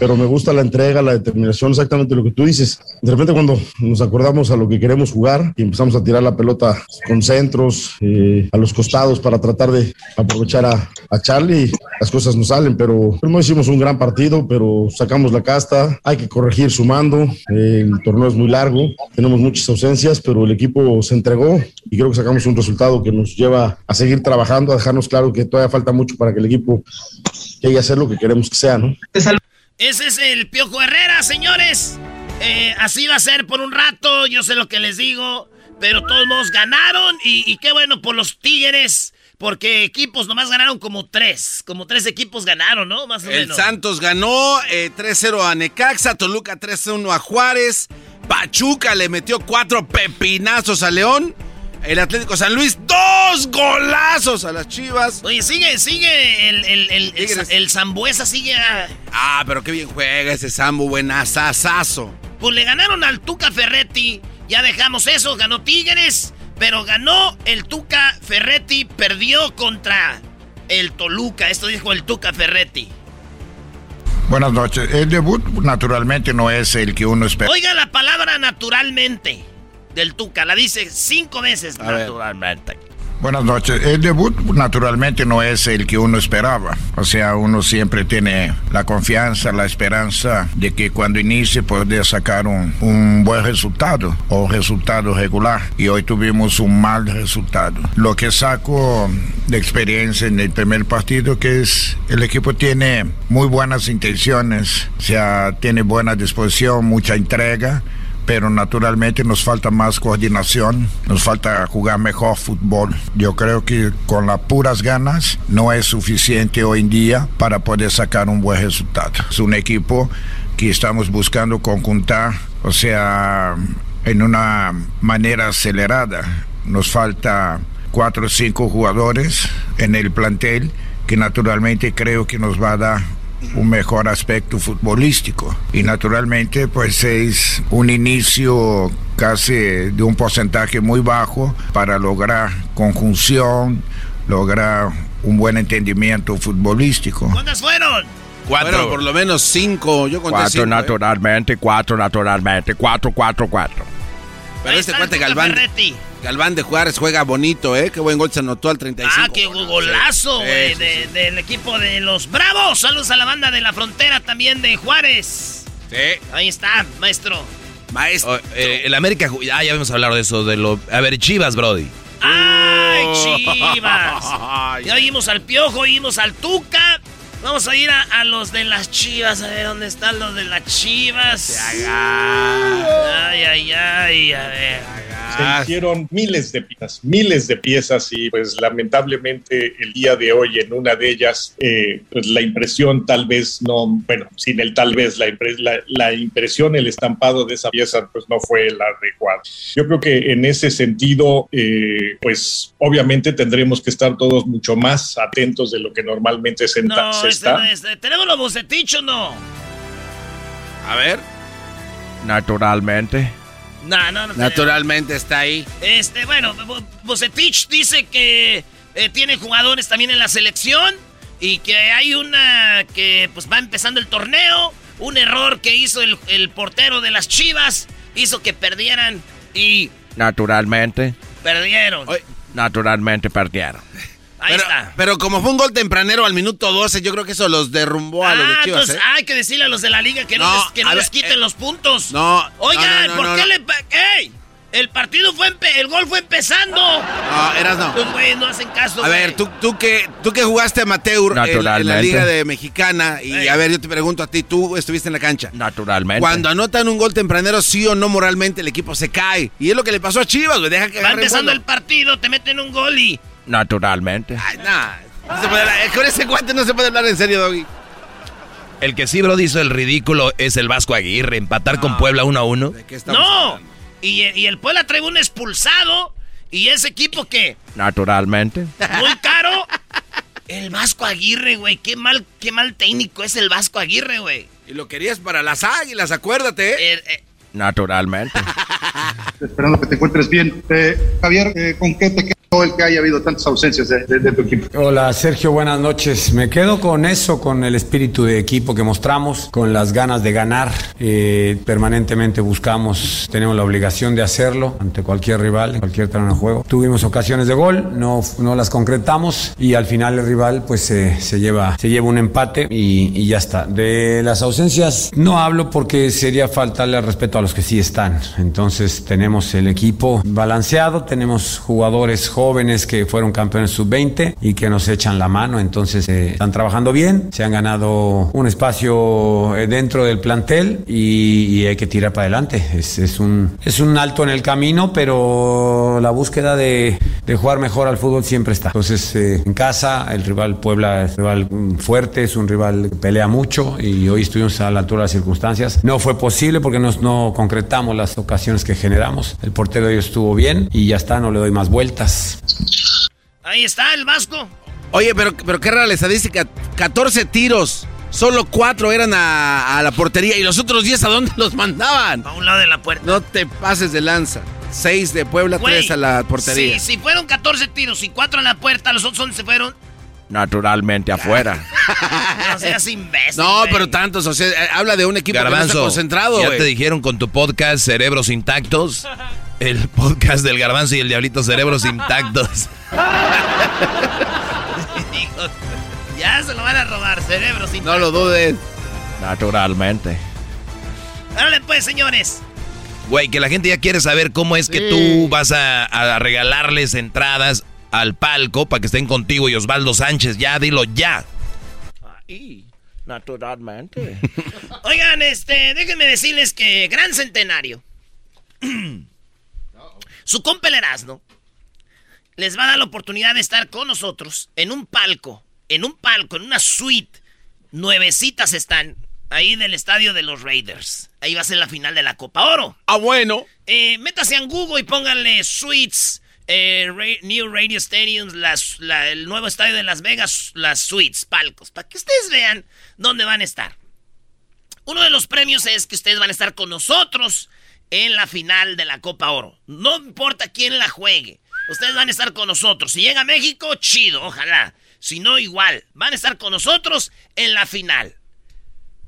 pero me gusta la entrega, la determinación, exactamente lo que tú dices. De repente cuando nos acordamos a lo que queremos jugar y empezamos a tirar la pelota con centros, eh, a los costados para tratar de aprovechar a, a Charlie, las cosas no salen, pero, no hicimos un gran partido, pero sacamos la casta, hay que corregir sumando, eh, el torneo es muy largo, tenemos muchas ausencias, pero el equipo se entregó y creo que sacamos un resultado que nos lleva a seguir trabajando, a dejarnos claro que todavía falta mucho para que el equipo a hacer lo que queremos que sea, ¿no? Ese es el Piojo Herrera, señores. Eh, así va a ser por un rato, yo sé lo que les digo, pero todos modos ganaron y, y qué bueno por los Tigres. Porque equipos nomás ganaron como tres. Como tres equipos ganaron, ¿no? Más o El menos. Santos ganó eh, 3-0 a Necaxa, Toluca 3-1 a Juárez, Pachuca le metió cuatro pepinazos a León, el Atlético San Luis dos golazos a las Chivas. Oye, sigue, sigue el, el, el, el, el Zambuesa, sigue a- Ah, pero qué bien juega ese Sambu, buenazazazo. Pues le ganaron al Tuca Ferretti. Ya dejamos eso, ganó Tigres. Pero ganó el Tuca Ferretti, perdió contra el Toluca. Esto dijo el Tuca Ferretti. Buenas noches. El debut naturalmente no es el que uno espera. Oiga la palabra naturalmente del Tuca. La dice cinco veces A ver. naturalmente. Buenas noches. El debut naturalmente no es el que uno esperaba. O sea, uno siempre tiene la confianza, la esperanza de que cuando inicie podría sacar un, un buen resultado o un resultado regular. Y hoy tuvimos un mal resultado. Lo que saco de experiencia en el primer partido que es el equipo tiene muy buenas intenciones, o sea, tiene buena disposición, mucha entrega pero naturalmente nos falta más coordinación, nos falta jugar mejor fútbol. Yo creo que con las puras ganas no es suficiente hoy en día para poder sacar un buen resultado. Es un equipo que estamos buscando conjuntar, o sea, en una manera acelerada. Nos falta cuatro o cinco jugadores en el plantel que naturalmente creo que nos va a dar un mejor aspecto futbolístico. Y naturalmente, pues es un inicio casi de un porcentaje muy bajo para lograr conjunción, lograr un buen entendimiento futbolístico. ¿Cuántas fueron? Cuatro. Bueno, por lo menos cinco. Yo conté Cuatro cinco, ¿eh? naturalmente, cuatro naturalmente, cuatro, cuatro, cuatro. Pero Ahí este cuate Galván, Ferretti. Galván de Juárez juega bonito, ¿eh? Qué buen gol se anotó al 35. Ah, qué golazo, güey, sí, de- del equipo de los Bravos. Saludos a la banda de la frontera también de Juárez. Sí. Ahí está, maestro. Maestro. Oh, eh, el América, ju- ah, ya habíamos hablado de eso, de lo... A ver, Chivas, Brody. ¡Ay, Oh. Chivas! Ya oímos al Piojo, oímos al Tuca. Vamos a ir a, a los de las Chivas, a ver dónde están los de las Chivas. Ay, ay, ay, a ver. Se hicieron miles de piezas, miles de piezas y pues lamentablemente el día de hoy en una de ellas eh, pues la impresión tal vez no, bueno, sin el tal vez la, impre- la, la impresión, el estampado de esa pieza pues no fue la adecuada. Yo creo que en ese sentido eh, pues obviamente tendremos que estar todos mucho más atentos de lo que normalmente se, No, se este está. no es- ¿Tenemos los bocetichos no? A ver. Naturalmente. No, no, no. Naturalmente está ahí. Este, bueno, Bo- Bocetich dice que eh, tiene jugadores también en la selección y que hay una que pues va empezando el torneo. Un error que hizo el, el portero de las Chivas hizo que perdieran y Naturalmente. perdieron. Naturalmente perdieron. Ahí pero, está. pero como fue un gol tempranero al minuto 12, yo creo que eso los derrumbó a los de Ah, Chivas. entonces ¿eh? hay que decirle a los de la liga que no, No, les, que no les quiten eh, los puntos. No. Oigan, no, no, ¿por no, qué no. le... ¡Ey! El partido fue... el gol fue empezando. No, eras no. Pues, güey, no hacen caso, A ver, tú, tú, que, tú que jugaste amateur en, en la. Liga de Mexicana, y a ver, yo te pregunto a ti, tú estuviste en la cancha. Naturalmente. Cuando anotan un gol tempranero, sí o no moralmente el equipo se cae. Y es lo que le pasó a Chivas, güey. Deja que Va empezando el partido, te meten un gol y... Naturalmente. Ay, nah, no se puede hablar- eh, con ese guante no se puede hablar en serio, Doggy. El que sí, Brody, hizo el ridículo es el Vasco Aguirre. Empatar con Puebla uno a uno. No. Y, y el Puebla trae un expulsado ¿Y ese equipo qué? Naturalmente. Muy caro. El Vasco Aguirre, güey. Qué mal, qué mal técnico es el Vasco Aguirre, güey. Y lo querías para las águilas, acuérdate. Eh, eh. Naturalmente. Esperando que te encuentres bien. Eh, Javier, eh, ¿con qué te quedó el que haya habido tantas ausencias de, de- de tu equipo? Hola Sergio, buenas noches. Me quedo con eso, con el espíritu de equipo que mostramos, con las ganas de ganar. Eh, permanentemente buscamos, tenemos la obligación de hacerlo ante cualquier rival, cualquier terreno de juego. Tuvimos ocasiones de gol, no, no las concretamos y al final el rival pues se, se lleva, se lleva un empate y, y ya está. De las ausencias no hablo porque sería faltarle al respeto a los que sí están. Entonces tenemos el equipo balanceado, tenemos jugadores jóvenes que fueron campeones sub-20 y que nos echan la mano, entonces eh, están trabajando bien, se han ganado un espacio eh, dentro del plantel y, y hay que tirar para adelante. Es, es un, es un alto en el camino, pero la búsqueda de, de jugar mejor al fútbol siempre está. Entonces eh, en casa el rival Puebla es un rival fuerte, es un rival que pelea mucho y hoy estuvimos a la altura de las circunstancias. No fue posible porque nos, no concretamos las ocasiones que generamos. El portero de ellos estuvo bien y ya está, no le doy más vueltas. Ahí está el Vasco. Oye, pero, pero qué rara la estadística. 14 tiros. Solo 4 eran a, a la portería. ¿Y los otros 10 a dónde los mandaban? A un lado de la puerta. No te pases de lanza. 6 de Puebla, Güey, 3 a la portería. Sí, si fueron 14 tiros y 4 en la puerta, los otros 11 se fueron. Naturalmente afuera. No seas imbécil. No, güey. pero tantos. O sea, eh, habla de un equipo que no está Garbanzo, concentrado, ya güey. te dijeron con tu podcast Cerebros Intactos. El podcast del Garbanzo y el Diablito Cerebros Intactos. Ya se lo van a robar, cerebros. No lo dudes. Naturalmente. Dale pues, señores. Güey, que la gente ya quiere saber cómo es que Sí. tú vas a, a regalarles entradas al palco para que estén contigo y Osvaldo Sánchez. Ya, dilo ya. Naturalmente. Oigan, este, déjenme decirles que Gran Centenario. Su compa el les va a dar la oportunidad de estar con nosotros en un palco, en un palco, en una suite. Nuevecitas están ahí del estadio de los Raiders. Ahí va a ser la final de la Copa Oro. Ah, bueno. Eh, métase en Google y pónganle suites, eh, New Radio Stadiums, el nuevo estadio de Las Vegas, las suites, palcos, para que ustedes vean dónde van a estar. Uno de los premios es que ustedes van a estar con nosotros en la final de la Copa Oro. No importa quién la juegue. Ustedes van a estar con nosotros. Si llega a México, chido, ojalá. Si no, igual. Van a estar con nosotros en la final.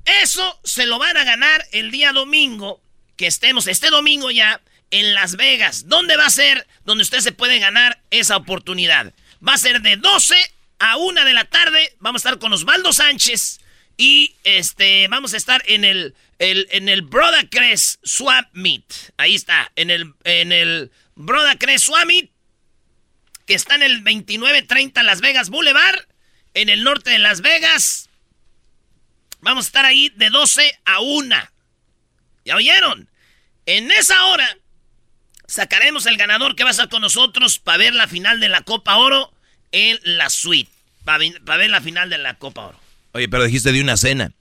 Eso se lo van a ganar el día domingo, que estemos este domingo ya en Las Vegas. ¿Dónde va a ser donde usted se puede ganar esa oportunidad? Va a ser de 12 a 1 de la tarde. Vamos a estar con Osvaldo Sánchez y este vamos a estar en el, el- en el Swap Meet. Ahí está, en el en el Swap Meet que está en el 2930 Las Vegas Boulevard, en el norte de Las Vegas. Vamos a estar ahí de 12 a 1. ¿Ya oyeron? En esa hora sacaremos el ganador que va a estar con nosotros para ver la final de la Copa Oro en la suite. Para ver la final de la Copa Oro. Oye, pero dijiste de una cena.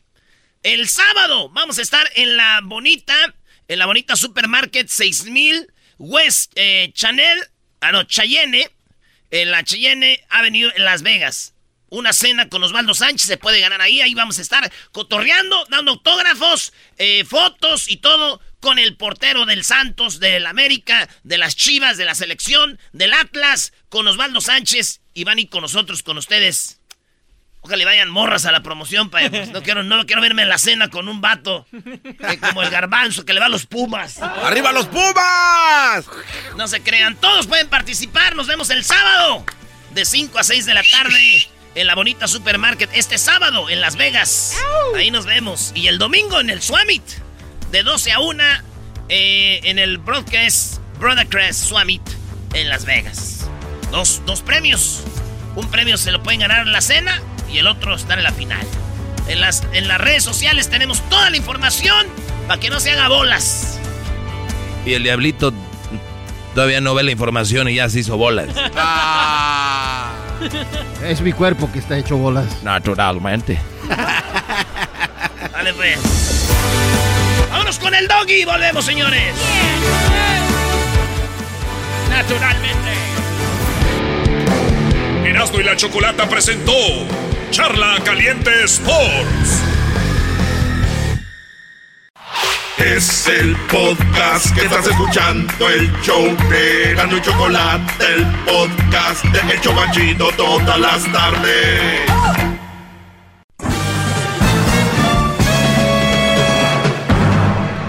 El sábado vamos a estar en la bonita, en la bonita Supermarket 6000 West eh, Chanel, ah no, Cheyenne, en la Cheyenne Avenue en Las Vegas. Una cena con Osvaldo Sánchez se puede ganar ahí. Ahí vamos a estar cotorreando, dando autógrafos, eh, fotos y todo con el portero del Santos, del América, de las Chivas, de la selección, del Atlas, con Osvaldo Sánchez. Y van a ir con nosotros, con ustedes. Ojalá vayan morras a la promoción, pa- pues, no quiero, no quiero verme en la cena con un vato que como el garbanzo que le va a los Pumas. ¡Arriba los Pumas! No se crean, todos pueden participar. Nos vemos el sábado de 5 a 6 de la tarde en la bonita supermarket. Este sábado en Las Vegas. Ahí nos vemos. Y el domingo en el Swamit de 12 a 1 eh, en el Broadcast Broadcast Swamit en Las Vegas. Dos, dos premios. Un premio se lo pueden ganar en la cena y el otro estar en la final. En las, en las redes sociales tenemos toda la información para que no se haga bolas. Y el Diablito todavía no ve la información y ya se hizo bolas. Es mi cuerpo que está hecho bolas. Naturalmente. Dale, pues. Vámonos con el doggy. Volvemos, señores. naturalmente. Erasmo y la Chocolata presentó Charla Caliente Sports. Es el podcast que estás escuchando, el show de Gano y Chocolate, el podcast de El Chocachito todas las tardes.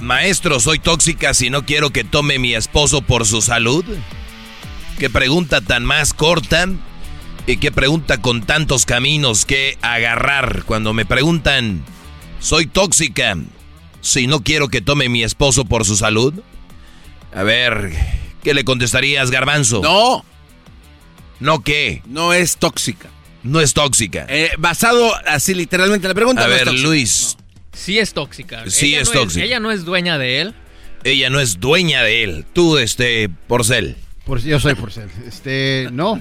maestro, soy tóxica si no quiero que tome mi esposo por su salud. Qué pregunta tan más corta y qué pregunta con tantos caminos que agarrar. Cuando me preguntan, soy tóxica si no quiero que tome mi esposo por su salud. A ver, ¿qué le contestarías, garbanzo? No. ¿No qué? No es tóxica. No es tóxica. Eh, basado así literalmente en la pregunta. A no ver. Luis. Sí es tóxica. Sí Ella es no tóxica. ella no es dueña de él. Ella no es dueña de él. Tú, este, Porcel. Por, yo soy Porcel. Este, no.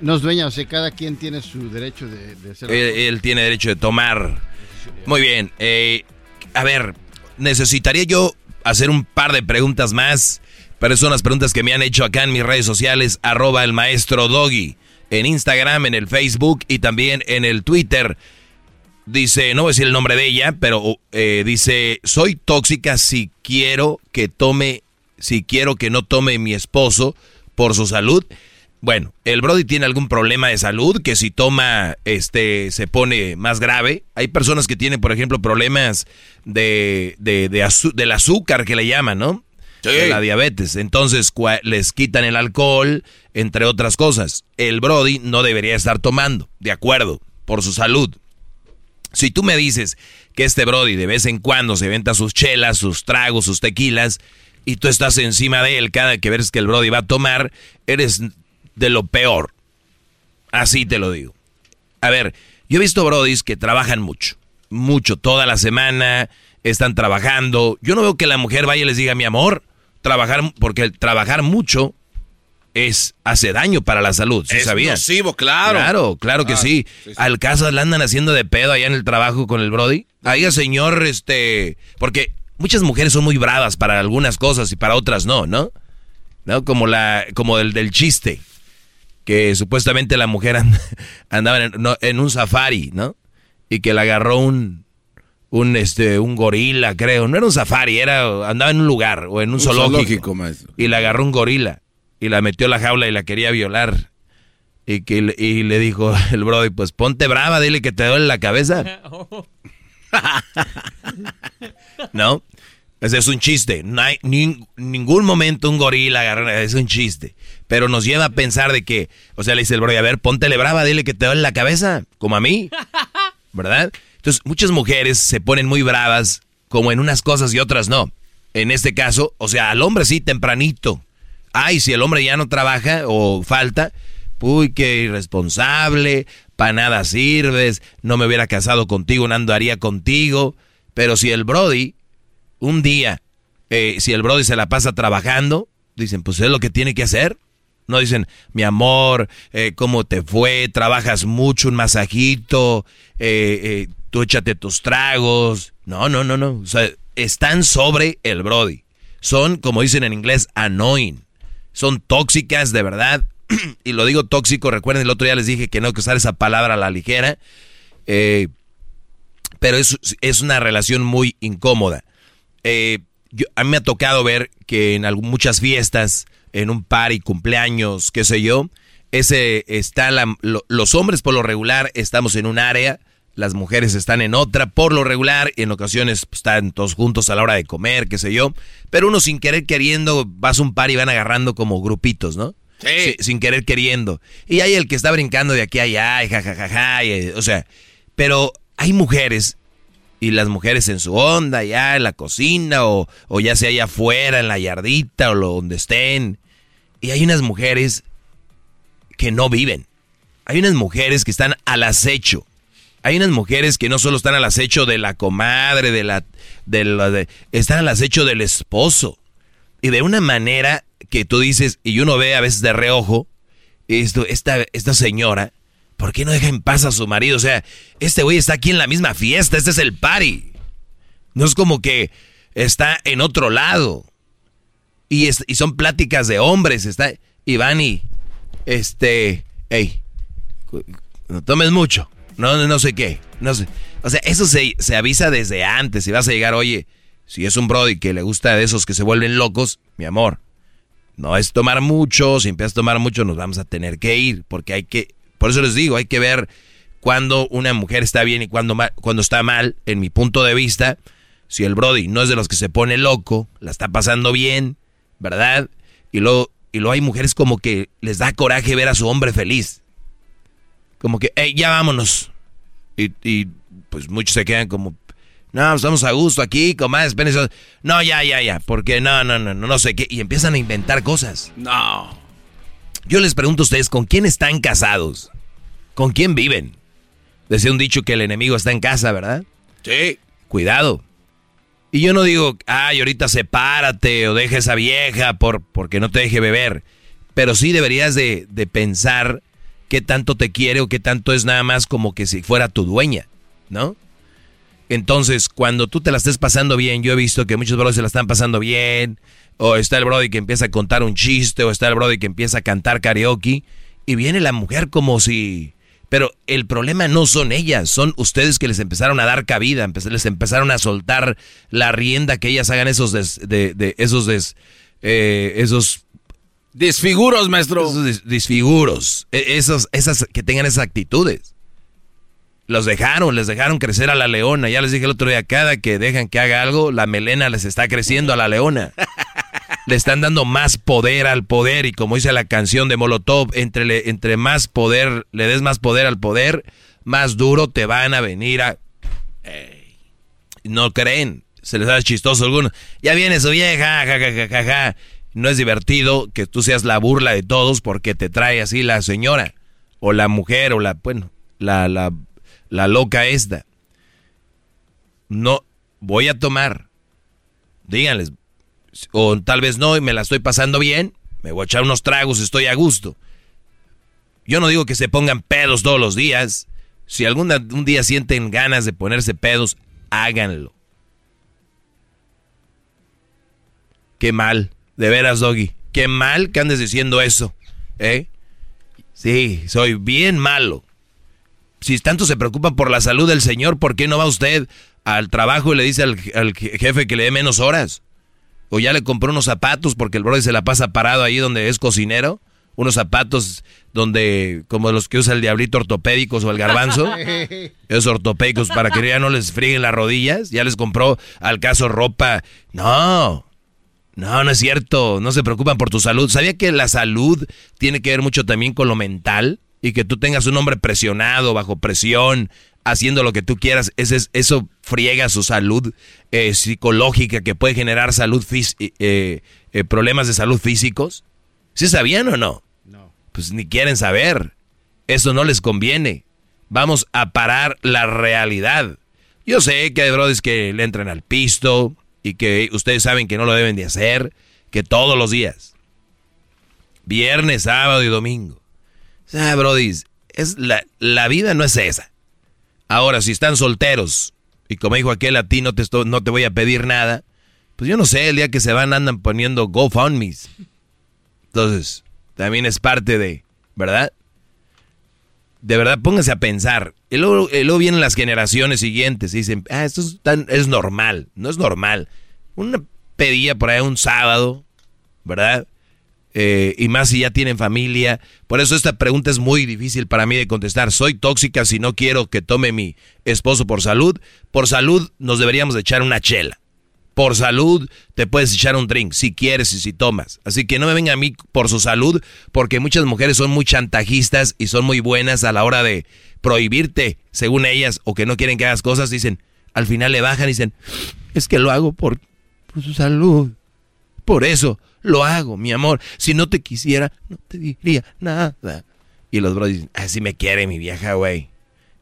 No es dueña, o sea, cada quien tiene su derecho de, de ser. Él, él tiene derecho de tomar. Muy bien. eh, a ver, necesitaría yo hacer un par de preguntas más. Pero son las preguntas que me han hecho acá en mis redes sociales, arroba el maestro Doggy. En Instagram, en el Facebook y también en el Twitter. Dice, no voy a decir el nombre de ella, pero eh, dice, soy tóxica si quiero que tome, si quiero que no tome mi esposo por su salud. Bueno, el Brody tiene algún problema de salud que si toma, este, se pone más grave. Hay personas que tienen, por ejemplo, problemas de, de, de del azúcar que le llaman, ¿no? De la diabetes. Entonces les quitan el alcohol, entre otras cosas. El Brody no debería estar tomando, de acuerdo, por su salud. Si tú me dices que este Brody de vez en cuando se venta sus chelas, sus tragos, sus tequilas, y tú estás encima de él cada que ves que el Brody va a tomar, eres de lo peor. Así te lo digo. A ver, yo he visto Brodis que trabajan mucho, mucho, toda la semana, están trabajando. Yo no veo que la mujer vaya y les diga, mi amor, trabajar, porque trabajar mucho es, hace daño para la salud, ¿sí Es nocivo, claro. Claro, claro que Ah, sí. sí, sí. Al caso le andan haciendo de pedo allá en el trabajo con el Brody. Ahí, señor, este, porque muchas mujeres son muy bravas para algunas cosas y para otras no, ¿no? ¿No? Como la, como el del chiste, que supuestamente la mujer and- andaba en, no, en un safari, ¿no? Y que la agarró un, un, este, un gorila, creo. No era un safari, era, andaba en un lugar o en un, Un zoológico. zoológico, maestro. Y la agarró un gorila y la metió a la jaula y la quería violar. Y, que, le- y le dijo el Brody, pues ponte brava, dile que te duele la cabeza. ¿No? Ese es un chiste. No hay nin- ningún momento un gorila agarró, es un chiste. Pero nos lleva a pensar de que, o sea, le dice el Brody, a ver, póntele brava, dile que te duele la cabeza, como a mí. ¿Verdad? Entonces, muchas mujeres se ponen muy bravas, como en unas cosas y otras no. En este caso, o sea, al hombre sí, tempranito. Ay, si el hombre ya no trabaja o falta, uy, qué irresponsable, para nada sirves, no me hubiera casado contigo, no andaría contigo. Pero si el Brody, un día, eh, si el Brody se la pasa trabajando, dicen, pues es lo que tiene que hacer. No dicen, mi amor, eh, ¿cómo te fue? Trabajas mucho, un masajito, eh, eh, tú échate tus tragos. No, no, no, no. O sea, están sobre el Brody. Son, como dicen en inglés, annoying. Son tóxicas, de verdad. y lo digo tóxico, recuerden, el otro día les dije que no hay que usar esa palabra a la ligera. Eh, pero es, es una relación muy incómoda. Eh, a mí me ha tocado ver que en algún- muchas fiestas, en un party, cumpleaños, qué sé yo, ese está la- lo- los hombres por lo regular estamos en un área, las mujeres están en otra, por lo regular, en ocasiones pues, están todos juntos a la hora de comer, qué sé yo, pero uno sin querer queriendo vas a un par y van agarrando como grupitos, ¿no? Sí. sin querer queriendo. Y hay el que está brincando de aquí a allá, y jajajaja, y, eh, o sea, pero hay mujeres y las mujeres en su onda, ya en la cocina o, o ya sea allá afuera, en la yardita o lo, donde estén. Y hay unas mujeres que no viven. hay unas mujeres que están al acecho. Hay unas mujeres que no solo están al acecho de la comadre, de la, de están al acecho del esposo. Y de una manera que tú dices, y uno ve a veces de reojo, esto, esta, esta señora, ¿por qué no deja en paz a su marido? O sea, este güey está aquí en la misma fiesta, este es el party. No es como que está en otro lado. Y, y son pláticas de hombres, está, y van y, este, hey, no tomes mucho, no, no sé qué, no sé. O sea, eso se, se avisa desde antes, si vas a llegar, oye, si es un brody que le gusta de esos que se vuelven locos, mi amor, no es tomar mucho, si empiezas a tomar mucho nos vamos a tener que ir, porque hay que, por eso les digo, hay que ver cuando una mujer está bien y cuando, cuando está mal, en mi punto de vista, si el Brody no es de los que se pone loco, la está pasando bien, ¿verdad? Y luego, y luego hay mujeres como que les da coraje ver a su hombre feliz. Como que, hey, ya vámonos. Y, y pues muchos se quedan como, no, estamos a gusto aquí, comadre, eso. No, ya, ya, ya, porque no, no, no, no, no sé qué. Y empiezan a inventar cosas. No. Yo les pregunto a ustedes, ¿con quién están casados? ¿Con quién viven? Decía un dicho que el enemigo está en casa, ¿verdad? Sí. Cuidado. Y yo no digo, ay, ahorita sepárate o deja esa vieja por, porque no te deje beber. Pero sí deberías de, de pensar qué tanto te quiere o qué tanto es nada más como que si fuera tu dueña, ¿no? Entonces, cuando tú te la estés pasando bien, yo he visto que muchos brothers se la están pasando bien, o está el brody que empieza a contar un chiste, o está el brody que empieza a cantar karaoke, y viene la mujer como si... Pero el problema no son ellas, son ustedes que les empezaron a dar cabida, les empezaron a soltar la rienda que ellas hagan esos de, esos des, eh, esos desfiguros, maestro. Esos desfiguros, e, esos, esas que tengan esas actitudes. Los dejaron, les dejaron crecer a la leona. Ya les dije el otro día, cada que dejan que haga algo, la melena les está creciendo a la leona. Le están dando más poder al poder y como dice la canción de Molotov, entre, entre más poder, le des más poder al poder, más duro te van a venir a... No creen, se les da chistoso a algunos. Ya viene su vieja, ja, No es divertido que tú seas la burla de todos porque te trae así la señora o la mujer o la, bueno, la, la la loca esta. No, voy a tomar. Díganles. O tal vez no y me la estoy pasando bien. Me voy a echar unos tragos, estoy a gusto. Yo no digo que se pongan pedos todos los días. Si algún un día sienten ganas de ponerse pedos, háganlo. Qué mal, de veras, Doggy. Qué mal que andes diciendo eso. ¿Eh? Sí, soy bien malo si tanto se preocupa por la salud del señor, ¿por qué no va usted al trabajo y le dice al, jefe que le dé menos horas? O ya le compró unos zapatos porque el brother se la pasa parado ahí donde es cocinero. Unos zapatos donde, como los que usa el diablito ortopédicos o el garbanzo. esos ortopédicos para que ya no les frieguen las rodillas. Ya les compró al caso ropa. No, no, no es cierto. No se preocupan por tu salud. ¿Sabía que la salud tiene que ver mucho también con lo mental? y que tú tengas un hombre presionado, bajo presión, haciendo lo que tú quieras, eso friega su salud eh, psicológica que puede generar salud eh, eh, problemas de salud físicos. ¿Sí sabían o no? No. Pues ni quieren saber. Eso no les conviene. Vamos a parar la realidad. Yo sé que hay brothers que le entran al pisto y que ustedes saben que no lo deben de hacer, que todos los días. Viernes, sábado y domingo Ah, Brody, es la, la vida no es esa. Ahora, si están solteros, y como dijo aquel a ti no te, no te voy a pedir nada, pues yo no sé, el día que se van andan poniendo GoFundMes. Entonces, también es parte de, ¿verdad? De verdad, pónganse a pensar. Y luego, vienen las generaciones siguientes y dicen, ah, esto es, tan, normal. No es normal. Una pedilla por ahí un sábado, ¿verdad? Eh, y más si ya tienen familia. Por eso esta pregunta es muy difícil para mí de contestar. ¿Soy tóxica si no quiero que tome mi esposo por salud? Por salud nos deberíamos echar una chela. Por salud te puedes echar un drink si quieres y si tomas. Así que no me venga a mí por su salud porque muchas mujeres son muy chantajistas y son muy buenas a la hora de prohibirte, según ellas, o que no quieren que hagas cosas. Dicen, al final le bajan y dicen, es que lo hago por, por su salud. Por eso lo hago, mi amor. Si no te quisiera, no te diría nada. Y los bros dicen, así me quiere mi vieja, güey.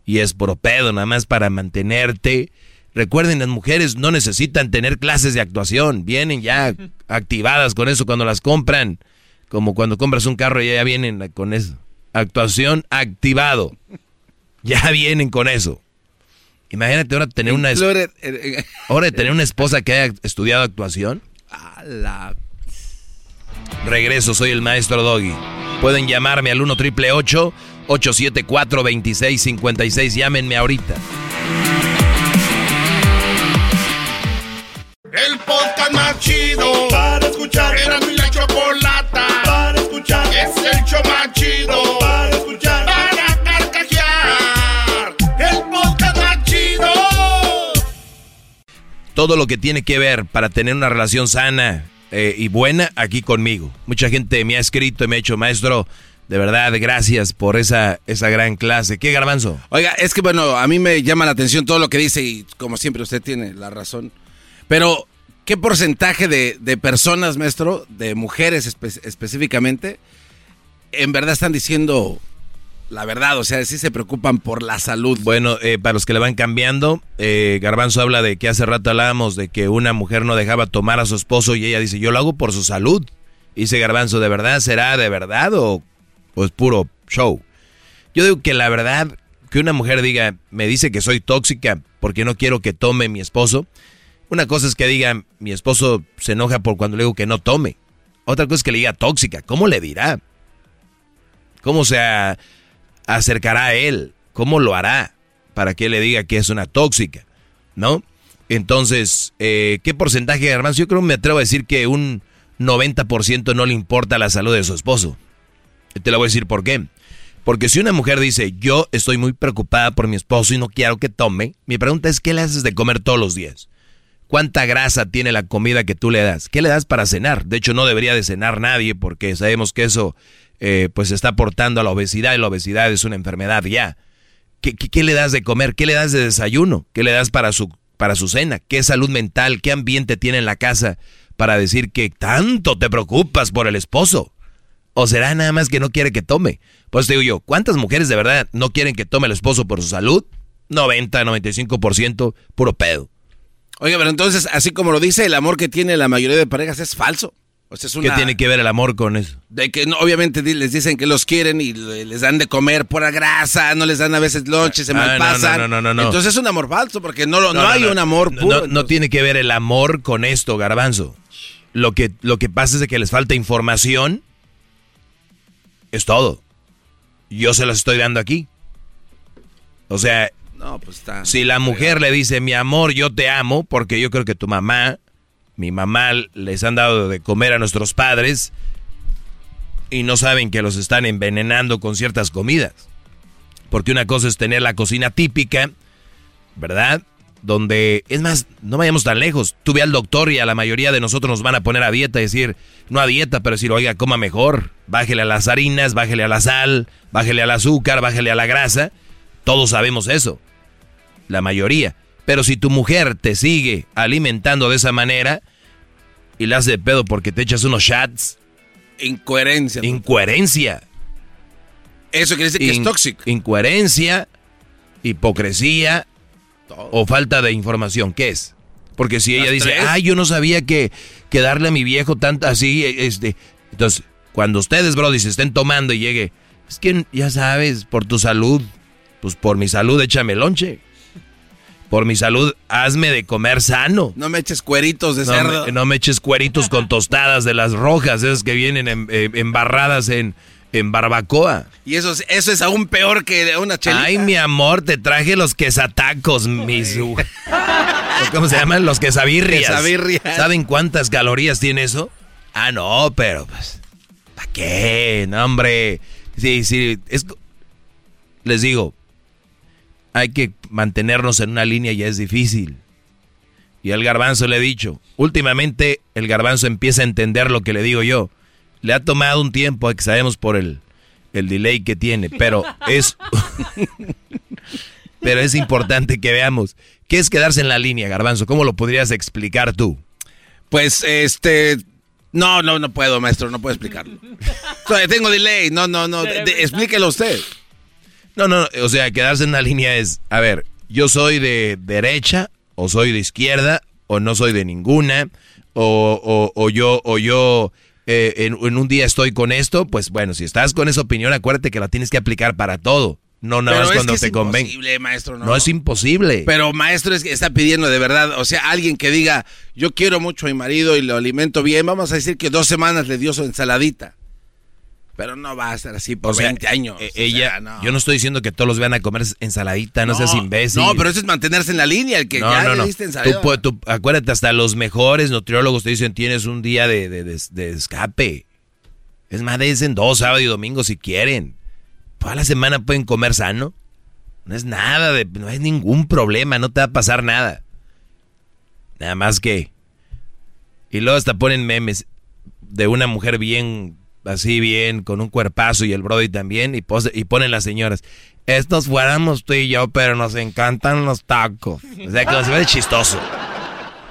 Y es por pedo, nada más para mantenerte. Recuerden, las mujeres no necesitan tener clases de actuación. Vienen ya activadas con eso cuando las compran. Como cuando compras un carro y ya vienen con eso. Actuación activado. Ya vienen con eso. Imagínate ahora tener una ahora tener una esposa que haya estudiado actuación. Regreso, soy el maestro Doggy. Pueden llamarme al 1 triple 874 2656. Llámenme ahorita. El podcast más chido para escuchar. Era mi la chocolata para escuchar. Es el show más chido para escuchar. Todo lo que tiene que ver para tener una relación sana eh, y buena aquí conmigo. Mucha gente me ha escrito y me ha dicho, maestro, de verdad, gracias por esa, esa gran clase. ¿Qué garbanzo? Oiga, es que bueno, a mí me llama la atención todo lo que dice y como siempre usted tiene la razón. Pero, ¿qué porcentaje de, de personas, maestro, de mujeres espe- específicamente, en verdad están diciendo la verdad? O sea, sí se preocupan por la salud. Bueno, eh, para los que le van cambiando, eh, Garbanzo habla de que hace rato hablábamos de que una mujer no dejaba tomar a su esposo y ella dice, yo lo hago por su salud. Dice Garbanzo, ¿de verdad será de verdad o, es puro show? Yo digo que la verdad, que una mujer diga, me dice que soy tóxica porque no quiero que tome mi esposo. Una cosa es que diga, mi esposo se enoja por cuando le digo que no tome. Otra cosa es que le diga tóxica. ¿Cómo le dirá? ¿Cómo se a- acercará a él? ¿Cómo lo hará para que le diga que es una tóxica? ¿No? Entonces, eh, ¿qué porcentaje, hermanos? Yo creo me atrevo a decir que un 90% no le importa la salud de su esposo. Te lo voy a decir por qué. Porque si una mujer dice, yo estoy muy preocupada por mi esposo y no quiero que tome, mi pregunta es, ¿qué le haces de comer todos los días? ¿Cuánta grasa tiene la comida que tú le das? ¿Qué le das para cenar? De hecho, no debería de cenar nadie porque sabemos que eso eh, pues está aportando a la obesidad y la obesidad es una enfermedad ya. ¿Qué, le das de comer? ¿Qué le das de desayuno? ¿Qué le das para su, para su cena? ¿Qué salud mental? ¿Qué ambiente tiene en la casa para decir que tanto te preocupas por el esposo? ¿O será nada más que no quiere que tome? Pues te digo yo, ¿cuántas mujeres de verdad no quieren que tome el esposo por su salud? 90, 95%, puro pedo. Oiga, pero entonces, así como lo dice, el amor que tiene la mayoría de parejas es falso. O sea, es ¿Qué una... tiene que ver el amor con eso? De que no, obviamente les dicen que los quieren y le- les dan de comer pura grasa, no les dan a veces lonche, se Ah, no, malpasan. no, no, no, no. Entonces es un amor falso porque no, lo- no, No, no, hay no. un amor No, puro. No, no tiene que ver el amor con esto, garbanzo. Lo que, lo que pasa es de que les falta información. Es todo. Yo se las estoy dando aquí. O sea, No, pues está. si la mujer le dice, mi amor, yo te amo, porque yo creo que tu mamá, mi mamá les han dado de comer a nuestros padres y no saben que los están envenenando con ciertas comidas. Porque una cosa es tener la cocina típica, ¿verdad? Donde, es más, no vayamos tan lejos. Tú ve al doctor y a la mayoría de nosotros nos van a poner a dieta y decir, no a dieta, pero decir, oiga, coma mejor. Bájele a las harinas, bájele a la sal, bájele al azúcar, bájele a la grasa. Todos sabemos eso. La mayoría. Pero si tu mujer te sigue alimentando de esa manera y la hace de pedo porque te echas unos shots. Incoherencia. Incoherencia. Eso quiere decir que es tóxico. Incoherencia, hipocresía o falta de información. ¿Qué es? Porque si ella dice, tres. ay, yo no sabía que, que darle a mi viejo tanto así, eh, este. Entonces, cuando ustedes, Brody, se estén tomando y llegue, es que ya sabes, por tu salud, pues por mi salud, échame lonche. Por mi salud, hazme de comer sano. No me eches cueritos de No cerdo. me, no me eches cueritos con tostadas de las rojas, esas que vienen en- eh, embarradas en, en barbacoa. Y eso, es- eso es aún peor que una chelita. Ay, mi amor, te traje los quesatacos, mis... ¿O ¿Cómo se llaman? Los quesabirrias. Quesabirrias. ¿Saben cuántas calorías tiene eso? Ah, no, pero pues... ¿Para qué? No, hombre. Sí, sí, es... Les digo, hay que mantenernos en una línea y es difícil. Y al garbanzo le he dicho, últimamente el garbanzo empieza a entender lo que le digo yo. Le ha tomado un tiempo, que sabemos por el, el delay que tiene, pero es... pero es importante que veamos. ¿Qué es quedarse en la línea, garbanzo? ¿Cómo lo podrías explicar tú? Pues, este, No, no, no puedo, maestro, no puedo explicarlo. Tengo delay, no, no, no, explíquelo usted. No, no, o sea, quedarse en una línea es, a ver, yo soy de derecha o soy de izquierda o no soy de ninguna o, o, yo o yo eh, en, un día estoy con esto, pues bueno, si estás con esa opinión, acuérdate que la tienes que aplicar para todo. No nada más cuando te convenga. maestro, ¿no? No es imposible. Pero maestro es que está pidiendo de verdad, o sea, alguien que diga, yo quiero mucho a mi marido y lo alimento bien, vamos a decir que dos semanas le dio su ensaladita. Pero no va a ser así por 20 años. Eh, ella, yo no estoy diciendo que todos los vean a comer ensaladita, no, seas imbécil. No, pero eso es mantenerse en la línea, el que ya no, diste ensalada. Tú, acuérdate, hasta los mejores nutriólogos te dicen tienes un día de, de, escape. Es más, dicen dos, sábado y domingo si quieren. Toda la semana pueden comer sano. No es nada, de, no es ningún problema, no te va a pasar nada. Nada más que... Y luego hasta ponen memes de una mujer bien así bien, con un cuerpazo y el Brody también, y, y ponen las señoras, estos fuéramos tú y yo, pero nos encantan los tacos. O sea, que se ve chistoso.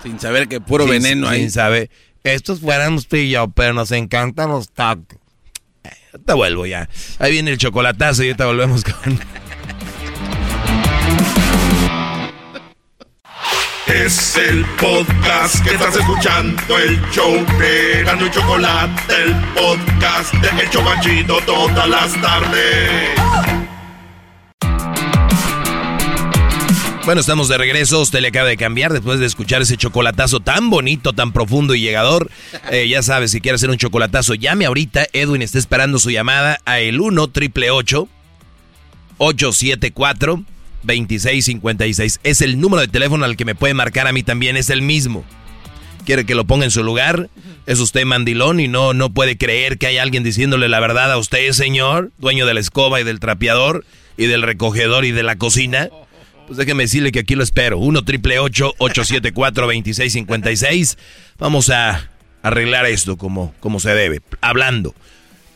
Sin saber que puro veneno ahí. Sin saber, estos fuéramos tú y yo, pero nos encantan los tacos. Eh, te vuelvo ya. Ahí viene el chocolatazo y ahorita volvemos con... Es el podcast que estás escuchando, el show de y Chocolate, el podcast de El Chocachito todas las tardes. Bueno, estamos de regreso. Usted le acaba de cambiar después de escuchar ese chocolatazo tan bonito, tan profundo y llegador. Eh, ya sabe, si quiere hacer un chocolatazo, llame ahorita. Edwin está esperando su llamada a el 1 triple 874 2656. Es el número de teléfono al que me puede marcar a mí también, es el mismo. ¿Quiere que lo ponga en su lugar? ¿Es usted mandilón y no, no puede creer que hay alguien diciéndole la verdad a usted, señor? Dueño de la escoba y del trapeador y del recogedor y de la cocina. Pues déjeme decirle que aquí lo espero. 1 triple 874 2656. Vamos a arreglar esto como, como se debe. Hablando.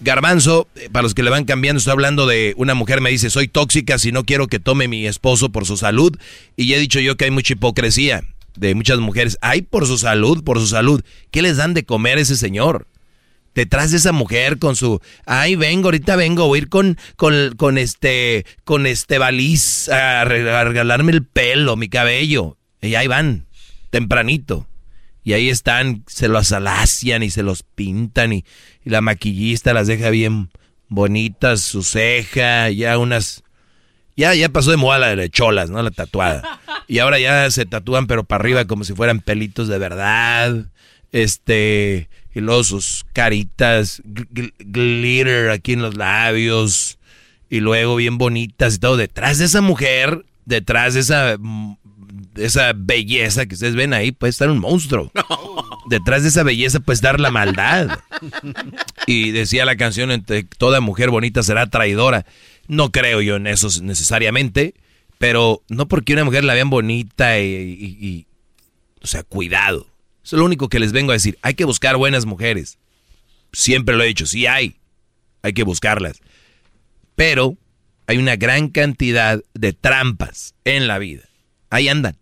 Garbanzo, eh, para los que le van cambiando, estoy hablando de una mujer me dice, soy tóxica si no quiero que tome mi esposo por su salud. Y ya he dicho yo que hay mucha hipocresía de muchas mujeres. Ay, por su salud, por su salud. ¿Qué les dan de comer a ese señor? Detrás de esa mujer con su, ay, vengo, ahorita vengo, voy a ir con, con, con este, con este baliz a regalarme el pelo, mi cabello. Y ahí van, tempranito. Y ahí están, se los alacian y se los pintan y, la maquillista las deja bien bonitas, su ceja, ya unas... Ya, ya pasó de moda la de cholas, ¿no? La tatuada. Y ahora ya se tatúan pero para arriba como si fueran pelitos de verdad. Este, y luego sus caritas, glitter aquí en los labios. Y luego bien bonitas y todo. Detrás de esa mujer, detrás de esa esa belleza que ustedes ven ahí puede estar un monstruo. Detrás de esa belleza puede estar la maldad. Y decía la canción, entre toda mujer bonita será traidora. No creo yo en eso necesariamente, pero no porque una mujer la vean bonita y, o sea, cuidado. Eso es lo único que les vengo a decir. Hay que buscar buenas mujeres. Siempre lo he dicho, sí hay. Hay que buscarlas. Pero hay una gran cantidad de trampas en la vida. Ahí andan.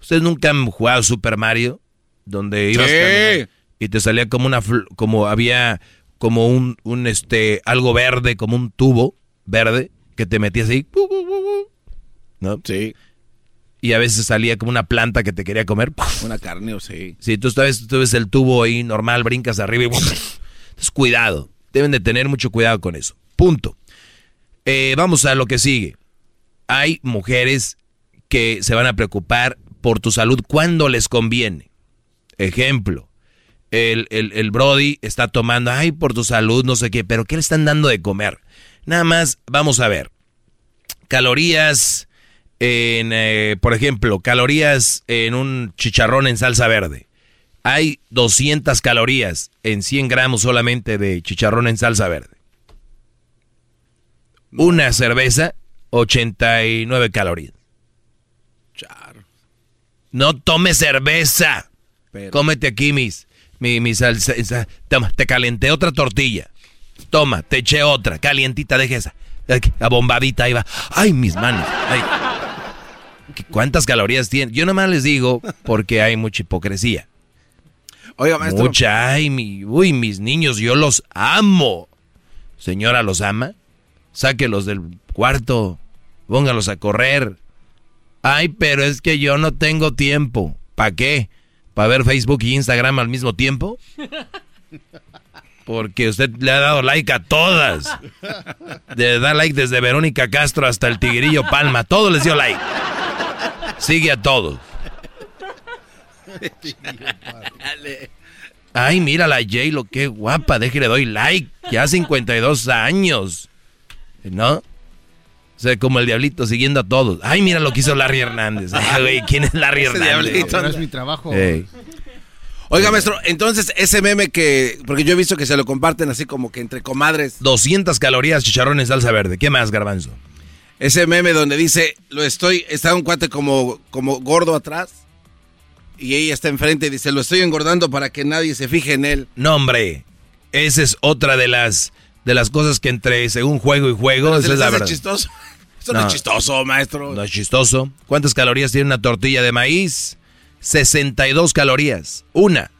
¿Ustedes nunca han jugado Super Mario? Donde ibas y te salía como una como había como un, un este algo verde, como un tubo verde que te metías ahí. ¿No? Sí. Y a veces salía como una planta que te quería comer. Una carne, o sí. Sí, tú sabes, tú ves el tubo ahí normal, brincas arriba y Entonces, cuidado. Deben de tener mucho cuidado con eso. Punto. Eh, vamos a lo que sigue. Hay mujeres que se van a preocupar por tu salud cuando les conviene. Ejemplo, el, el, Brody está tomando, ay, por tu salud, no sé qué, pero ¿qué le están dando de comer? Nada más, vamos a ver. Calorías en, eh, por ejemplo, calorías en un chicharrón en salsa verde. Hay 200 calorías en 100 gramos solamente de chicharrón en salsa verde. Una cerveza, 89 calorías. No tome cerveza. Cómete aquí mis, mi, salsa. Toma, te calenté otra tortilla. Toma, te eché otra. Calientita, deje esa. bombadita ahí va. Ay, mis manos. ¿Cuántas calorías tiene? Yo nomás les digo porque hay mucha hipocresía. Oiga, maestro. Mucha, ay, mi, uy, mis niños, yo los amo. Señora, ¿los ama? Sáquelos del cuarto, póngalos a correr. Ay, pero es que yo no tengo tiempo. ¿Para qué? ¿Para ver Facebook y Instagram al mismo tiempo? Porque usted le ha dado like a todas. De dar like desde Verónica Castro hasta el Tigrillo Palma. Todos les dio like. Sigue a todos. Ay, mira la J-Lo, qué guapa. Déjale, doy like. Ya 52 años. ¿No? O sea, como el diablito siguiendo a todos. Ay, mira lo que hizo Larry Hernández. Ay, güey, ¿quién es Larry Ese Hernández? diablito. No es mi trabajo. Ey. Oiga, maestro, entonces ese meme que. Porque yo he visto que se lo comparten así como que entre comadres. 200 calorías, chicharrones, salsa verde. ¿Qué más, garbanzo? Ese meme donde dice, lo estoy, está un cuate como, como gordo atrás. Y ella está enfrente y dice, lo estoy engordando para que nadie se fije en él. No, hombre. Esa es otra de las de las cosas que entre según juego y juego, esa se es la verdad. chistoso. Esto no. es chistoso, maestro. No es chistoso. ¿Cuántas calorías tiene una tortilla de maíz? 62 calorías. Una.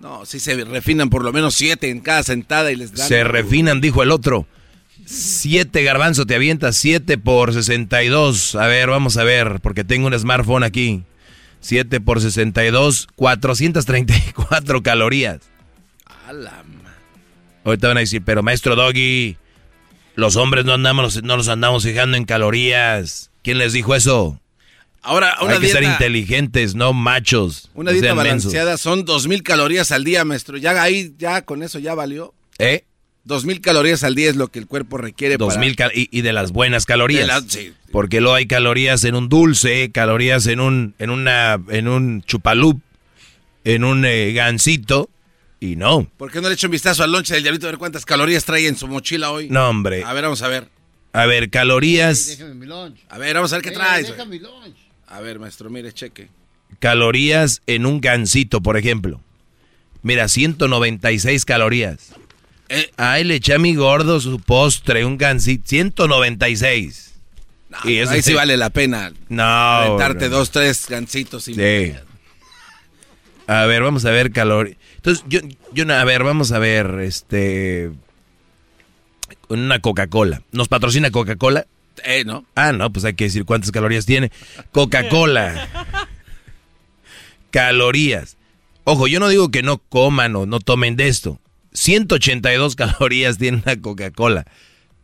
No, sí se refinan por lo menos siete en cada sentada y les dan. Se refinan, dijo el otro. Siete garbanzo te avientas, siete por 62. A ver, vamos a ver, porque tengo un smartphone aquí. 7 por 62, 434 calorías. A la Ahorita van a decir, pero maestro Doggy, los hombres no andamos, no los andamos fijando en calorías. ¿Quién les dijo eso? Ahora, una Hay que ser inteligentes, no machos. una no dieta sean mensos. balanceada son dos mil calorías al día, maestro. Ya ahí, ya con eso ya valió. ¿Eh? Dos mil calorías al día es lo que el cuerpo requiere Dos para... mil cal- y, y de las buenas calorías. Sí. Porque luego hay calorías en un dulce, calorías en un, en una, en un chupalup, en un eh, gansito, y no. ¿Por qué no le echo un vistazo al lonche del diablito a ver cuántas calorías trae en su mochila hoy? No, hombre. A ver, vamos a ver. A ver, calorías, Déjame mi lunch. A ver, vamos a ver qué Ey, traes. Deja mi lunch. A ver, maestro, mire, cheque. calorías en un gansito, por ejemplo. Mira, 196 calorías. Eh. Ay, le eché a mi gordo su postre, un gansito, 196. y eso ahí sí vale la pena. No. Aventarte no. dos, tres gancitos y Sí. A ver, vamos a ver calorías. Entonces, yo, yo, a ver, vamos a ver, este... Una Coca-Cola. ¿Nos patrocina Coca-Cola? Eh, ¿no? Ah, no, pues hay que decir cuántas calorías tiene. Coca-Cola. calorías. Ojo, yo no digo que no coman o no tomen de esto. 182 calorías tiene una Coca-Cola.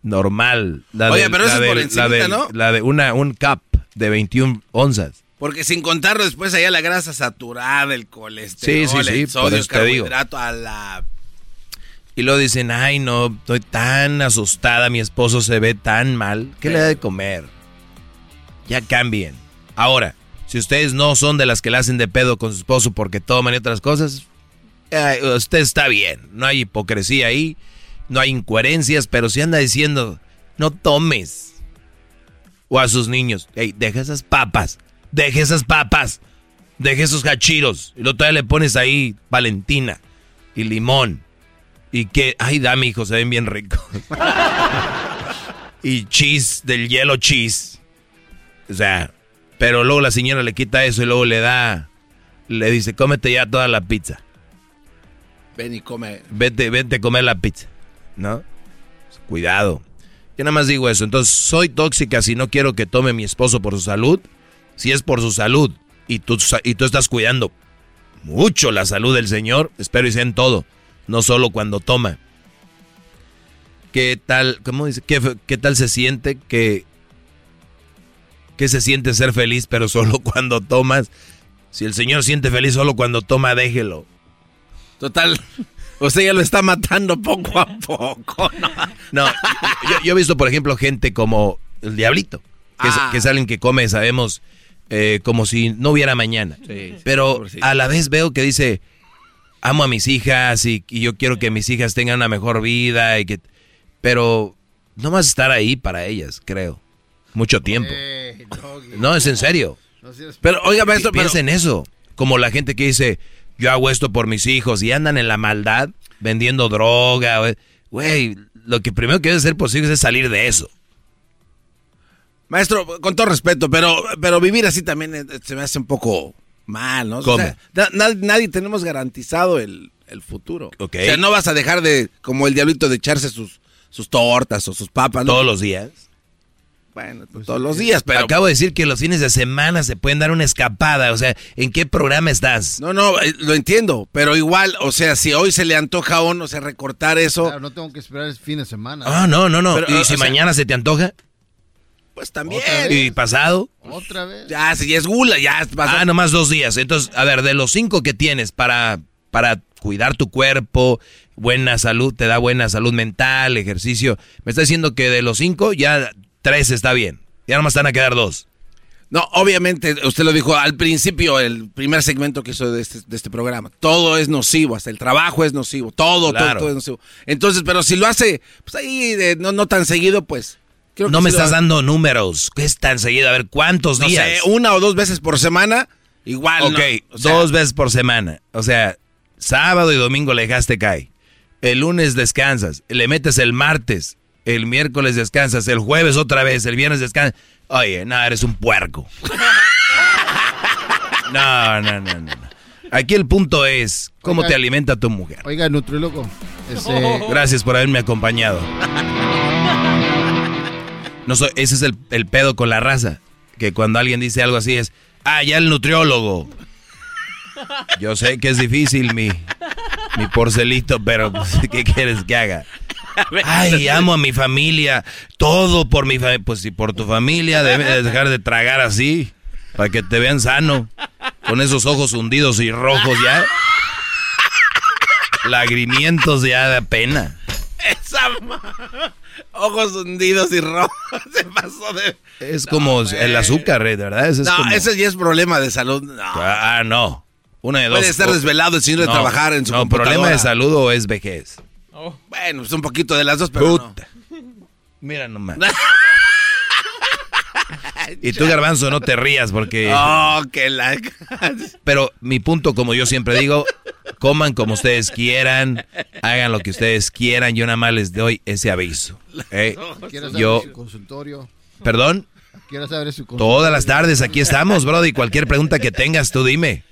Normal. La Oye, de- pero la eso es por la encimita, de- ¿no? La de una, un cup de 21 onzas. Porque sin contarlo después allá la grasa saturada, el colesterol, Sí, sí, sí, el sodio, digo. carbohidrato, a la... Y luego dicen, ay, no, estoy tan asustada, mi esposo se ve tan mal. ¿Qué le da de comer? Ya cambien. Ahora, si ustedes no son de las que le hacen de pedo con su esposo porque toman y otras cosas, eh, usted está bien. No hay hipocresía ahí, no hay incoherencias, pero si anda diciendo, no tomes. O a sus niños, hey, deja esas papas, deja esas papas, deja esos hachiros. Y luego todavía le pones ahí Valentina y limón. Y que, ay, dame, hijo, se ven bien ricos. y cheese, del hielo cheese. O sea, pero luego la señora le quita eso y luego le da, le dice, cómete ya toda la pizza. Ven y come. Vete, vete a comer la pizza. ¿No? Cuidado. Yo nada más digo eso. Entonces, soy tóxica si no quiero que tome mi esposo por su salud. Si es por su salud y tú, y tú estás cuidando mucho la salud del Señor, espero y sea en todo, no solo cuando toma. ¿Qué tal, cómo dice? ¿Qué, qué tal se siente que, que se siente ser feliz, pero solo cuando tomas? Si el Señor siente feliz solo cuando toma, déjelo. Total, usted ya lo está matando poco a poco, ¿no? No, yo, yo he visto, por ejemplo, gente como el Diablito, que, Ah. es, que es alguien que come, sabemos, eh, como si no hubiera mañana. Sí, sí, Pero a la vez veo que dice, amo a mis hijas y, y yo quiero que mis hijas tengan una mejor vida. y que Pero no vas a estar ahí para ellas, creo. Mucho tiempo. Eh. No, es en serio. Pero, oiga, maestro, Pi- Piensa en eso. Como la gente que dice, yo hago esto por mis hijos y andan en la maldad vendiendo droga. güey. Lo que primero que debe sus hijos es salir de eso. Maestro, con todo respeto, pero, pero vivir así también eh, se me hace un poco Mal, ¿no? O ¿Cómo? sea, na- na- nadie tenemos garantizado el, el futuro. Ok. O sea, no vas a dejar de, como el diablito, de echarse sus, sus tortas o sus papas. ¿no? Todos los días. Bueno, pues, todos los días, pero... Acabo de decir que los fines de semana se pueden dar una escapada. O sea, ¿en qué programa estás? No, no, eh, lo entiendo, pero igual, o sea, si hoy se le antoja a uno, o sea, recortar eso, Claro, no tengo que esperar el fin de semana. Ah, no, no, no. Pero, ¿Y o si sea- mañana se te antoja? Pues también. ¿Y pasado? Otra vez. Ya, si ya es gula, ya pasa. Ah, nomás dos días. Entonces, a ver, de los cinco que tienes para, para cuidar tu cuerpo, buena salud, te da buena salud mental, ejercicio. Me está diciendo que de los cinco ya tres está bien. Ya nomás están a quedar dos. No, obviamente, usted lo dijo al principio, el primer segmento que hizo de este, de este programa. Todo es nocivo, hasta el trabajo es nocivo, todo, todo, Claro. todo es nocivo. Entonces, pero si lo hace, pues ahí de- no, no tan seguido, pues. Creo No me estás dando números. ¿Qué es tan seguido? A ver, ¿cuántos No días? sé, una o dos veces por semana, igual. Ok, no. O sea, dos veces por semana. O sea, sábado y domingo le dejaste caer. El lunes descansas, le metes el martes, el miércoles descansas, el jueves otra vez, el viernes descansas. Oye, no, eres un puerco. No, no, no, no. Aquí el punto es cómo Oiga. te alimenta tu mujer. Oiga, nutriólogo. Este, Gracias por haberme acompañado. No soy, ese es el, el pedo con la raza. Que cuando alguien dice algo así es, ah, ya el nutriólogo. Yo sé que es difícil mi, mi porcelito, pero pues, ¿qué quieres que haga? Ay, amo a mi familia, todo por mi familia. Pues si por tu familia debes dejar de tragar así, para que te vean sano, con esos ojos hundidos y rojos ya. Lagrimientos ya da pena. Esa Ojos hundidos y rojos. Se pasó de. Es como el azúcar, eh, verdad. Ese es no, como- ese ya es problema de salud. No. Ah, no. Una de dos. Puede estar desvelado el señor de No, trabajar en su No, problema de salud o es vejez. Bueno, pues un poquito de las dos, pero no. Mira nomás. Y tú, Garbanzo, no te rías porque... Oh, que la... Pero mi punto, como yo siempre digo, coman como ustedes quieran, hagan lo que ustedes quieran, yo nada más les doy ese aviso. ¿eh? ¿Quieres saber Yo, su consultorio? perdón, ¿Quieres saber su consultorio? todas las tardes aquí estamos, Brody, cualquier pregunta que tengas, tú dime.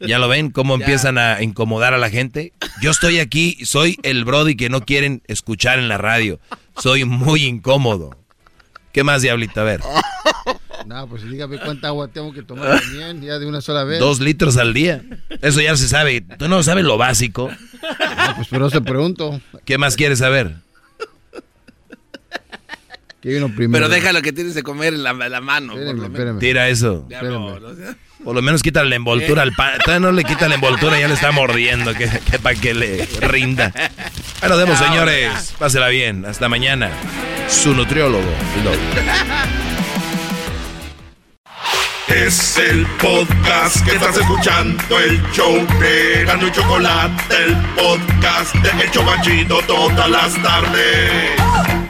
¿Ya lo ven cómo Ya. empiezan a incomodar a la gente? Yo estoy aquí, soy el Brody que no quieren escuchar en la radio. Soy muy incómodo. ¿Qué más, Diablito? A ver. No, pues dígame cuánta agua tengo que tomar también, ya de una sola vez. Dos litros al día. Eso ya se sabe. ¿Tú no sabes lo básico? No, pues pero se pregunto. ¿Qué más quieres saber? ¿Qué vino primero? Pero déjalo que tienes de comer en la, la mano. por lo menos. Tira eso. No, no. Por lo menos quita la envoltura al pan. Todavía no le quita la envoltura, ya le está mordiendo. Que, que para que le rinda. Bueno, demos, Ya, señores. Pásela bien. Hasta mañana. Su nutriólogo. Es el podcast que estás escuchando, el show de Gano Chocolate, el podcast de El Chobachito todas las tardes.